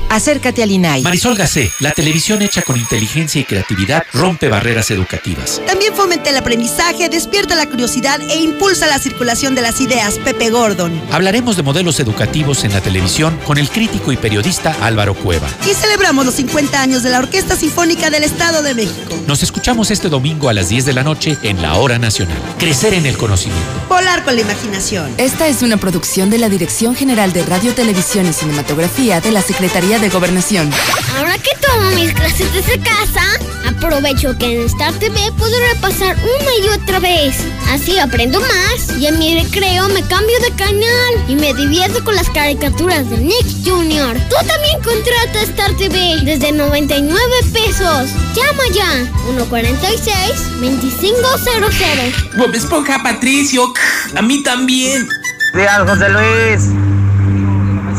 Acércate al INAI. Marisol Gacé, la televisión hecha con inteligencia y creatividad rompe barreras educativas. También fomenta el aprendizaje, despierta la curiosidad e impulsa la circulación de las ideas. Pepe Gordon. Hablaremos de modelos educativos en la televisión con el crítico y periodista Álvaro Cueva. Y celebramos los 50 años de la Orquesta Sinfónica del Estado de México. Nos escuchamos este domingo a las 10 de la noche en la Hora Nacional. Crecer en el conocimiento. Volar con la imaginación. Esta es una producción de la Dirección General de Radio, Televisión y Cinematografía de la Secretaría de Gobernación. Ahora que tomo mis clases desde casa, aprovecho que en Star TV puedo repasar una y otra vez. Así aprendo más y en mi recreo me cambio de canal y me divierto con las caricaturas de Nick Jr. Tú también contrata Star TV desde 99 pesos. Llama ya 146-2500. Bob Esponja, Patricio, a mí también. Días, José Luis.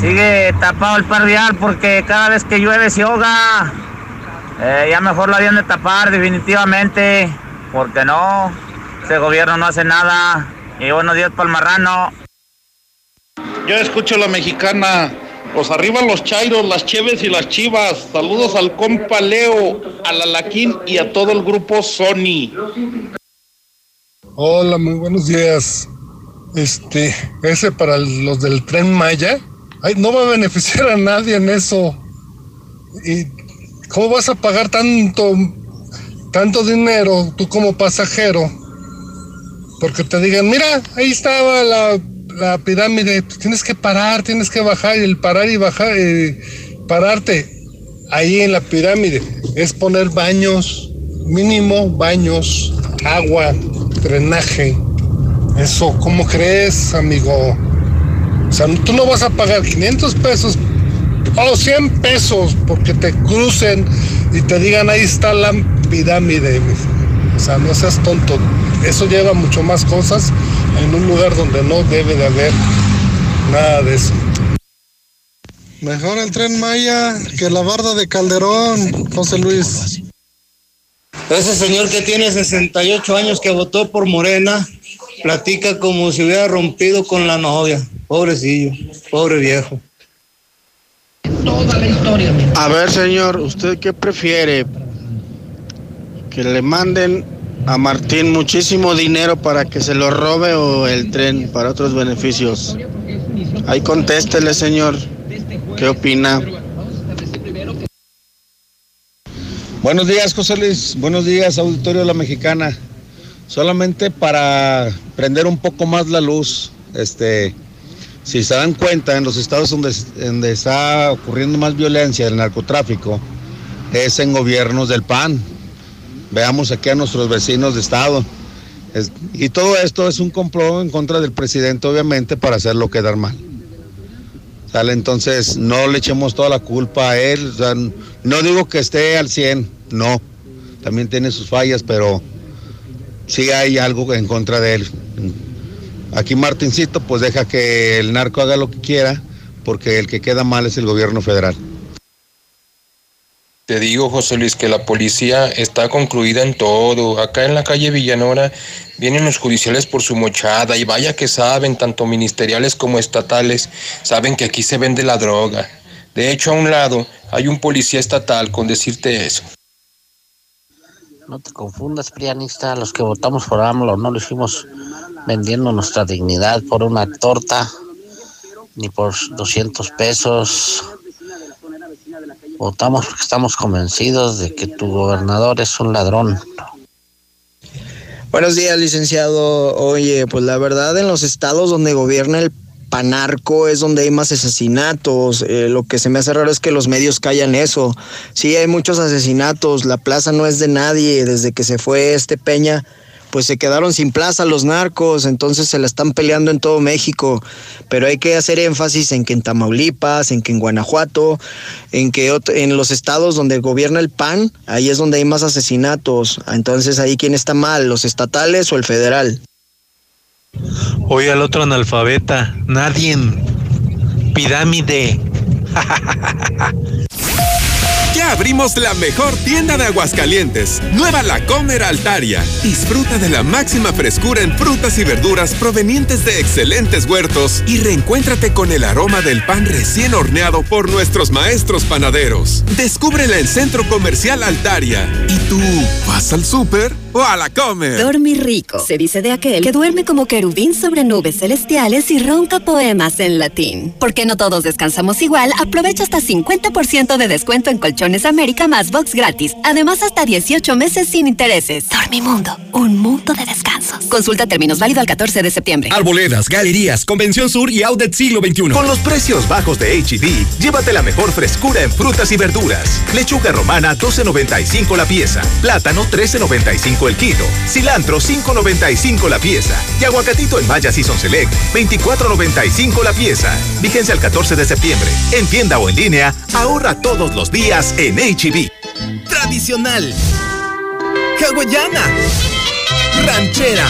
Sigue tapado el parvial porque cada vez que llueve se ahoga. Eh, ya mejor lo habían de tapar definitivamente. Porque no, ese gobierno no hace nada. Y buenos días para el marrano. Yo escucho la mexicana. Los arriba los chairos, las cheves y las chivas. Saludos al compa Leo, al Alaquín y a todo el grupo Sony. Hola, muy buenos días. Este, ese para los del tren Maya. Ay, no va a beneficiar a nadie en eso. ¿Y cómo vas a pagar tanto, tanto dinero tú como pasajero? Porque te digan, mira, ahí estaba la, la pirámide, tienes que parar, tienes que bajar, y el parar y bajar, y pararte ahí en la pirámide es poner baños, mínimo baños, agua, drenaje. Eso, ¿cómo crees, amigo? O sea, tú no vas a pagar 500 pesos o 100 pesos porque te crucen y te digan ahí está la pirámide. O sea, no seas tonto. Eso lleva mucho más cosas en un lugar donde no debe de haber nada de eso. Mejor el tren Maya que la barda de Calderón, José Luis. Ese señor que tiene 68 años que votó por Morena, platica como si hubiera rompido con la novia. Pobrecillo, pobre viejo. Toda la historia. A ver, señor, ¿usted qué prefiere? ¿Que le manden a Martín muchísimo dinero para que se lo robe o el tren para otros beneficios? Ahí contéstele, señor. ¿Qué opina? Buenos días, José Luis. Buenos días, Auditorio de la Mexicana. Solamente para prender un poco más la luz, este, si se dan cuenta, en los estados donde, donde está ocurriendo más violencia, el narcotráfico, es en gobiernos del PAN. Veamos aquí a nuestros vecinos de estado. Es- y todo esto es un complot en contra del presidente, obviamente, para hacerlo quedar mal. ¿Sale? Entonces, no le echemos toda la culpa a él. no digo que esté al 100, no. También tiene sus fallas, pero sí hay algo en contra de él. Aquí Martincito, pues deja que el narco haga lo que quiera, porque el que queda mal es el gobierno federal. Te digo, José Luis, que la policía está concluida en todo. Acá en la calle Villanora vienen los judiciales por su mochada y vaya que saben, tanto ministeriales como estatales, saben que aquí se vende la droga. De hecho, a un lado hay un policía estatal con decirte eso. No te confundas, prianista. Los que votamos por AMLO no lo hicimos vendiendo nuestra dignidad por una torta ni por 200 pesos. Votamos porque estamos convencidos de que tu gobernador es un ladrón. Buenos días, licenciado. Oye, pues la verdad en los estados donde gobierna el panarco es donde hay más asesinatos. Eh, lo que se me hace raro es que los medios callan eso. Sí, hay muchos asesinatos. La plaza no es de nadie. Desde que se fue este Peña, pues se quedaron sin plaza los narcos, entonces se la están peleando en todo México, pero hay que hacer énfasis en que en Tamaulipas, en que en Guanajuato, en que en los estados donde gobierna el PAN, ahí es donde hay más asesinatos, entonces ahí quién está mal, los estatales o el federal. Oye al otro analfabeta, nadie. Pirámide. *laughs* Ya abrimos la mejor tienda de Aguascalientes, Nueva La Comer Altaria. Disfruta de la máxima frescura en frutas y verduras provenientes de excelentes huertos y reencuéntrate con el aroma del pan recién horneado por nuestros maestros panaderos. Descúbrela en Centro Comercial Altaria. ¿Y tú vas al súper o a la comer? Dormir rico. Se dice de aquel que duerme como querubín sobre nubes celestiales y ronca poemas en latín. Porque no todos descansamos igual, aprovecha hasta 50% de descuento en América más box gratis. Además, hasta 18 meses sin intereses. Dormimundo, un mundo de descansos. Consulta términos válido al 14 de septiembre. Arboledas, galerías, Convención Sur y Outlet Siglo XXI. Con los precios bajos de HB, e llévate la mejor frescura en frutas y verduras. Lechuga romana 12.95 la pieza. Plátano 13.95 el kilo. Cilantro 5.95 la pieza. Y aguacatito en Maya Season Select 24.95 la pieza. Vigencia el 14 de septiembre. En tienda o en línea, ahorra todos los días en HB. Tradicional. Hawaiana. Ranchera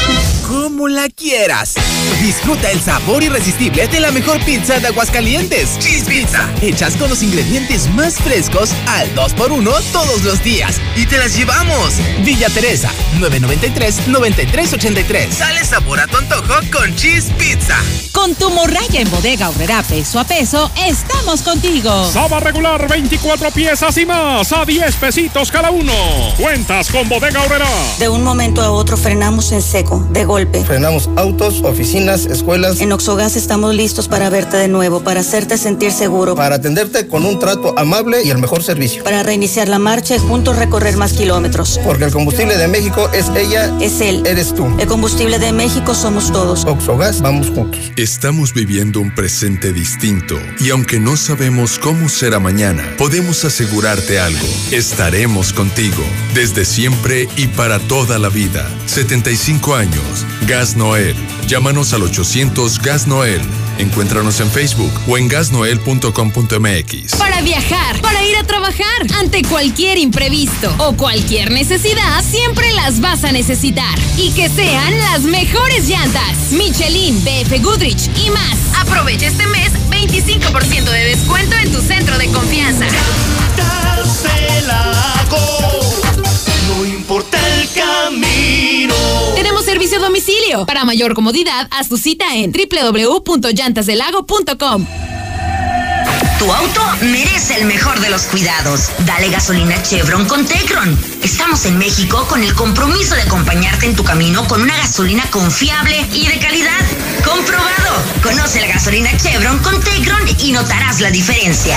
como la quieras. Disfruta el sabor irresistible de la mejor pizza de Aguascalientes. Cheese Pizza. Hechas con los ingredientes más frescos al 2x1 todos los días. Y te las llevamos. Villa Teresa, 993-9383. Sale sabor a tu antojo con Cheese Pizza. Con tu morraya en bodega horrera peso a peso, estamos contigo. Saba regular 24 piezas y más a 10 pesitos cada uno. Cuentas con bodega horrera. De un momento a otro frenamos en seco, de golpe Frenamos autos, oficinas, escuelas. En Oxogas estamos listos para verte de nuevo, para hacerte sentir seguro. Para atenderte con un trato amable y el mejor servicio. Para reiniciar la marcha y juntos recorrer más kilómetros. Porque el combustible de México es ella. Es él. Eres tú. El combustible de México somos todos. Oxogas, vamos juntos. Estamos viviendo un presente distinto y aunque no sabemos cómo será mañana, podemos asegurarte algo. Estaremos contigo desde siempre y para toda la vida. 75 años Gas Noel. Llámanos al 800 Gas Noel. Encuéntranos en Facebook o en gasnoel.com.mx. Para viajar, para ir a trabajar, ante cualquier imprevisto o cualquier necesidad, siempre las vas a necesitar. Y que sean las mejores llantas. Michelin, BF Goodrich y más. Aprovecha este mes 25% de descuento en tu centro de confianza. No importa el camino. Tenemos servicio a domicilio. Para mayor comodidad, haz tu cita en www.llantasdelago.com. Tu auto merece el mejor de los cuidados. Dale gasolina Chevron con Tecron. Estamos en México con el compromiso de acompañarte en tu camino con una gasolina confiable y de calidad. Comprobado. Conoce la gasolina Chevron con Tecron y notarás la diferencia.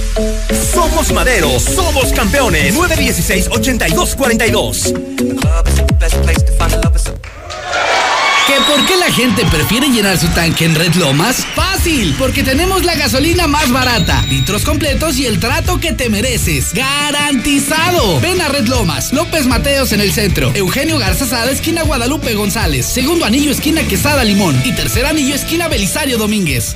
Somos Madero, somos campeones. 916-8242. ¿Que por qué la gente prefiere llenar su tanque en Red Lomas? Fácil, porque tenemos la gasolina más barata, litros completos y el trato que te mereces. ¡Garantizado! Ven a Red Lomas, López Mateos en el centro, Eugenio Garza Sada, esquina Guadalupe González, segundo anillo, esquina Quesada Limón y tercer anillo, esquina Belisario Domínguez.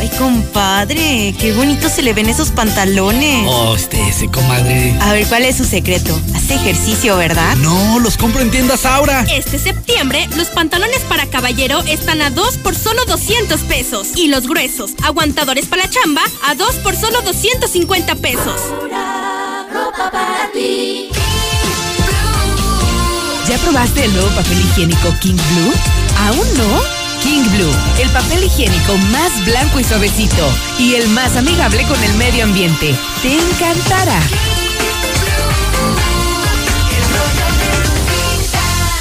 Ay, compadre, qué bonito se le ven esos pantalones. Oh, este, ese, comadre. A ver, ¿cuál es su secreto? Hace ejercicio, ¿verdad? No, los compro en tiendas Aura. Este septiembre, los pantalones para caballero están a 2 por solo 200 pesos. Y los gruesos, aguantadores para la chamba, a 2 por solo 250 pesos. ropa para ti. ¿Ya probaste el nuevo papel higiénico King Blue? ¿Aún no? King Blue, el papel higiénico más blanco y suavecito y el más amigable con el medio ambiente. Te encantará.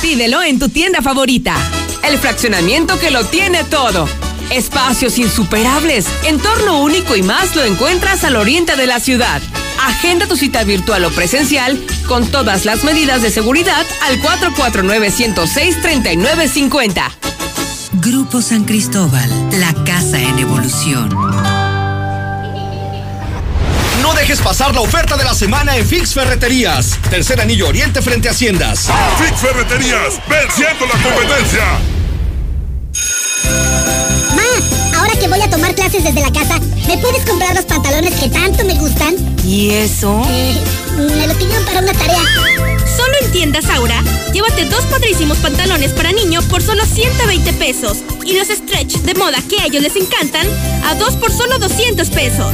Pídelo en tu tienda favorita. El fraccionamiento que lo tiene todo. Espacios insuperables, entorno único y más lo encuentras al oriente de la ciudad. Agenda tu cita virtual o presencial con todas las medidas de seguridad al 449 106 3950. Grupo San Cristóbal, la casa en evolución. No dejes pasar la oferta de la semana en Fix Ferreterías. Tercer anillo oriente frente a Haciendas. Fix Ferreterías, venciendo la competencia. Ma, ahora que voy a tomar clases desde la casa, ¿me puedes comprar los pantalones que tanto me gustan? ¿Y eso? Eh, me los pidieron para una tarea. Solo en tiendas Aura, llévate dos padrísimos pantalones para niño por solo 120 pesos y los stretch de moda que a ellos les encantan a dos por solo 200 pesos.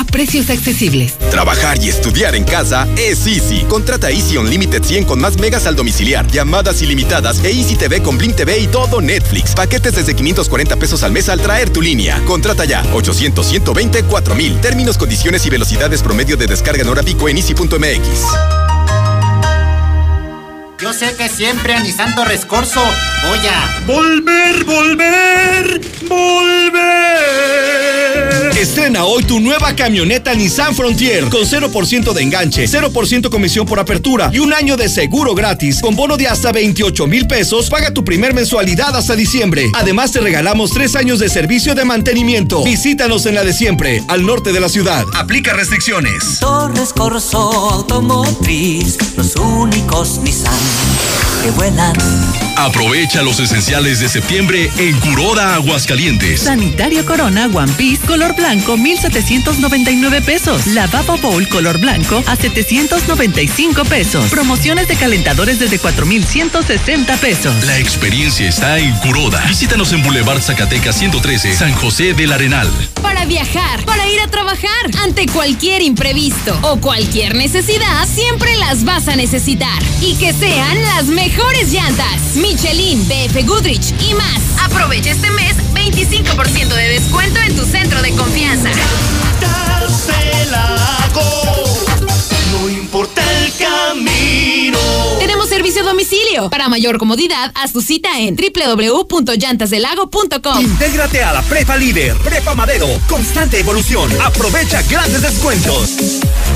a precios accesibles. Trabajar y estudiar en casa es Easy. Contrata Easy Unlimited 100 con más megas al domiciliar, llamadas ilimitadas e Easy TV con Blim TV y todo Netflix. Paquetes desde 540 pesos al mes al traer tu línea. Contrata ya 800 120 4000. Términos, condiciones y velocidades promedio de descarga en hora pico en easy.mx. Yo sé que siempre a mi santo rescorso voy a volver, volver, volver. Estrena hoy tu nueva camioneta Nissan Frontier con 0% de enganche, 0% comisión por apertura y un año de seguro gratis con bono de hasta 28 mil pesos. Paga tu primer mensualidad hasta diciembre. Además te regalamos tres años de servicio de mantenimiento. Visítanos en la de siempre, al norte de la ciudad. Aplica restricciones. Torres Corso Automotriz, los únicos Nissan que vuelan. Aprovecha los esenciales de septiembre en Curoda Aguascalientes. Sanitario Corona One Piece color blanco 1799 pesos. Lavabo Bowl color blanco a 795 pesos. Promociones de calentadores desde 4160 pesos. La experiencia está en Curoda. Visítanos en Boulevard Zacatecas 113, San José del Arenal. Para viajar, para ir a trabajar, ante cualquier imprevisto o cualquier necesidad, siempre las vas a necesitar. Y que sean las mejores llantas. Michelin, BF Goodrich y más. Aprovecha este mes 25% de descuento en tu centro de confianza. No importa el camino. Tenemos servicio a domicilio. Para mayor comodidad, haz tu cita en www.llantasdelago.com. Intégrate a la Prepa Líder, Prepa Madero. Constante evolución. Aprovecha grandes descuentos.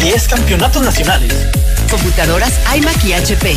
10 campeonatos nacionales. Computadoras iMac y HP.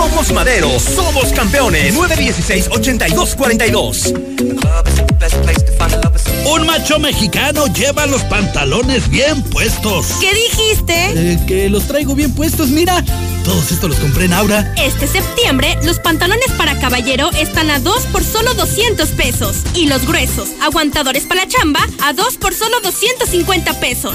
Somos Madero, somos campeones. 916-8242. Un macho mexicano lleva los pantalones bien puestos. ¿Qué dijiste? Eh, que los traigo bien puestos, mira. Todos estos los compré en Aura. Este septiembre, los pantalones para caballero están a 2 por solo 200 pesos. Y los gruesos, aguantadores para la chamba, a 2 por solo 250 pesos.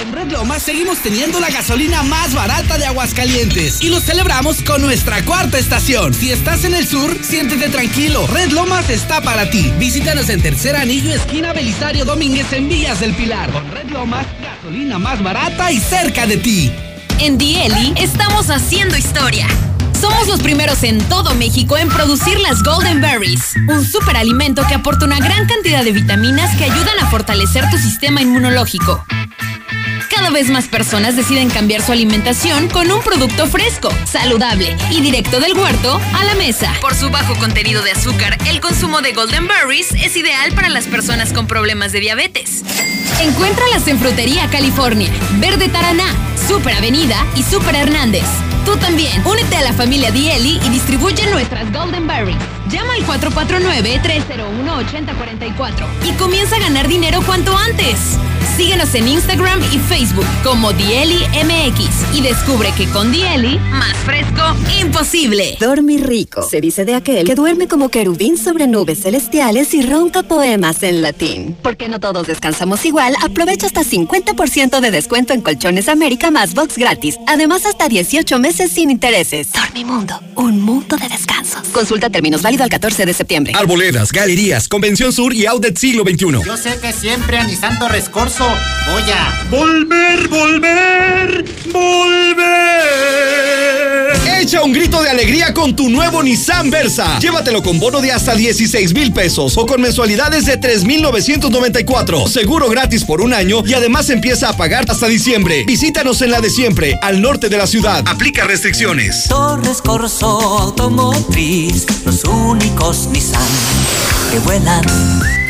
En Red Lomas seguimos teniendo la gasolina más barata de Aguascalientes y lo celebramos con nuestra cuarta estación. Si estás en el sur, siéntete tranquilo. Red Lomas está para ti. Visítanos en Tercer Anillo, esquina Belisario Domínguez en Villas del Pilar. Con Red Lomas, gasolina más barata y cerca de ti. En Dieli estamos haciendo historia. Somos los primeros en todo México en producir las Golden Berries, un superalimento que aporta una gran cantidad de vitaminas que ayudan a fortalecer tu sistema inmunológico. Cada vez más personas deciden cambiar su alimentación con un producto fresco, saludable y directo del huerto a la mesa. Por su bajo contenido de azúcar, el consumo de Golden Berries es ideal para las personas con problemas de diabetes. Encuéntralas en Frutería California, Verde Taraná, Super Avenida y Super Hernández. Tú también, únete a la familia Dieli y distribuye nuestras Golden Berries. Llama al 449-301-8044 y comienza a ganar dinero cuanto antes. Síguenos en Instagram y Facebook como Dieli MX y descubre que con Dieli, más fresco, imposible. Dormir rico. Se dice de aquel que duerme como querubín sobre nubes celestiales y ronca poemas en latín. Porque no todos descansamos igual, aprovecha hasta 50% de descuento en Colchones América más box gratis. Además, hasta 18 meses sin intereses. Dormimundo, un mundo de descansos. Consulta términos válido al 14 de septiembre. Arboledas, galerías, Convención Sur y Outlet Siglo XXI. Yo sé que siempre a Nissan Torres Corso voy a volver, volver, volver. Echa un grito de alegría con tu nuevo Nissan Versa. Llévatelo con bono de hasta 16 mil pesos o con mensualidades de 3,994. Seguro gratis por un año y además empieza a pagar hasta diciembre. Visítanos en la de siempre, al norte de la ciudad. Aplica restricciones. Torres Corso Automotriz, los únicos Nissan que vuelan.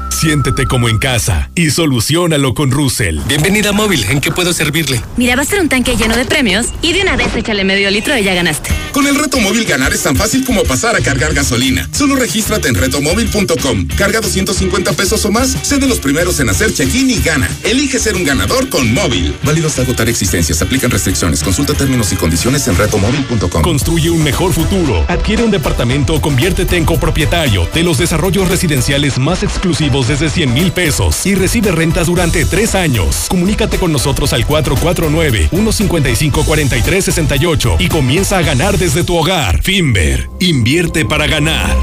Siéntete como en casa y solucionalo con Russell. Bienvenida a Móvil, ¿en qué puedo servirle? Mira, va a ser un tanque lleno de premios y de una vez échale medio litro y ya ganaste. Con el reto móvil ganar es tan fácil como pasar a cargar gasolina. Solo regístrate en retomóvil.com. Carga 250 pesos o más, sé de los primeros en hacer check-in y gana. Elige ser un ganador con móvil. Válido hasta agotar existencias. Aplican restricciones. Consulta términos y condiciones en retomóvil.com. Construye un mejor futuro. Adquiere un departamento o conviértete en copropietario de los desarrollos residenciales más exclusivos desde 100 mil pesos y recibe rentas durante tres años. Comunícate con nosotros al 449-155-4368 y comienza a ganar desde tu hogar. Finver, invierte para ganar.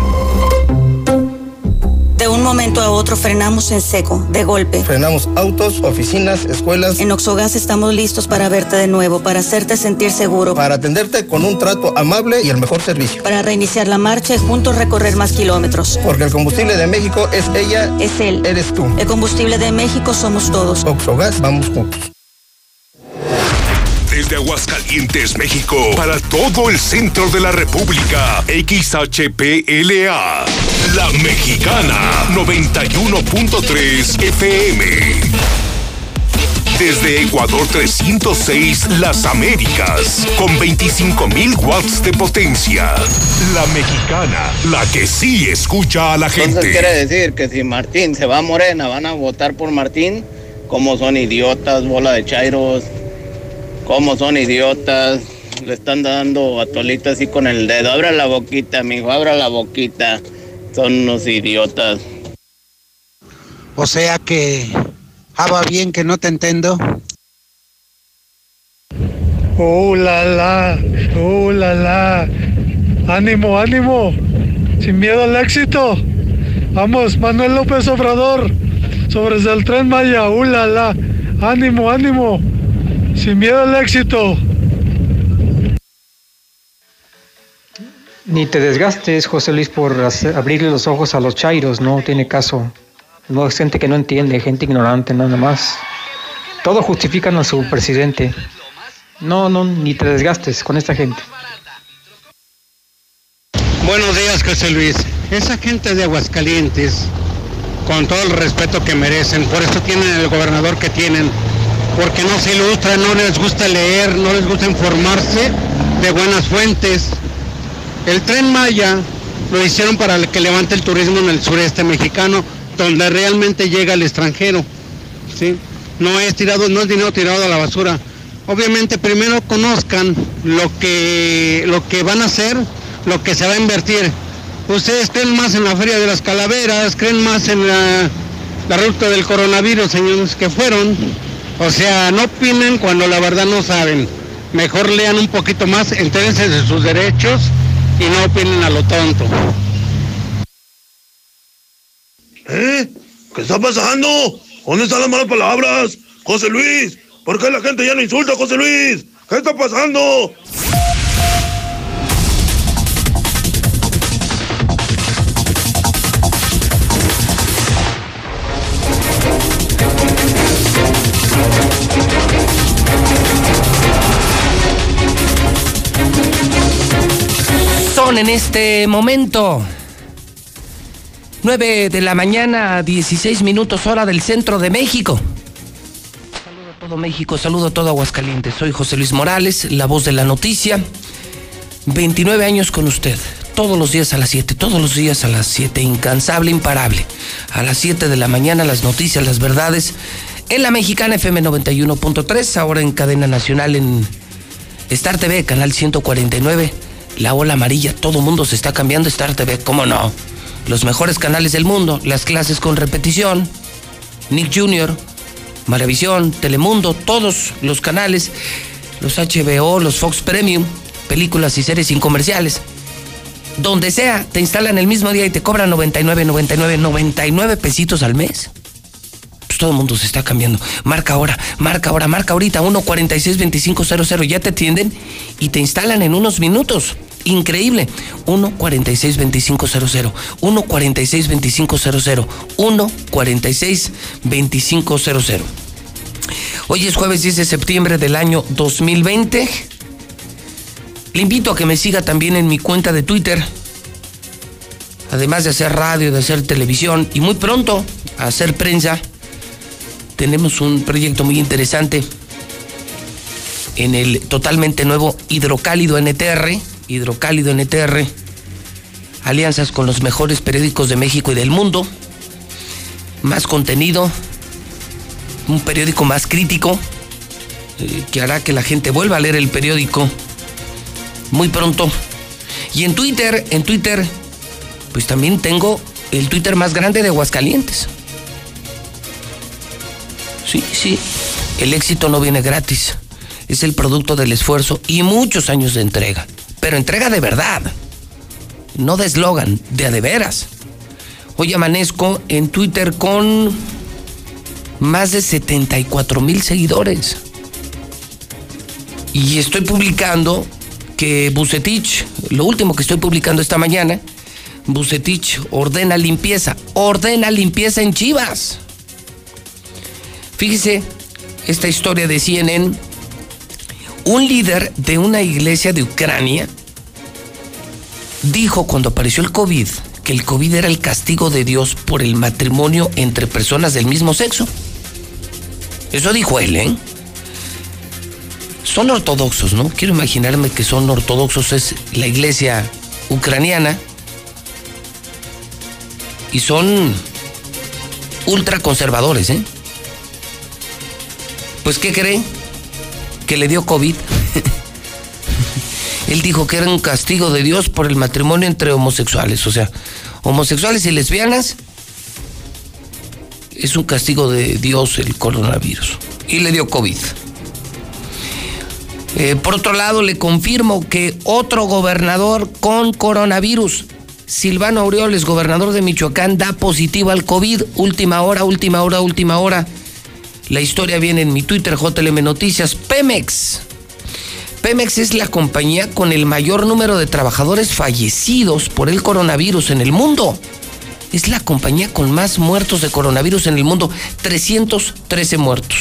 De un momento a otro frenamos en seco, de golpe. Frenamos autos, oficinas, escuelas. En Oxogas estamos listos para verte de nuevo, para hacerte sentir seguro. Para atenderte con un trato amable y el mejor servicio. Para reiniciar la marcha y juntos recorrer más kilómetros. Porque el combustible de México es ella. Es él. Eres tú. El combustible de México somos todos. Oxogas, vamos juntos. Desde Aguascalientes, México, para todo el centro de la República, XHPLA. La Mexicana 91.3 FM. Desde Ecuador 306, Las Américas, con 25.000 watts de potencia. La Mexicana, la que sí escucha a la gente. Entonces quiere decir que si Martín se va a Morena, van a votar por Martín. ¿Cómo son idiotas, bola de chairos? ¿Cómo son idiotas? Le están dando a Tolito así con el dedo. Abra la boquita, mijo, abra la boquita. Son unos idiotas. O sea que. Ah, va bien que no te entiendo. Oh, la, la. Oh, la, la. Ánimo, ánimo. Sin miedo al éxito. Vamos, Manuel López Obrador. Sobre el tren Maya. Uh, la, la. Ánimo, ánimo. Sin miedo al éxito. Ni te desgastes, José Luis, por abrirle los ojos a los chairos, no tiene caso. No es gente que no entiende, gente ignorante, nada más. Todo justifican a su presidente. No, no, ni te desgastes con esta gente. Buenos días, José Luis. Esa gente de Aguascalientes, con todo el respeto que merecen, por eso tienen el gobernador que tienen, porque no se ilustran, no les gusta leer, no les gusta informarse de buenas fuentes. El tren Maya lo hicieron para que levante el turismo en el sureste mexicano, donde realmente llega el extranjero. ¿sí? No es tirado, no es dinero tirado a la basura. Obviamente primero conozcan lo que, lo que van a hacer, lo que se va a invertir. Ustedes creen más en la Feria de las Calaveras, creen más en la, la ruta del coronavirus, señores, que fueron. O sea, no opinen cuando la verdad no saben. Mejor lean un poquito más, entérense de sus derechos y no opinen a lo tonto. ¿Eh? ¿Qué está pasando? ¿Dónde están las malas palabras? José Luis, ¿por qué la gente ya no insulta a José Luis? ¿Qué está pasando? En este momento 9 de la mañana, 16 minutos hora del centro de México. Saludo a todo México, saludo a todo Aguascalientes. Soy José Luis Morales, la voz de la noticia. 29 años con usted, todos los días a las 7, todos los días a las 7, incansable, imparable. A las 7 de la mañana las noticias, las verdades. En la mexicana FM 91.3, ahora en cadena nacional en Star TV, canal 149. La ola amarilla, todo mundo se está cambiando Star TV, ¿cómo no? Los mejores canales del mundo, las clases con repetición, Nick Jr., Maravisión, Telemundo, todos los canales, los HBO, los Fox Premium, películas y series sin comerciales. Donde sea, te instalan el mismo día y te cobran 99, 99, 99 pesitos al mes. Pues todo el mundo se está cambiando. Marca ahora, marca ahora, marca ahorita 146-2500. Ya te atienden y te instalan en unos minutos. Increíble. 146-2500. 146-2500. 146-2500. Hoy es jueves 10 de septiembre del año 2020. Le invito a que me siga también en mi cuenta de Twitter. Además de hacer radio, de hacer televisión y muy pronto hacer prensa, tenemos un proyecto muy interesante en el totalmente nuevo Hidrocálido NTR, Hidrocálido NTR, alianzas con los mejores periódicos de México y del mundo, más contenido, un periódico más crítico, eh, que hará que la gente vuelva a leer el periódico muy pronto. Y en Twitter, en Twitter, pues también tengo el Twitter más grande de Aguascalientes. Sí, sí, el éxito no viene gratis. Es el producto del esfuerzo y muchos años de entrega. Pero entrega de verdad. No de eslogan, de a de veras. Hoy amanezco en Twitter con más de 74 mil seguidores. Y estoy publicando que Bucetich, lo último que estoy publicando esta mañana, Bucetich ordena limpieza, ordena limpieza en Chivas. Fíjese esta historia de CNN. Un líder de una iglesia de Ucrania dijo cuando apareció el COVID que el COVID era el castigo de Dios por el matrimonio entre personas del mismo sexo. Eso dijo él, ¿eh? Son ortodoxos, ¿no? Quiero imaginarme que son ortodoxos, es la iglesia ucraniana. Y son ultraconservadores, ¿eh? Pues, ¿qué creen? Que le dio COVID. *laughs* Él dijo que era un castigo de Dios por el matrimonio entre homosexuales. O sea, homosexuales y lesbianas es un castigo de Dios el coronavirus. Y le dio COVID. Eh, por otro lado, le confirmo que otro gobernador con coronavirus, Silvano Aureoles, gobernador de Michoacán, da positivo al COVID. Última hora, última hora, última hora. La historia viene en mi Twitter, JLM Noticias. Pemex. Pemex es la compañía con el mayor número de trabajadores fallecidos por el coronavirus en el mundo. Es la compañía con más muertos de coronavirus en el mundo. 313 muertos.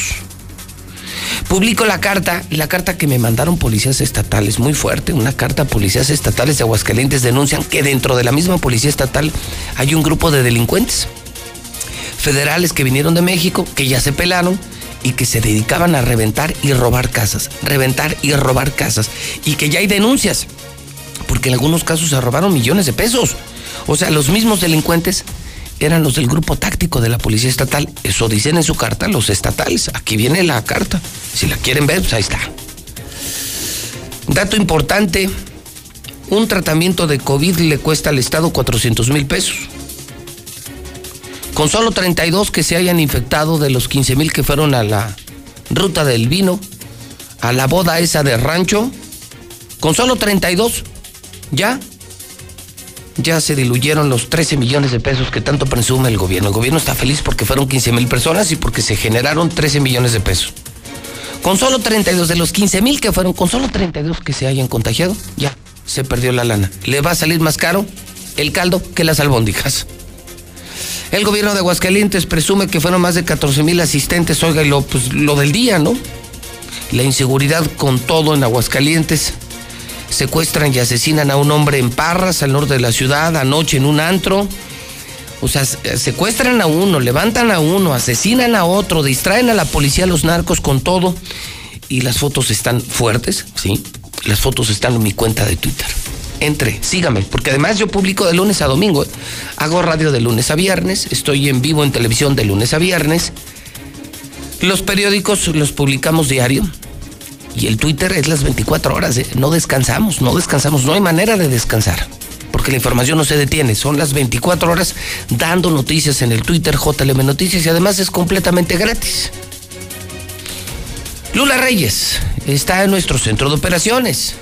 Publico la carta, la carta que me mandaron policías estatales, muy fuerte, una carta policías estatales de Aguascalientes denuncian que dentro de la misma policía estatal hay un grupo de delincuentes federales que vinieron de México, que ya se pelaron y que se dedicaban a reventar y robar casas, reventar y robar casas, y que ya hay denuncias, porque en algunos casos se robaron millones de pesos. O sea, los mismos delincuentes eran los del grupo táctico de la Policía Estatal. Eso dicen en su carta los estatales. Aquí viene la carta. Si la quieren ver, pues ahí está. Dato importante, un tratamiento de COVID le cuesta al Estado 400 mil pesos. Con solo 32 que se hayan infectado de los 15 mil que fueron a la ruta del vino, a la boda esa de rancho, con solo 32, ya, ya se diluyeron los 13 millones de pesos que tanto presume el gobierno. El gobierno está feliz porque fueron 15 mil personas y porque se generaron 13 millones de pesos. Con solo 32 de los 15 mil que fueron, con solo 32 que se hayan contagiado, ya se perdió la lana. Le va a salir más caro el caldo que las albóndigas. El gobierno de Aguascalientes presume que fueron más de 14 mil asistentes, oiga, y lo, pues, lo del día, ¿no? La inseguridad con todo en Aguascalientes. Secuestran y asesinan a un hombre en Parras, al norte de la ciudad, anoche en un antro. O sea, secuestran a uno, levantan a uno, asesinan a otro, distraen a la policía, a los narcos con todo. Y las fotos están fuertes, ¿sí? Las fotos están en mi cuenta de Twitter entre, sígame, porque además yo publico de lunes a domingo, ¿eh? hago radio de lunes a viernes, estoy en vivo en televisión de lunes a viernes, los periódicos los publicamos diario y el Twitter es las 24 horas, ¿eh? no descansamos, no descansamos, no hay manera de descansar. Porque la información no se detiene, son las 24 horas dando noticias en el Twitter JLM Noticias y además es completamente gratis. Lula Reyes está en nuestro centro de operaciones.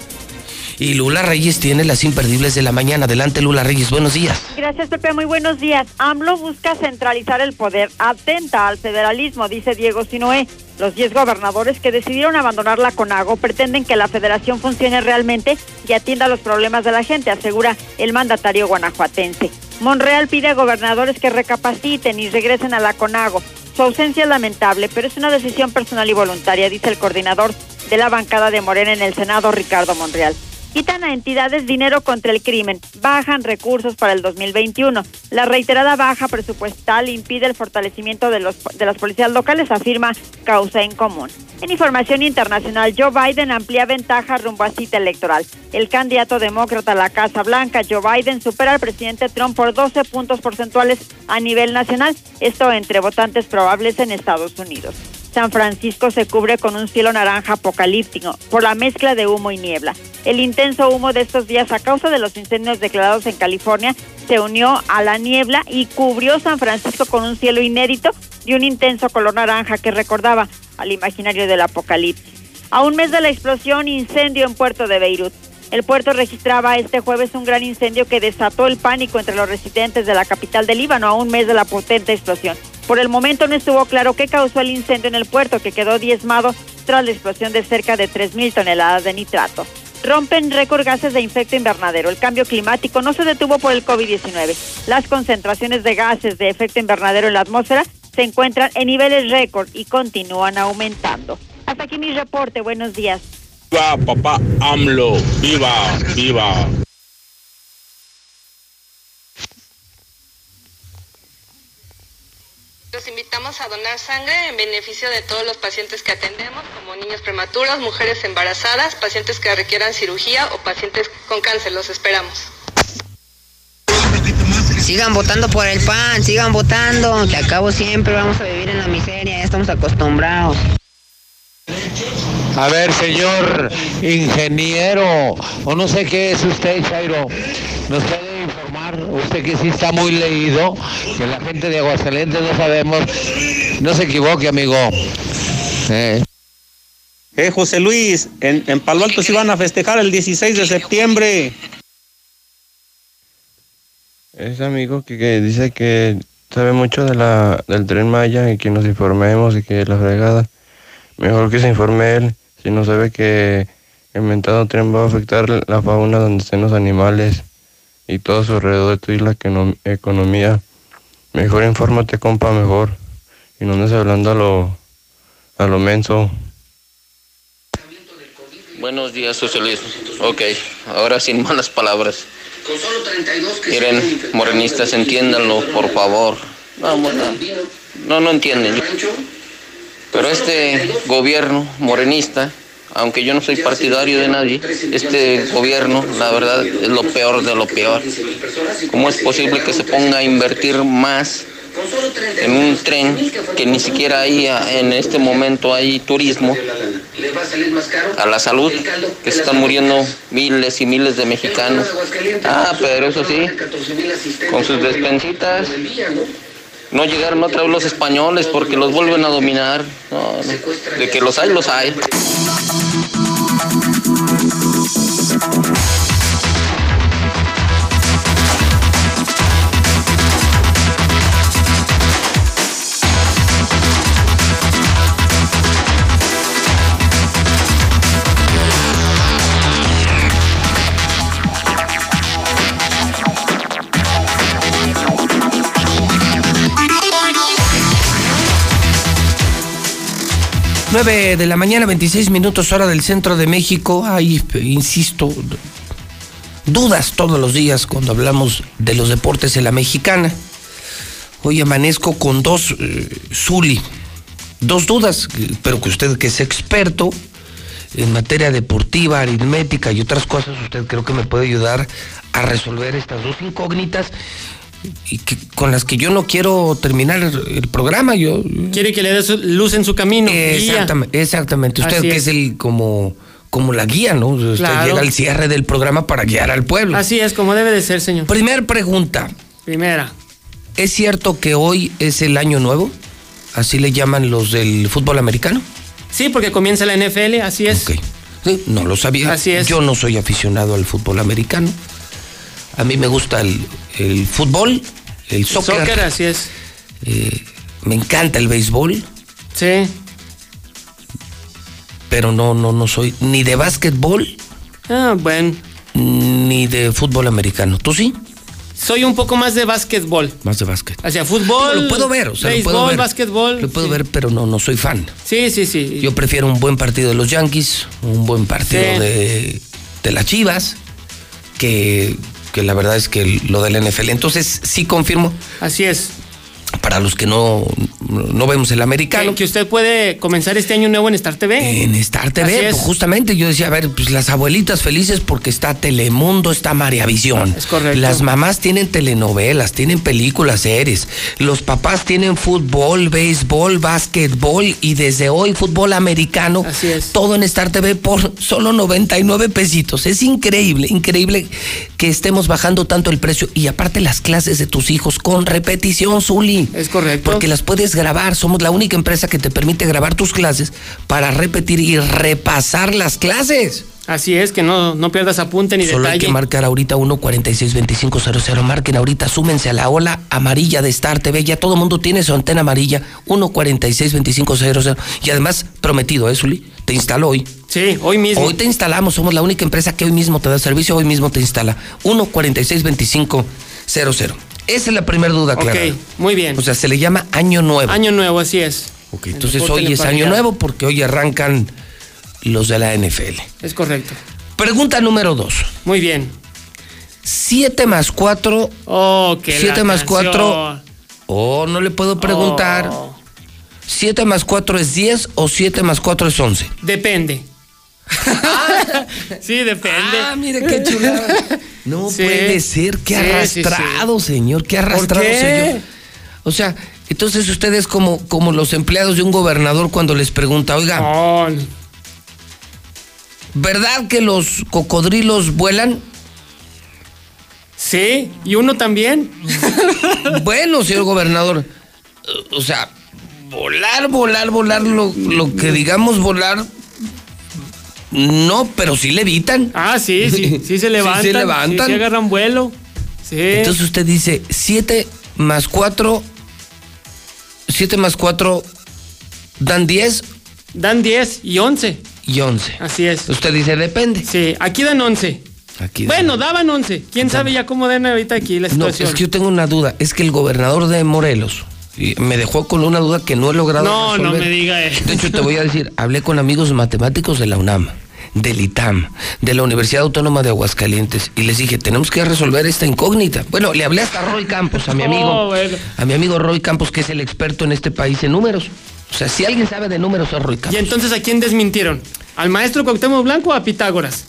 Y Lula Reyes tiene las imperdibles de la mañana. Adelante, Lula Reyes, buenos días. Gracias, Pepe, muy buenos días. AMLO busca centralizar el poder, atenta al federalismo, dice Diego Sinoé. Los 10 gobernadores que decidieron abandonar la CONAGO pretenden que la federación funcione realmente y atienda los problemas de la gente, asegura el mandatario guanajuatense. Monreal pide a gobernadores que recapaciten y regresen a la CONAGO. Su ausencia es lamentable, pero es una decisión personal y voluntaria, dice el coordinador de la bancada de Morena en el Senado, Ricardo Monreal. Quitan a entidades dinero contra el crimen, bajan recursos para el 2021. La reiterada baja presupuestal impide el fortalecimiento de, los, de las policías locales, afirma Causa en Común. En información internacional, Joe Biden amplía ventaja rumbo a cita electoral. El candidato demócrata a la Casa Blanca, Joe Biden, supera al presidente Trump por 12 puntos porcentuales a nivel nacional, esto entre votantes probables en Estados Unidos. San Francisco se cubre con un cielo naranja apocalíptico por la mezcla de humo y niebla. El intenso humo de estos días a causa de los incendios declarados en California se unió a la niebla y cubrió San Francisco con un cielo inédito y un intenso color naranja que recordaba al imaginario del apocalipsis. A un mes de la explosión, incendio en Puerto de Beirut. El puerto registraba este jueves un gran incendio que desató el pánico entre los residentes de la capital del Líbano a un mes de la potente explosión. Por el momento no estuvo claro qué causó el incendio en el puerto, que quedó diezmado tras la explosión de cerca de 3.000 toneladas de nitrato. Rompen récord gases de efecto invernadero. El cambio climático no se detuvo por el COVID-19. Las concentraciones de gases de efecto invernadero en la atmósfera se encuentran en niveles récord y continúan aumentando. Hasta aquí mi reporte. Buenos días. Viva papá AMLO, viva, viva. Los invitamos a donar sangre en beneficio de todos los pacientes que atendemos, como niños prematuros, mujeres embarazadas, pacientes que requieran cirugía o pacientes con cáncer. Los esperamos. Sigan votando por el pan, sigan votando, que acabo siempre vamos a vivir en la miseria, ya estamos acostumbrados. A ver, señor ingeniero, o no sé qué es usted, Chairo, nos puede informar, usted que sí está muy leído, que la gente de Aguascalientes no sabemos, no se equivoque, amigo. Eh. Eh, José Luis, en, en Palo Alto se van a festejar el 16 de septiembre. Es amigo que, que dice que sabe mucho de la, del tren Maya y que nos informemos y que la fregada. Mejor que se informe él, si no sabe que el mentado tren va a afectar la fauna donde estén los animales y todo a su alrededor de tu la econom- economía. Mejor infórmate, compa, mejor. Y no andes hablando a lo, a lo menso. Buenos días, José Luis. Ok, ahora sin malas palabras. Miren, morenistas, entiéndanlo, por favor. No, no, no, no entienden. Pero este gobierno morenista, aunque yo no soy partidario de nadie, este gobierno, la verdad, es lo peor de lo peor. ¿Cómo es posible que se ponga a invertir más en un tren que ni siquiera hay en este momento hay turismo a la salud, que se están muriendo miles y miles de mexicanos. Ah, pero eso sí, con sus despensitas. No llegaron otra vez los españoles porque los vuelven a dominar. De que los hay, los hay. Nueve de la mañana, 26 minutos hora del centro de México. Hay, insisto, dudas todos los días cuando hablamos de los deportes en la mexicana. Hoy amanezco con dos, eh, Zuli, dos dudas, pero que usted que es experto en materia deportiva, aritmética y otras cosas, usted creo que me puede ayudar a resolver estas dos incógnitas y que, con las que yo no quiero terminar el programa. Yo Quiere que le dé su- luz en su camino. Exactamente, exactamente. Usted Así que es. es el como como la guía, ¿no? Usted Claro. llega al cierre del programa para guiar al pueblo. Así es, como debe de ser, señor. Primer pregunta. Primera. ¿Es cierto que hoy es el año nuevo? Así le llaman los del fútbol americano. Sí, porque comienza la NFL, así es. Sí, no lo sabía. Así es. Yo no soy aficionado al fútbol americano. A mí me gusta el, el fútbol, el soccer. Soccer, así es. Eh, me encanta el béisbol. Sí. Pero no, no, no soy ni de básquetbol Ah, bueno. ni de fútbol americano. ¿Tú sí? Soy un poco más de básquetbol. Más de básquet. Hacia fútbol. lo puedo ver, o sea, lo béisbol, puedo ver. básquetbol. Lo puedo ver, pero no, no soy fan. Sí, sí, sí. Yo prefiero un buen partido de los Yankees, un buen partido Sí. de, de las Chivas, que, que la verdad es que lo del NFL. Entonces, sí confirmo. Así es. Para los que no, no vemos el americano. Que, que usted puede comenzar este año nuevo en Star TV. En Star TV, pues, justamente yo decía, a ver, pues las abuelitas felices porque está Telemundo, está Mariavisión. Es correcto. Las mamás tienen telenovelas, tienen películas, series. Los papás tienen fútbol, béisbol, básquetbol y desde hoy fútbol americano. Así es. Todo en Star TV por solo 99 pesitos. Es increíble, increíble que estemos bajando tanto el precio y aparte las clases de tus hijos con repetición, Zuli. Es correcto. Porque las puedes grabar. Somos la única empresa que te permite grabar tus clases para repetir y repasar las clases. Así es, que no, no pierdas apunte ni Solo hay detalle. que marcar ahorita 1462500. Marquen ahorita, súmense a la ola amarilla de Star TV. Ya todo el mundo tiene su antena amarilla. 1462500. Y además, prometido, ¿eh, Zuli? Te instalo hoy. Sí, hoy mismo. Hoy te instalamos. Somos la única empresa que hoy mismo te da servicio. Hoy mismo te instala. 1462500. Esa es la primera duda, Clara. Ok, muy bien. O sea, se le llama Año Nuevo. Año nuevo, así es. Ok, entonces hoy es Año. Nuevo porque hoy arrancan los de la NFL. Es correcto. Pregunta número dos. Muy bien. 7 más 4. Oh, que 7 la más canción. 4 Oh, no le puedo preguntar. ¿7 más 4 es 10 o 7 más 4 es 11? Depende. *laughs* *laughs* sí, depende. Ah, mire qué chulada. *laughs* No Sí. puede ser, qué Sí, sí, arrastrado, señor, qué arrastrado qué? yo. O sea, entonces ustedes como, como los empleados de un gobernador cuando les pregunta, oiga, ¿verdad que los cocodrilos vuelan? Sí, y uno también. *laughs* Bueno, señor gobernador, o sea, volar, volar, volar, lo, lo que digamos volar, no, pero sí levitan. Ah, sí, *laughs* sí, sí se levantan. Sí se levantan. sí agarran vuelo. Sí. Entonces usted dice 7 más 4, 7 más 4 dan 10 Dan 10 y 11. y 11. Así es. Usted dice depende. Sí, aquí dan 11. Aquí Bueno, daban 11. ¿Quién sabe ya cómo den ahorita aquí la No, situación? es que yo tengo una duda. Es que el gobernador de Morelos y me dejó con una duda que no he logrado No, no resolver. me diga eso. De hecho, te voy a decir, hablé con amigos matemáticos de la UNAM, del ITAM, de la Universidad Autónoma de Aguascalientes y les dije, tenemos que resolver esta incógnita. Bueno, le hablé hasta a Roy Campos, a mi *laughs* amigo, Oh, bueno. a mi amigo Roy Campos, que es el experto en este país en números. O sea, si alguien sabe de números es Roy ¿Y Campos. entonces a quién desmintieron? ¿Al maestro Cuauhtémoc Blanco o a Pitágoras?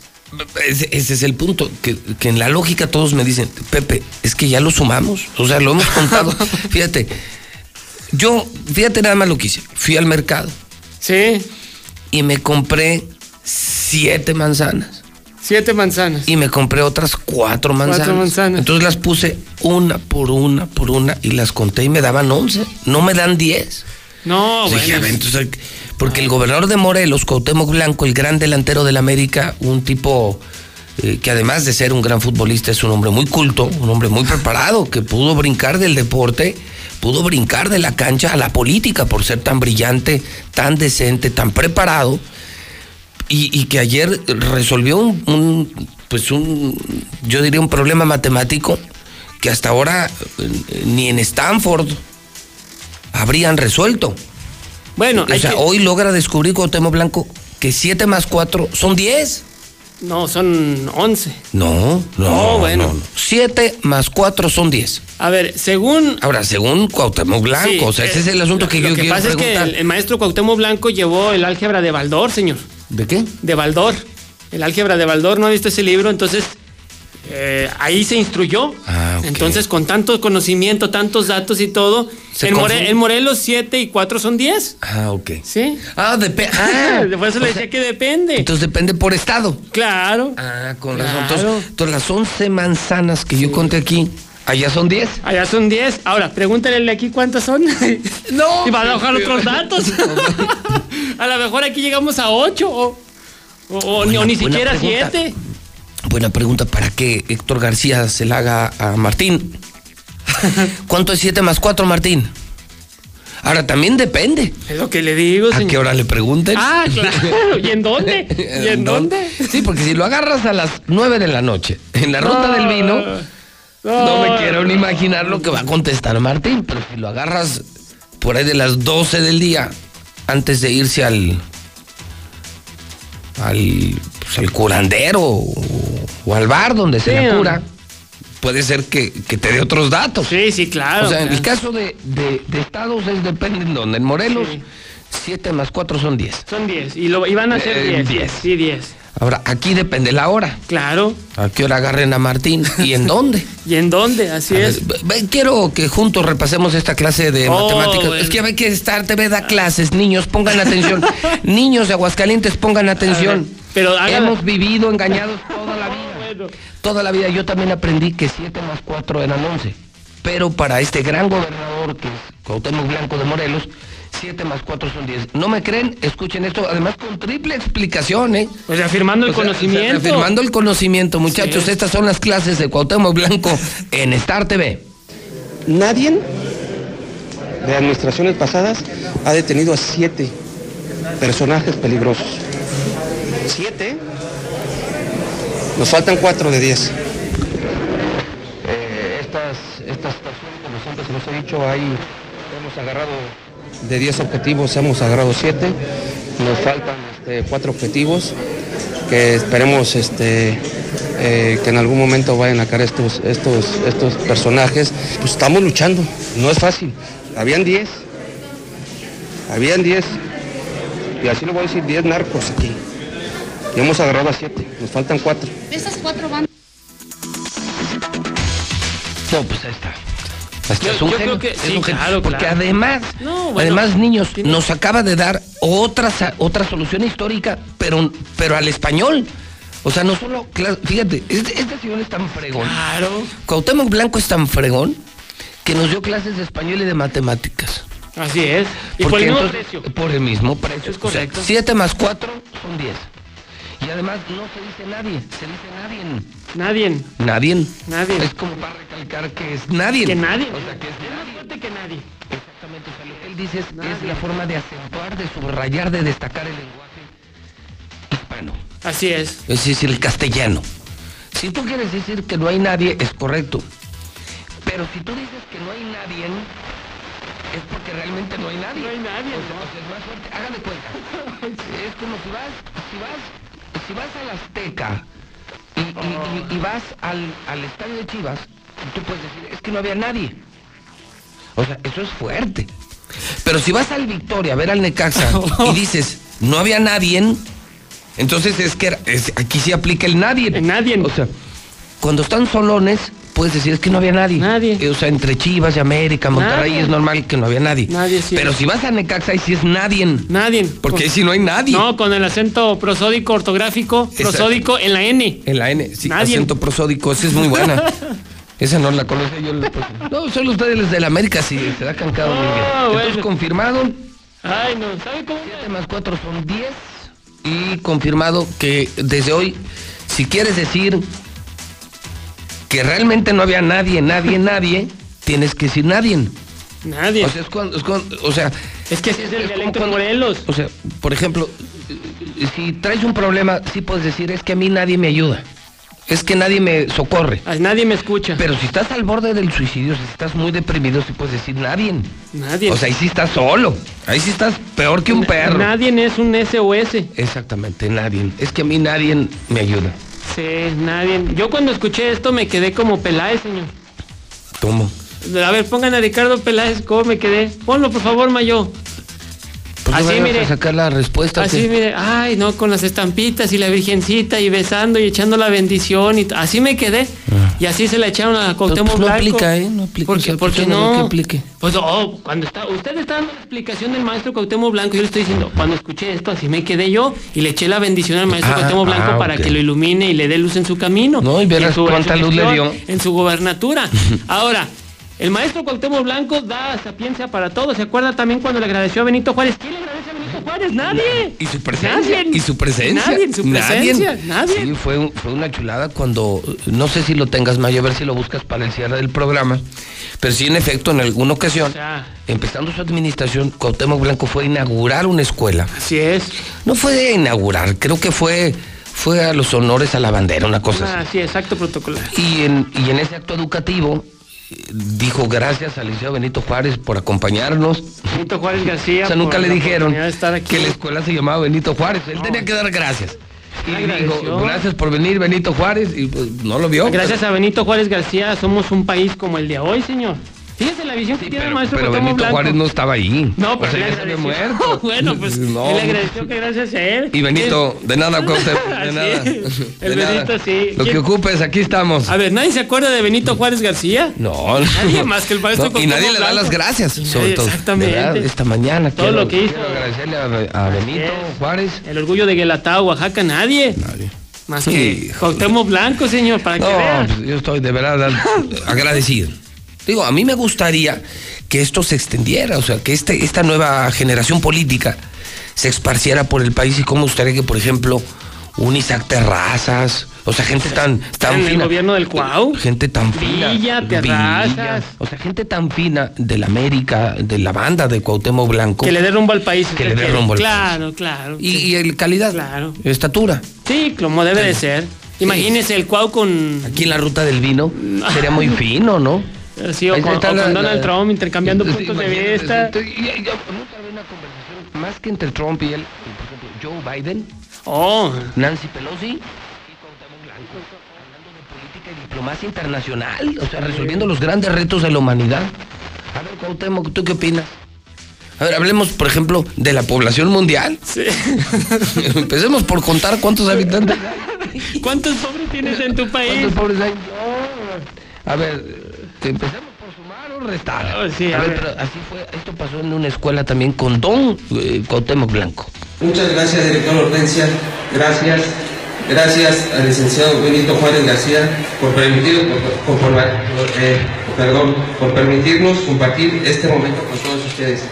Ese, ese es el punto, que, que en la lógica todos me dicen, Pepe, es que ya lo sumamos, o sea, lo hemos contado. *laughs* fíjate, yo, fíjate nada más lo que hice, fui al mercado. Sí. Y me compré siete manzanas. Siete manzanas. Y me compré otras cuatro manzanas. Cuatro manzanas. Entonces las puse una por una por una y las conté y me daban once. No me dan diez. No, bueno. entonces, porque el gobernador de Morelos, Cuauhtémoc Blanco, el gran delantero del América, un tipo eh, que además de ser un gran futbolista es un hombre muy culto, un hombre muy preparado, que pudo brincar del deporte, pudo brincar de la cancha a la política por ser tan brillante, tan decente, tan preparado, y, y que ayer resolvió un, un, pues un, yo diría un problema matemático que hasta ahora eh, ni en Stanford habrían resuelto. Bueno, O sea, que- hoy logra descubrir Cuauhtémoc Blanco que 7 más 4 son 10. No, son 11. No, no, Oh, bueno. 7 más 4 son 10. A ver, según... Ahora, según Cuauhtémoc Blanco, Sí, o sea, ese eh, es el asunto que lo yo que quiero pasa es preguntar. que el, el maestro Cuauhtémoc Blanco llevó el álgebra de Baldor, señor. ¿De qué? De Baldor. El álgebra de Baldor, ¿no ha visto ese libro? Entonces, eh, ahí se instruyó. Ah, Entonces, con tanto conocimiento, tantos datos y todo, en, More- confunde. en Morelos 7 y 4 son 10. Ah, ok. ¿Sí? Ah, depende. Ah, *laughs* Por eso le decía sea, que depende. Entonces depende por estado. Claro. Ah, con Claro. razón. Entonces, entonces, las 11 manzanas que yo conté aquí, allá son 10. Allá son 10. Ahora, pregúntale aquí cuántas son. *laughs* No. Y va a bajar otros datos. *laughs* *laughs* a lo mejor aquí llegamos a 8 o, o- o ni- o ni buena siquiera pregunta. 7. Buena pregunta para que Héctor García se la haga a Martín. ¿Cuánto es 7 más 4, Martín? Ahora también depende. Es lo que le digo, ¿A señor. qué hora le pregunten? Ah, claro. ¿Y en dónde? ¿Y en dónde? Sí, porque si lo agarras a las 9 de la noche en la ruta del vino, no me quiero ni imaginar lo que va a contestar Martín. Pero si lo agarras por ahí de las 12 del día, antes de irse al. al. pues, al curandero o, o al bar donde se Sí, la hombre. cura, puede ser que, que te dé otros datos. Sí, sí, claro. o sea, en el claro. caso de, de- de estados es depende en dónde. En Morelos, 7 más 4 son 10. Son 10. Y, lo, y van a ser Eh, 10. 10. Sí, 10. Ahora, aquí depende la hora. Claro. ¿A qué hora agarren a Martín? ¿Y en dónde? *laughs* ¿Y en dónde? Así A es. quiero que juntos repasemos esta clase de Oh, matemáticas. bueno. Es que hay que estar, TV da clases, niños, pongan atención. *laughs* niños de Aguascalientes, pongan atención. pero Hemos vivido engañados toda la vida. Toda la vida yo también aprendí que 7 más 4 eran 11. Pero para este gran gobernador que es Cuauhtémoc Blanco de Morelos, 7 más 4 son 10. ¿No me creen? Escuchen esto, además con triple explicación, ¿eh? Pues reafirmando el O sea, conocimiento. reafirmando el conocimiento, muchachos. Sí. Estas son las clases de Cuauhtémoc Blanco en Star TV. Nadie de administraciones pasadas ha detenido a siete personajes peligrosos. Siete. Nos faltan cuatro de diez. Eh, estas, estas personas, como siempre se los he dicho, ahí hemos agarrado de 10 objetivos, hemos agarrado 7. Nos faltan este, cuatro objetivos que esperemos este, eh, que en algún momento vayan a caer estos, estos, estos personajes. Pues estamos luchando, no es fácil. Habían 10, habían 10, y así lo voy a decir, 10 narcos aquí. Y hemos agarrado a 7, nos faltan 4. Esas cuatro bandas. No, pues ahí está. Yo- es un yo genio, creo que es sí, un genio. claro, Porque claro. además, No, bueno, además, niños, tiene- nos acaba de dar otra, otra solución histórica, pero, pero al español. O sea, no solo, fíjate, este, este señor es tan fregón. Claro. Cuauhtémoc Blanco es tan fregón que nos dio clases de español y de matemáticas. Así es. Y por el mismo precio. Por el mismo precio. Es correcto. 7 más 4 son 10. Y además no se dice nadie, se dice nadie. Nadie. Nadie. Nadie. Es como para recalcar que es nadie. Que nadie. O sea, que es Es más fuerte que nadie. Exactamente, o sea, lo que él dice es, es la forma de acentuar, de subrayar, de destacar el lenguaje hispano. Así es. Es decir, el castellano. Si tú quieres decir que no hay nadie, es correcto. Pero si tú dices que no hay nadie, es porque realmente no hay nadie. No hay nadie, O sea, ¿no? o sea, es más fuerte. Hagan de cuenta. *laughs* Es como si vas, si vas, si vas al Azteca y, y- y- y vas al, al estadio de Chivas, tú puedes decir, es que no había nadie. O sea, eso es fuerte. Pero si vas al Victoria a ver al Necaxa *laughs* y dices, no había nadie, entonces es que es- aquí sí aplica el nadie. El nadie. O sea, cuando están solones, puedes decir, es que no había nadie. Nadie. Eh, O sea, entre Chivas y América, Monterrey, Nadie. es normal que no había nadie. Nadie, sí. Pero si vas a Necaxa, ahí sí es nadie. Nadie. Porque ahí sí no hay nadie. No, con el acento prosódico ortográfico, Exacto. prosódico en la N. En la N, sí, Nadie. acento prosódico, esa es muy buena. *laughs* Esa no la conocía yo. la- No, solo ustedes los de la América, sí, se da cancado bien. Ah, Entonces, bueno. confirmado, Ay, no, ¿sabe cómo? 7 más 4 son 10. Y confirmado que desde hoy, si quieres decir que realmente no había nadie, nadie, nadie, tienes que decir nadie. Nadie. O sea, es cuando, es cuando- o sea, es que ese es el dialecto de Morelos. o sea, por ejemplo, si traes un problema, sí puedes decir, es que a mí nadie me ayuda. Es que nadie me socorre. Nadie me escucha. Pero si estás al borde del suicidio, si estás muy deprimido, sí puedes decir nadie. Nadie. O sea, ahí sí estás solo. Ahí sí estás peor que un perro. Nadie es un SOS. Exactamente, nadie. Es que a mí nadie me ayuda. Sí, nadie. Yo cuando escuché esto me quedé como Peláez, señor. ¿Cómo? A ver, pongan a Ricardo Peláez, ¿cómo me quedé? Ponlo, por favor, Mayo. Así, no mire. a sacar la respuesta. Así, mire, ay, no, con las estampitas y la virgencita y besando y echando la bendición y así me quedé. Y así se la echaron a Cuauhtémoc Ah. Pues no aplica, ¿eh? No aplica. ¿Por O qué, sea, por qué pues, no, no? que aplique. Pues oh, cuando está, usted está dando la explicación del maestro Cuauhtémoc Blanco, yo le estoy diciendo, cuando escuché esto, así me quedé yo y le eché la bendición al maestro Ah, Cuauhtémoc Blanco ah, para que lo ilumine y le dé luz en su camino. No, y verás cuánta luz le dio. En su gobernatura. *laughs* Ahora, el maestro Cuauhtémoc Blanco da sapiencia para todos. ¿Se acuerda también cuando le agradeció a Benito Juárez? ¿Quién le agradece a Benito Juárez? Nadie. Y su presencia. Nadie. Y su presencia. Nadie, su presencia, nadie. Sí, fue, un- fue una chulada cuando, no sé si lo tengas, Mayo, a ver si lo buscas para el cierre del programa. Pero sí, en efecto, en alguna ocasión, O sea, empezando su administración, Cuauhtémoc Blanco fue a inaugurar una escuela. así es. No fue a inaugurar, creo que fue, fue a los honores a la bandera, una cosa Ah, así. sí, exacto protocolar. Y en, y en ese acto educativo dijo gracias al Liceo Benito Juárez por acompañarnos. Benito Juárez García. O sea, nunca le dijeron que la escuela se llamaba Benito Juárez. Él tenía que dar gracias. Y dijo, gracias por venir Benito Juárez. Y pues no lo vio. Gracias a Benito Juárez García somos un país como el de hoy, señor. Fíjese la visión que tiene el Pero, maestro pero Benito Blanco. Juárez no estaba ahí. No, pero O sea, ya se muerto. *laughs* bueno, pues No. él agradeció que gracias a él. Y Benito, de nada, *laughs* Cuauhtémoc, de Sí, nada. *laughs* el De nada. Benito sí. Lo que ¿Quién- ocupes, aquí estamos. A ver, ¿nadie se acuerda de Benito Juárez García? No, Nadie más que el maestro No, Y nadie le da las Blanco. gracias, Sí, sobre todo. exactamente. Esta mañana Todo quiero, lo que hizo. quiero agradecerle a, a Benito. Juárez. El orgullo de Guelatao, Oaxaca, nadie. Nadie. Más que Cuauhtémoc Blanco, señor, para que No, vean. pues, yo estoy de verdad agradecido. Digo, a mí me gustaría que esto se extendiera, o sea, que este, esta nueva generación política se esparciera por el país y cómo gustaría que, por ejemplo, un Isaac Terrazas, o sea, gente tan, tan en el gobierno del Cuau. Gente tan fina. Villa, Terrazas. O sea, gente tan fina de la América, de la banda de Cuauhtémoc Blanco. Que le dé rumbo al país. Que le dé rumbo al Claro, claro. y, sí. y el calidad, Claro. estatura. Sí, como debe de ser. Imagínese el Cuau con. Aquí en la ruta del vino sería muy fino, ¿no? Sí, o con, la- con Donald la- Trump intercambiando puntos de vista. y- y- nunca una conversación más que entre Trump y él, por ejemplo, Joe Biden, Oh, Nancy Pelosi y Cuauhtémoc Blanco. diplomacia internacional, o sea, resolviendo los grandes retos de la humanidad. A ver, Cuauhtémoc, ¿tú qué opinas? A ver, hablemos, por ejemplo, de la población mundial. Sí. *laughs* Empecemos por contar cuántos habitantes hay. *laughs* ¿Cuántos pobres tienes en tu país? ¿Cuántos pobres hay? No. A ver, empecemos por sumar o restar. Oh, sí, a, a ver, ver. pero así fue, esto pasó en una escuela también con Don eh, Cuauhtémoc Blanco. Muchas gracias, director Hortensia. Gracias. Gracias al licenciado Benito Juárez García por permitir, por, por- por- eh, perdón, por permitirnos compartir este momento con todos ustedes.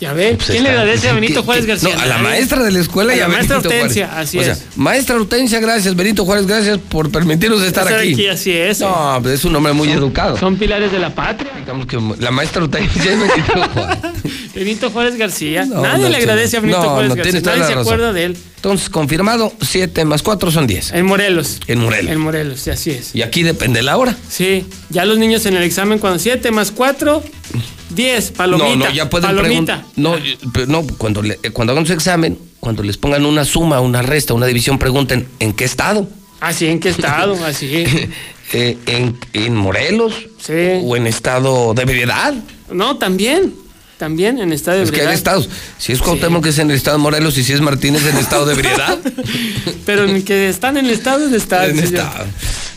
Ya ve, Pues ¿quién le agradece a Benito ¿Quién- Juárez? García? No, a la maestra de la escuela A y la a maestra Benito Hortensia, Juárez. así O sea, es. maestra Hortensia, gracias. Benito Juárez, gracias por permitirnos estar, Estar aquí. aquí, así es. No, pues es un hombre muy Son- educado. Son pilares de la patria. Digamos que la maestra Hortensia *laughs* y Benito Juárez. Benito Juárez García. No, Nadie no, le agradece a Benito no, Juárez no, García. Nadie se acuerda de él. Entonces, confirmado, 7 más 4 son 10. En Morelos. En Morelos. En Morelos, sí, así es. Y aquí depende la hora. Sí, ya los niños en el examen cuando 7 más 4, 10, palomita. no, no, ya pueden preguntar. No, no cuando, le- eh, cuando hagan su examen, cuando les pongan una suma, una resta, una división, pregunten ¿en qué estado? Así, ¿en qué estado? Así. *laughs* Eh, en, en Morelos? Sí. ¿O en estado de ebriedad? No, también. También en estado de Es que hay ebriedad. estados. Si es Cuauhtémoc que es en el estado de Morelos y si es Martínez en el estado de ebriedad. *laughs* Pero en el que están en el estado es de estado. En señor. estado.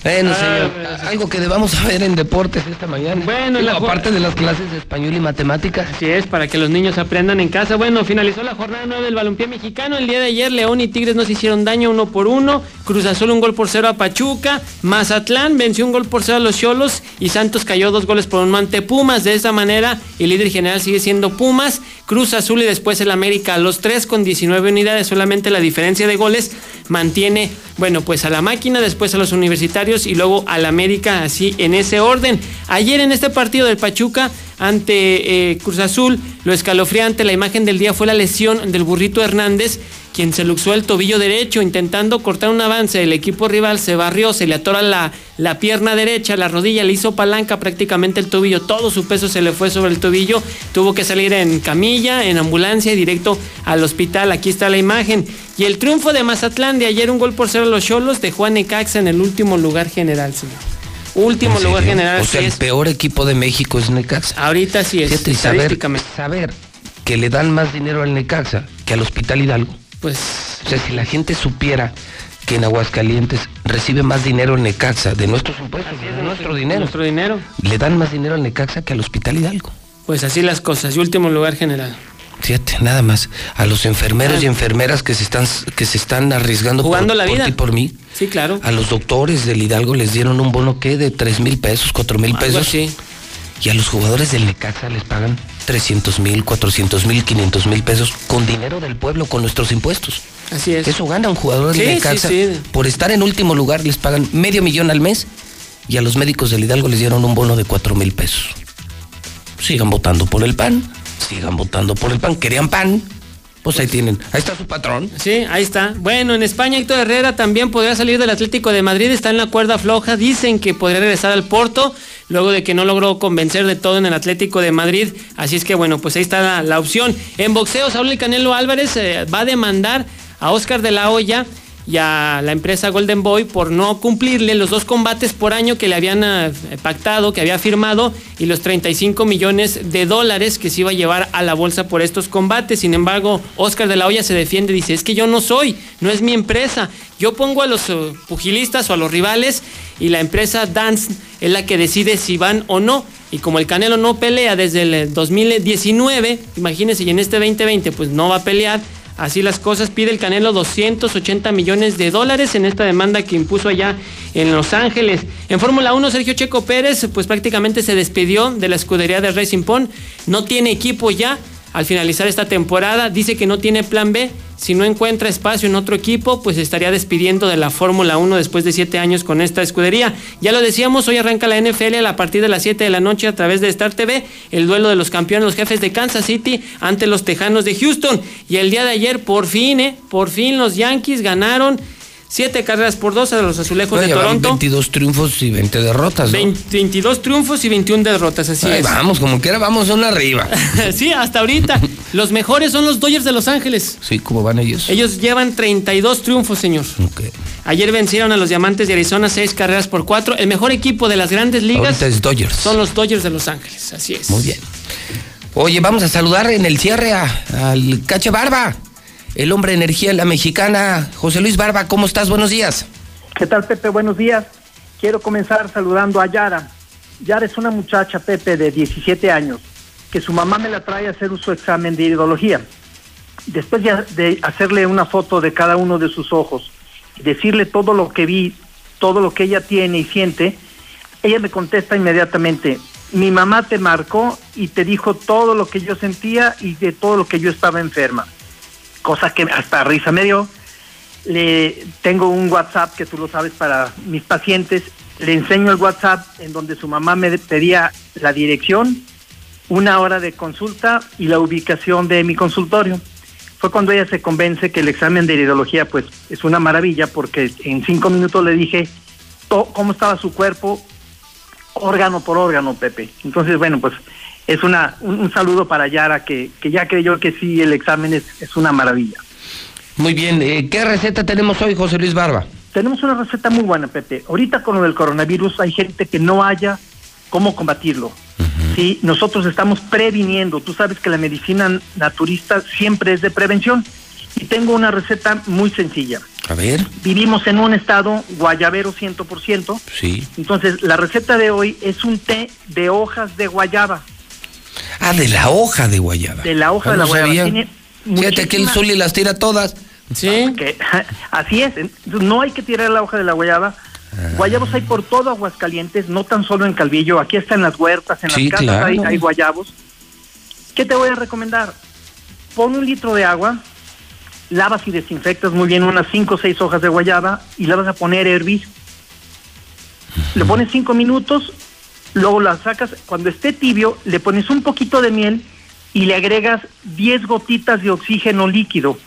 Bueno, Ah, señor, algo que debamos saber en deportes esta mañana. Bueno, la aparte de las clases de español y matemáticas. Así es, para que los niños aprendan en casa. Bueno, finalizó la jornada 9 del balompié mexicano. El día de ayer León y Tigres no se hicieron daño uno por uno. Cruz Azul un gol por cero a Pachuca. Mazatlán venció un gol por cero a los Cholos. Y Santos cayó dos goles por uno ante Pumas. De esa manera, el líder general sigue siendo Pumas. Cruz Azul y después el América. Los tres con 19 unidades. Solamente la diferencia de goles mantiene, bueno, pues a la máquina, después a los universitarios y luego al América, así en ese orden. Ayer en este partido del Pachuca ante eh, Cruz Azul, lo escalofriante, la imagen del día fue la lesión del burrito Hernández, quien se luxó el tobillo derecho intentando cortar un avance. El equipo rival se barrió, se le atora la, la pierna derecha, la rodilla, le hizo palanca prácticamente el tobillo. Todo su peso se le fue sobre el tobillo. Tuvo que salir en camilla, en ambulancia y directo al hospital. Aquí está la imagen. Y el triunfo de Mazatlán de ayer, un gol por cero a los Cholos, dejó a Necaxa en el último lugar general, señor. Último ¿En lugar general. O sea, el es. peor equipo de México es Necaxa. Ahorita sí es. Fíjate, y saber, saber que le dan más dinero al Necaxa que al Hospital Hidalgo. Pues O sea, si la gente supiera que en Aguascalientes recibe más dinero el Necaxa de nuestros impuestos, de nuestro dinero, nuestro dinero. le dan más dinero al Necaxa que al Hospital Hidalgo. Pues así las cosas. Y último lugar general. Fíjate, nada más. A los enfermeros Ah. y enfermeras que se están, que se están arriesgando Jugando por, la por vida. ti y por mí. Sí, claro. A los doctores del Hidalgo les dieron un bono que de tres mil pesos, cuatro mil pesos. así. Y a los jugadores del Necaxa les pagan 300 mil, 400 mil, 500 mil pesos con dinero del pueblo, con nuestros impuestos. Así es. Eso gana un jugador Sí, del sí, Necaxa. sí. Por estar en último lugar les pagan medio millón al mes y a los médicos del Hidalgo les dieron un bono de 4 mil pesos. Sigan votando por el PAN, sigan votando por el PAN. ¿Querían PAN? Pues ahí tienen. Ahí está su patrón. Sí, ahí está. Bueno, en España Héctor Herrera también podría salir del Atlético de Madrid, está en la cuerda floja, dicen que podría regresar al Porto, luego de que no logró convencer de todo en el Atlético de Madrid, así es que bueno, pues ahí está la, opción. En boxeo, Saúl El Canelo Álvarez eh, va a demandar a Oscar de la Hoya y a la empresa Golden Boy por no cumplirle los dos combates por año que le habían eh, pactado, que había firmado, y los 35 millones de dólares que se iba a llevar a la bolsa por estos combates. Sin embargo, Oscar de la Hoya se defiende, dice, es que yo no soy, no es mi empresa. Yo pongo a los eh, pugilistas o a los rivales y la empresa Dance es la que decide si van o no. Y como el Canelo no pelea desde el 2019, imagínense, y en este 2020 pues no va a pelear, Así las cosas, pide el Canelo 280 millones de dólares en esta demanda que impuso allá en Los Ángeles. En Fórmula 1, Sergio Checo Pérez, pues prácticamente se despidió de la escudería de Racing Point. No tiene equipo ya al finalizar esta temporada. Dice que no tiene plan B. Si no encuentra espacio en otro equipo, pues estaría despidiendo de la Fórmula 1 después de siete años con esta escudería. Ya lo decíamos, hoy arranca la NFL a partir de las 7 de la noche a través de Star TV, el duelo de los campeones, los jefes de Kansas City ante los Tejanos de Houston. Y el día de ayer, por fin, eh, por fin los Yankees ganaron 7 carreras por 2 a los Azulejos No, de Toronto. 22 triunfos y 20 derrotas, ¿no? 20 22 triunfos y 21 derrotas, así Ahí es. vamos, como quiera, vamos una arriba. *laughs* sí, hasta ahorita. los mejores son los Dodgers de Los Ángeles. Sí, ¿cómo van ellos? Ellos llevan 32 triunfos, señor. Ayer vencieron a los Diamantes de Arizona 6 carreras por 4. El mejor equipo de las grandes ligas Ahorita es Dodgers. son los Dodgers de Los Ángeles, así es. Muy bien. Oye, vamos a saludar en el cierre a- al Cache Barba, el hombre energía en la mexicana. José Luis Barba, ¿cómo estás? Buenos días. ¿Qué tal, Pepe? Buenos días. Quiero comenzar saludando a Yara. Yara es una muchacha, Pepe, de 17 años, que su mamá me la trae a hacer su examen de iridología. Después de, de hacerle una foto de cada uno de sus ojos, decirle todo lo que vi, todo lo que ella tiene y siente, ella me contesta inmediatamente, mi mamá te marcó y te dijo todo lo que yo sentía y de todo lo que yo estaba enferma. Cosa que hasta risa me dio le tengo un WhatsApp que tú lo sabes para mis pacientes. Le enseño el WhatsApp en donde su mamá me pedía la dirección, una hora de consulta y la ubicación de mi consultorio. Fue cuando ella se convence que el examen de iridología pues es una maravilla porque en cinco minutos le dije cómo estaba su cuerpo, órgano por órgano, Pepe. Entonces, bueno, pues es una, un, un saludo para Yara que, que ya creyó que sí, el examen es, es una maravilla. Muy bien, eh, ¿qué receta tenemos hoy, José Luis Barba? Tenemos una receta muy buena, Pepe. Ahorita con lo del coronavirus hay gente que no haya cómo combatirlo. Sí, nosotros estamos previniendo. Tú sabes que la medicina naturista siempre es de prevención. Y tengo una receta muy sencilla. A ver, Vivimos en un estado guayabero 100%. sí. Entonces, la receta de hoy es un té de hojas de guayaba. Ah, de la hoja de guayaba. De la hoja Ah, de la guayaba. Tiene Fíjate que el Zuli las tira todas. Sí. Que- *laughs* así es, no hay que tirar la hoja de la guayaba. Ah. Guayabos hay por todo Aguascalientes, no tan solo en Calvillo, aquí está en las huertas, en Sí, las casas claro. hay, hay guayabos. ¿Qué te voy a recomendar? Pon un litro de agua, lavas y desinfectas muy bien unas 5 o 6 hojas de guayaba y la vas a poner a hervir. Le pones 5 minutos, luego la sacas, cuando esté tibio, le pones un poquito de miel y le agregas 10 gotitas de oxígeno líquido.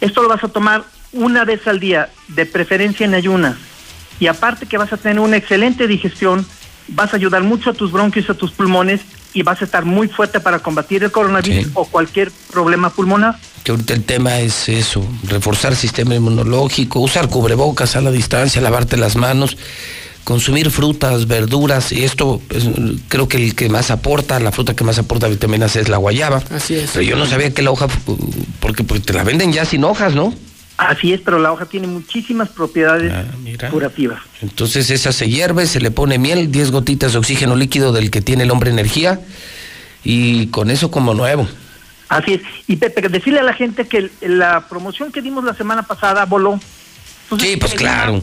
Esto lo vas a tomar una vez al día, de preferencia en ayunas. Y aparte que vas a tener una excelente digestión, vas a ayudar mucho a tus bronquios, a tus pulmones y vas a estar muy fuerte para combatir el coronavirus Sí. o cualquier problema pulmonar. Que ahorita el tema es eso, reforzar el sistema inmunológico, usar cubrebocas a la distancia, lavarte las manos, consumir frutas, verduras, y esto pues, creo que el que más aporta, la fruta que más aporta vitaminas es la guayaba. Así es. Pero yo no sabía que la hoja, porque, porque te la venden ya sin hojas, ¿no? Así es, pero la hoja tiene muchísimas propiedades Ah, curativas. Entonces esa se hierve, se le pone miel, 10 gotitas de oxígeno líquido del que tiene el hombre energía, y con eso como nuevo. Así es. Y Pepe, decirle a la gente que la promoción que dimos la semana pasada voló. Entonces, Sí, pues claro.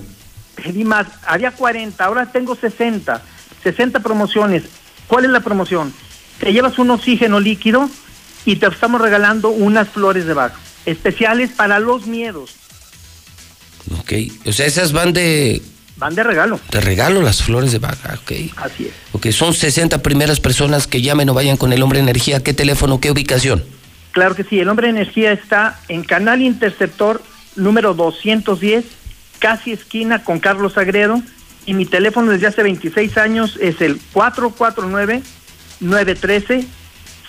Pedí más. Había 40, ahora tengo 60. 60 promociones. ¿Cuál es la promoción? Te llevas un oxígeno líquido y te estamos regalando unas flores de Bach. Especiales para los miedos. Ok, o sea, esas van de, Van de regalo. de regalo las flores de vaca, ok. Así es. Ok, son 60 primeras personas que llamen o vayan con el hombre energía. ¿Qué teléfono, qué ubicación? Claro que sí, el hombre energía está en Canal Interceptor número 210, casi esquina con Carlos Agredo, y mi teléfono desde hace 26 años es el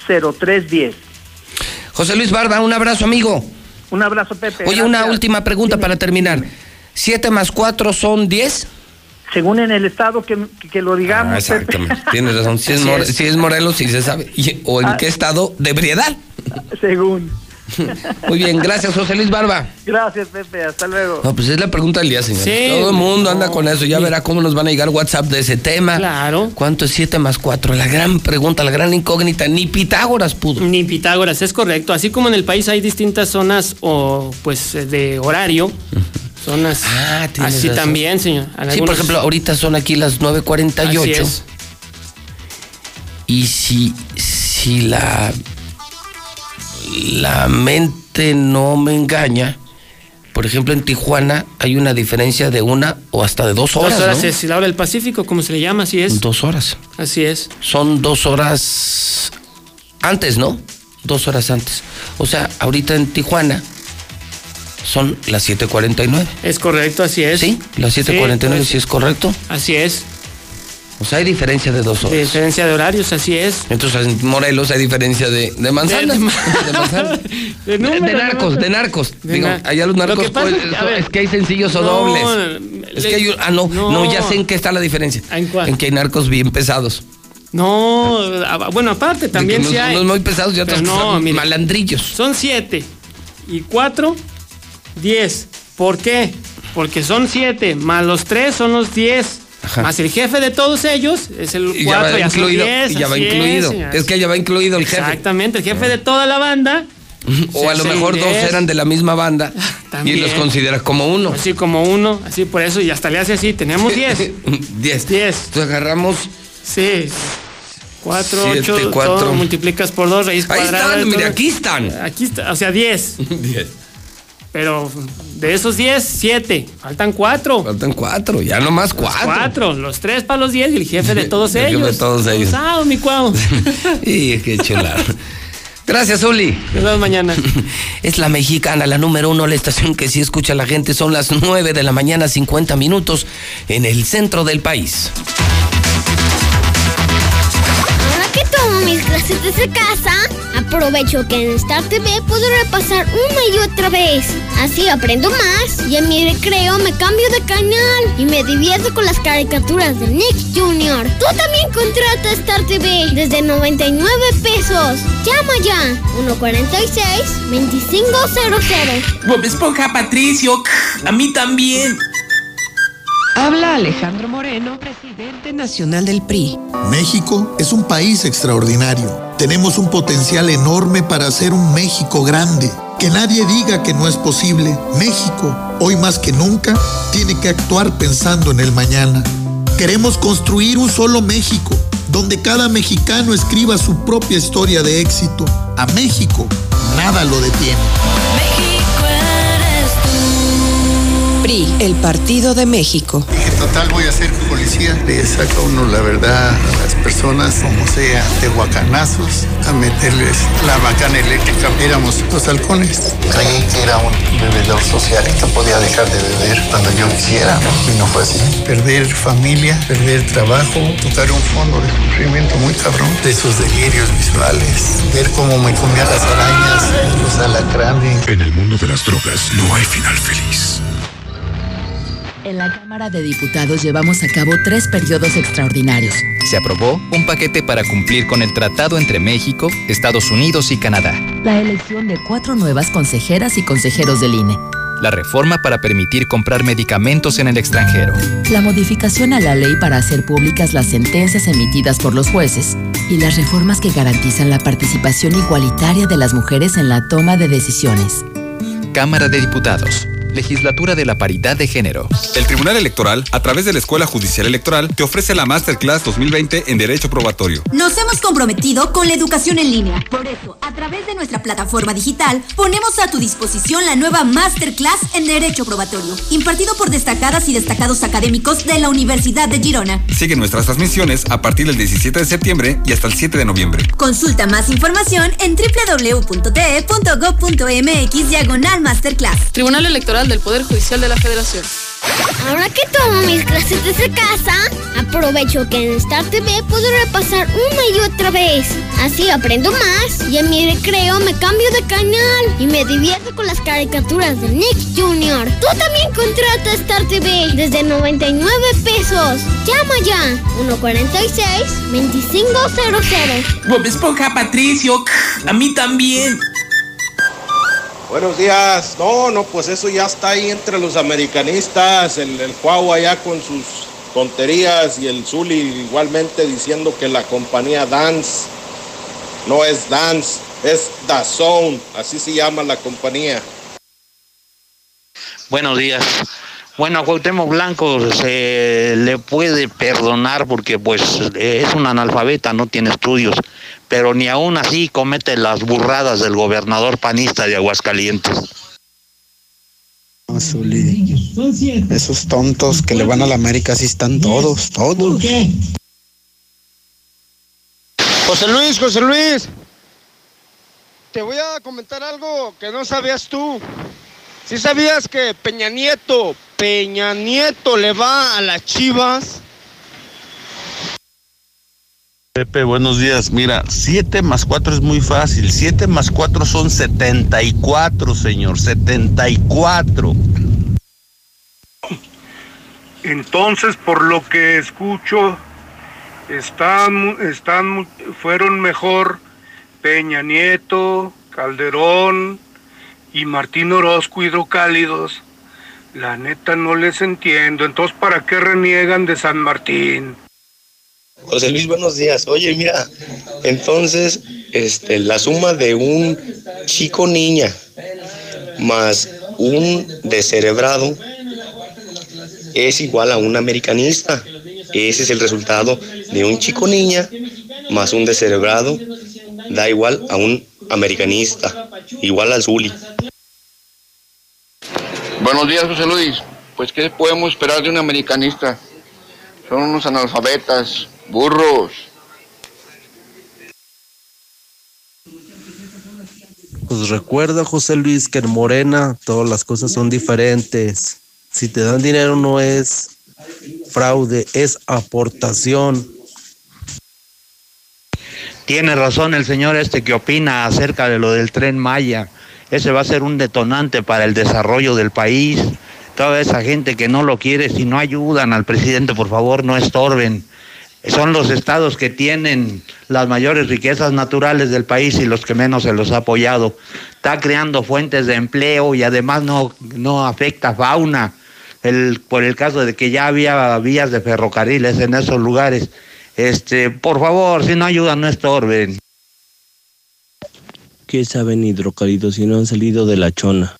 449-913-0310. José Luis Barba, un abrazo, amigo. Un abrazo, Pepe. Oye, una última pregunta para terminar. ¿Siete más cuatro son 10? Según en el estado que, que lo digamos. Ah, Pepe. exactamente. Tienes razón. Si es, si es Morelos, sí se sabe. Y- *laughs* ¿O en Ah. qué estado de ebriedad? Según. *laughs* Muy bien, gracias, José Luis Barba. Gracias, Pepe. Hasta luego. No, pues es la pregunta del día, señor. Sí. Todo el mundo anda con eso. Ya verá cómo nos van a llegar WhatsApp de ese tema. Claro. ¿Cuánto es 7 más 4? La gran pregunta, la gran incógnita. Ni Pitágoras pudo. Ni Pitágoras, es correcto. Así como en el país hay distintas zonas o pues eh, de horario, zonas Ah, así razón. también, señor. En Sí, por ejemplo, ahorita son aquí las Así 9.48. es. Y si, si la, la mente no me engaña, por ejemplo, en Tijuana hay una diferencia de una o hasta de dos horas. Dos horas ¿no? es la hora del Pacífico, como se le llama, así es. Dos horas. Así es. Son dos horas antes, ¿no? Dos horas antes. O sea, ahorita en Tijuana son las 7:49. Es correcto, así es. Sí, las 7:49, pues, sí es correcto. Así es. O sea, hay diferencia de dos horas. Diferencia de horarios, así es. Entonces en Morelos hay diferencia de, de manzanas. De, manzanas. *laughs* De, *laughs* De- de narcos, de narcos. Digo, allá los Lo narcos que pasa pues, es que, a son- ver, es que hay sencillos o dobles. Es que hay ah no, no, no. ya sé en qué está la diferencia. ¿En cuál? En que hay narcos bien pesados. No, ah, bueno, aparte también sí unos- hay. unos muy pesados y otros no, son mire, malandrillos. Son siete y cuatro, diez. ¿Por qué? Porque son siete, más los tres son los diez. Más el jefe de todos ellos es el Y ya va cuatro, ya son incluido. diez, y ya va así es, incluido. señor. Es, que ya va incluido el jefe. Exactamente, el jefe de toda la banda. *laughs* O a lo mejor dos eran de la misma banda *laughs* y También. los consideras como uno. Así como uno, así por eso, y hasta le hace así, tenemos diez. *laughs* Diez. Diez. Entonces agarramos. Sí. Cuatro, Siete, ocho, cuatro. todo multiplicas por dos, raíz Ahí cuadrada. están, todo. mira, aquí están. Aquí está, o sea, diez. Diez. Pero de esos 10, 7. Faltan 4. Faltan 4, ya nomás 4. 4. Los 3 para los 10 y el jefe de todos *laughs* El jefe ellos. de todos ellos. Usado, mi cuau. *laughs* y qué chulada. Gracias, Uli. Nos vemos mañana. *laughs* Es la mexicana, la número uno, la estación que sí escucha a la gente. Son las 9 de la mañana, 50 minutos, en el centro del país. Tomo mis clases desde casa, aprovecho que en Star TV puedo repasar una y otra vez. Así aprendo más y en mi recreo me cambio de canal y me divierto con las caricaturas de Nick Jr. Tú también contrata Star TV desde 99 pesos. Llama ya 146-2500. Bob Esponja, Patricio, a mí también. Habla Alejandro Moreno, presidente nacional del PRI. México es un país extraordinario. Tenemos un potencial enorme para hacer un México grande. Que nadie diga que no es posible. México, hoy más que nunca, tiene que actuar pensando en el mañana. Queremos construir un solo México, donde cada mexicano escriba su propia historia de éxito. A México, nada lo detiene. PRI, el Partido de México. Dije, total, voy a ser policía. Le saca uno la verdad a las personas, como sea, de guacanazos, a meterles la bacana eléctrica. Éramos los halcones. Creí que era un bebedor social y que podía dejar de beber cuando yo quisiera, ¿no? Y no fue así. Perder familia, perder trabajo, tocar un fondo de sufrimiento muy cabrón. De esos delirios visuales. Ver cómo me comía las arañas, los alacranes. En el mundo de las drogas no hay final feliz. En la Cámara de Diputados llevamos a cabo tres periodos extraordinarios. Se aprobó un paquete para cumplir con el tratado entre México, Estados Unidos y Canadá. La elección de cuatro nuevas consejeras y consejeros del INE. La reforma para permitir comprar medicamentos en el extranjero. La modificación a la ley para hacer públicas las sentencias emitidas por los jueces. Y las reformas que garantizan la participación igualitaria de las mujeres en la toma de decisiones. Cámara de Diputados. Legislatura de la Paridad de Género. El Tribunal Electoral, a través de la Escuela Judicial Electoral, te ofrece la Masterclass 2020 en Derecho Probatorio. Nos hemos comprometido con la educación en línea. Por eso, a través de nuestra plataforma digital, ponemos a tu disposición la nueva Masterclass en Derecho Probatorio, impartido por destacadas y destacados académicos de la Universidad de Girona. Sigue nuestras transmisiones a partir del 17 de septiembre y hasta el 7 de noviembre. Consulta más información en www.te.gov.mx diagonal Masterclass. Tribunal Electoral del Poder Judicial de la Federación. Ahora que tomo mis clases desde casa, aprovecho que en Star TV puedo repasar una y otra vez. Así aprendo más y en mi recreo me cambio de canal y me divierto con las caricaturas de Nick Jr. Tú también contrata Star TV desde 99 pesos. Llama ya 146-2500. Bob Esponja, Patricio, a mí también. Buenos días. No, no, pues eso ya está ahí entre los americanistas, el, el Cuau allá con sus tonterías y el Zuli igualmente diciendo que la compañía Dance no es Dance, es Dazón, así se llama la compañía. Buenos días. Bueno, a Cuauhtémoc Blanco se le puede perdonar porque pues es un analfabeta, no tiene estudios, pero ni aún así comete las burradas del gobernador panista de Aguascalientes. Zuli. Esos tontos que le van a la América, así están todos, todos. José Luis, José Luis. Te voy a comentar algo que no sabías tú. ¿Sí sabías que Peña Nieto, Peña Nieto le va a las chivas? Pepe, buenos días. Mira, 7 más 4 es muy fácil. 7 más 4 son 74, señor. 74. Entonces, por lo que escucho, están, están, fueron mejor Peña Nieto, Calderón y Martín Orozco hidrocálidos. La neta no les entiendo. Entonces, ¿para qué reniegan de San Martín? José Luis, buenos días. Oye, mira, entonces, este, la suma de un chico niña más un descerebrado es igual a un americanista. Ese es el resultado de un chico niña más un descerebrado da igual a un americanista, igual al Zuli. Buenos días, José Luis. Pues, ¿qué podemos esperar de un americanista? Son unos analfabetas, burros. Pues recuerda, José Luis, que en Morena todas las cosas son diferentes. Si te dan dinero no es fraude, es aportación. Tiene razón el señor este que opina acerca de lo del tren Maya. Ese va a ser un detonante para el desarrollo del país. Toda esa gente que no lo quiere, si no ayudan al presidente, por favor, no estorben. Son los estados que tienen las mayores riquezas naturales del país y los que menos se los ha apoyado. Está creando fuentes de empleo y además no, no afecta fauna. El, por el caso de que ya había vías de ferrocarriles en esos lugares. Este, por favor, si no ayudan, no estorben. ¿Qué saben hidrocálidos si no han salido de la chona?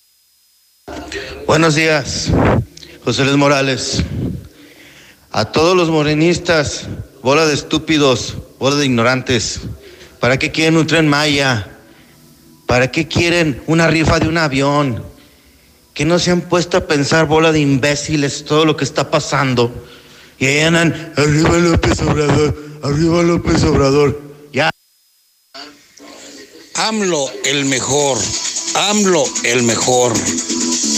Buenos días, José Luis Morales. A todos los morenistas, bola de estúpidos, bola de ignorantes. ¿Para qué quieren un tren Maya? ¿Para qué quieren una rifa de un avión? Que no se han puesto a pensar bola de imbéciles todo lo que está pasando. Y ahí andan, arriba López Obrador, arriba López Obrador. Ya. AMLO el mejor, AMLO el mejor.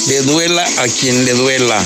Le duela a quien le duela.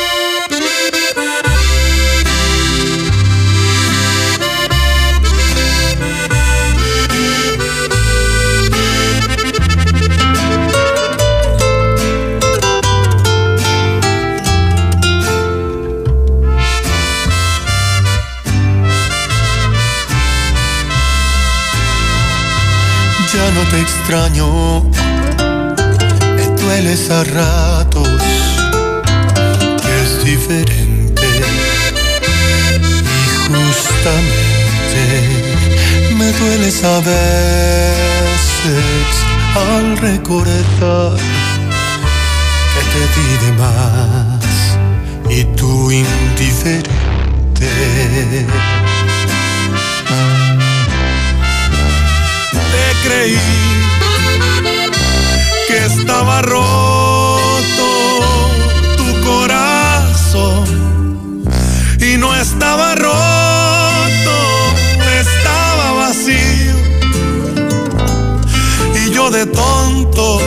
No te extraño, me dueles a ratos, que es diferente. Y justamente me dueles a veces al recordar que te di de más y tú indiferente. Que estaba roto tu corazón y no estaba roto, estaba vacío. Y yo de tonto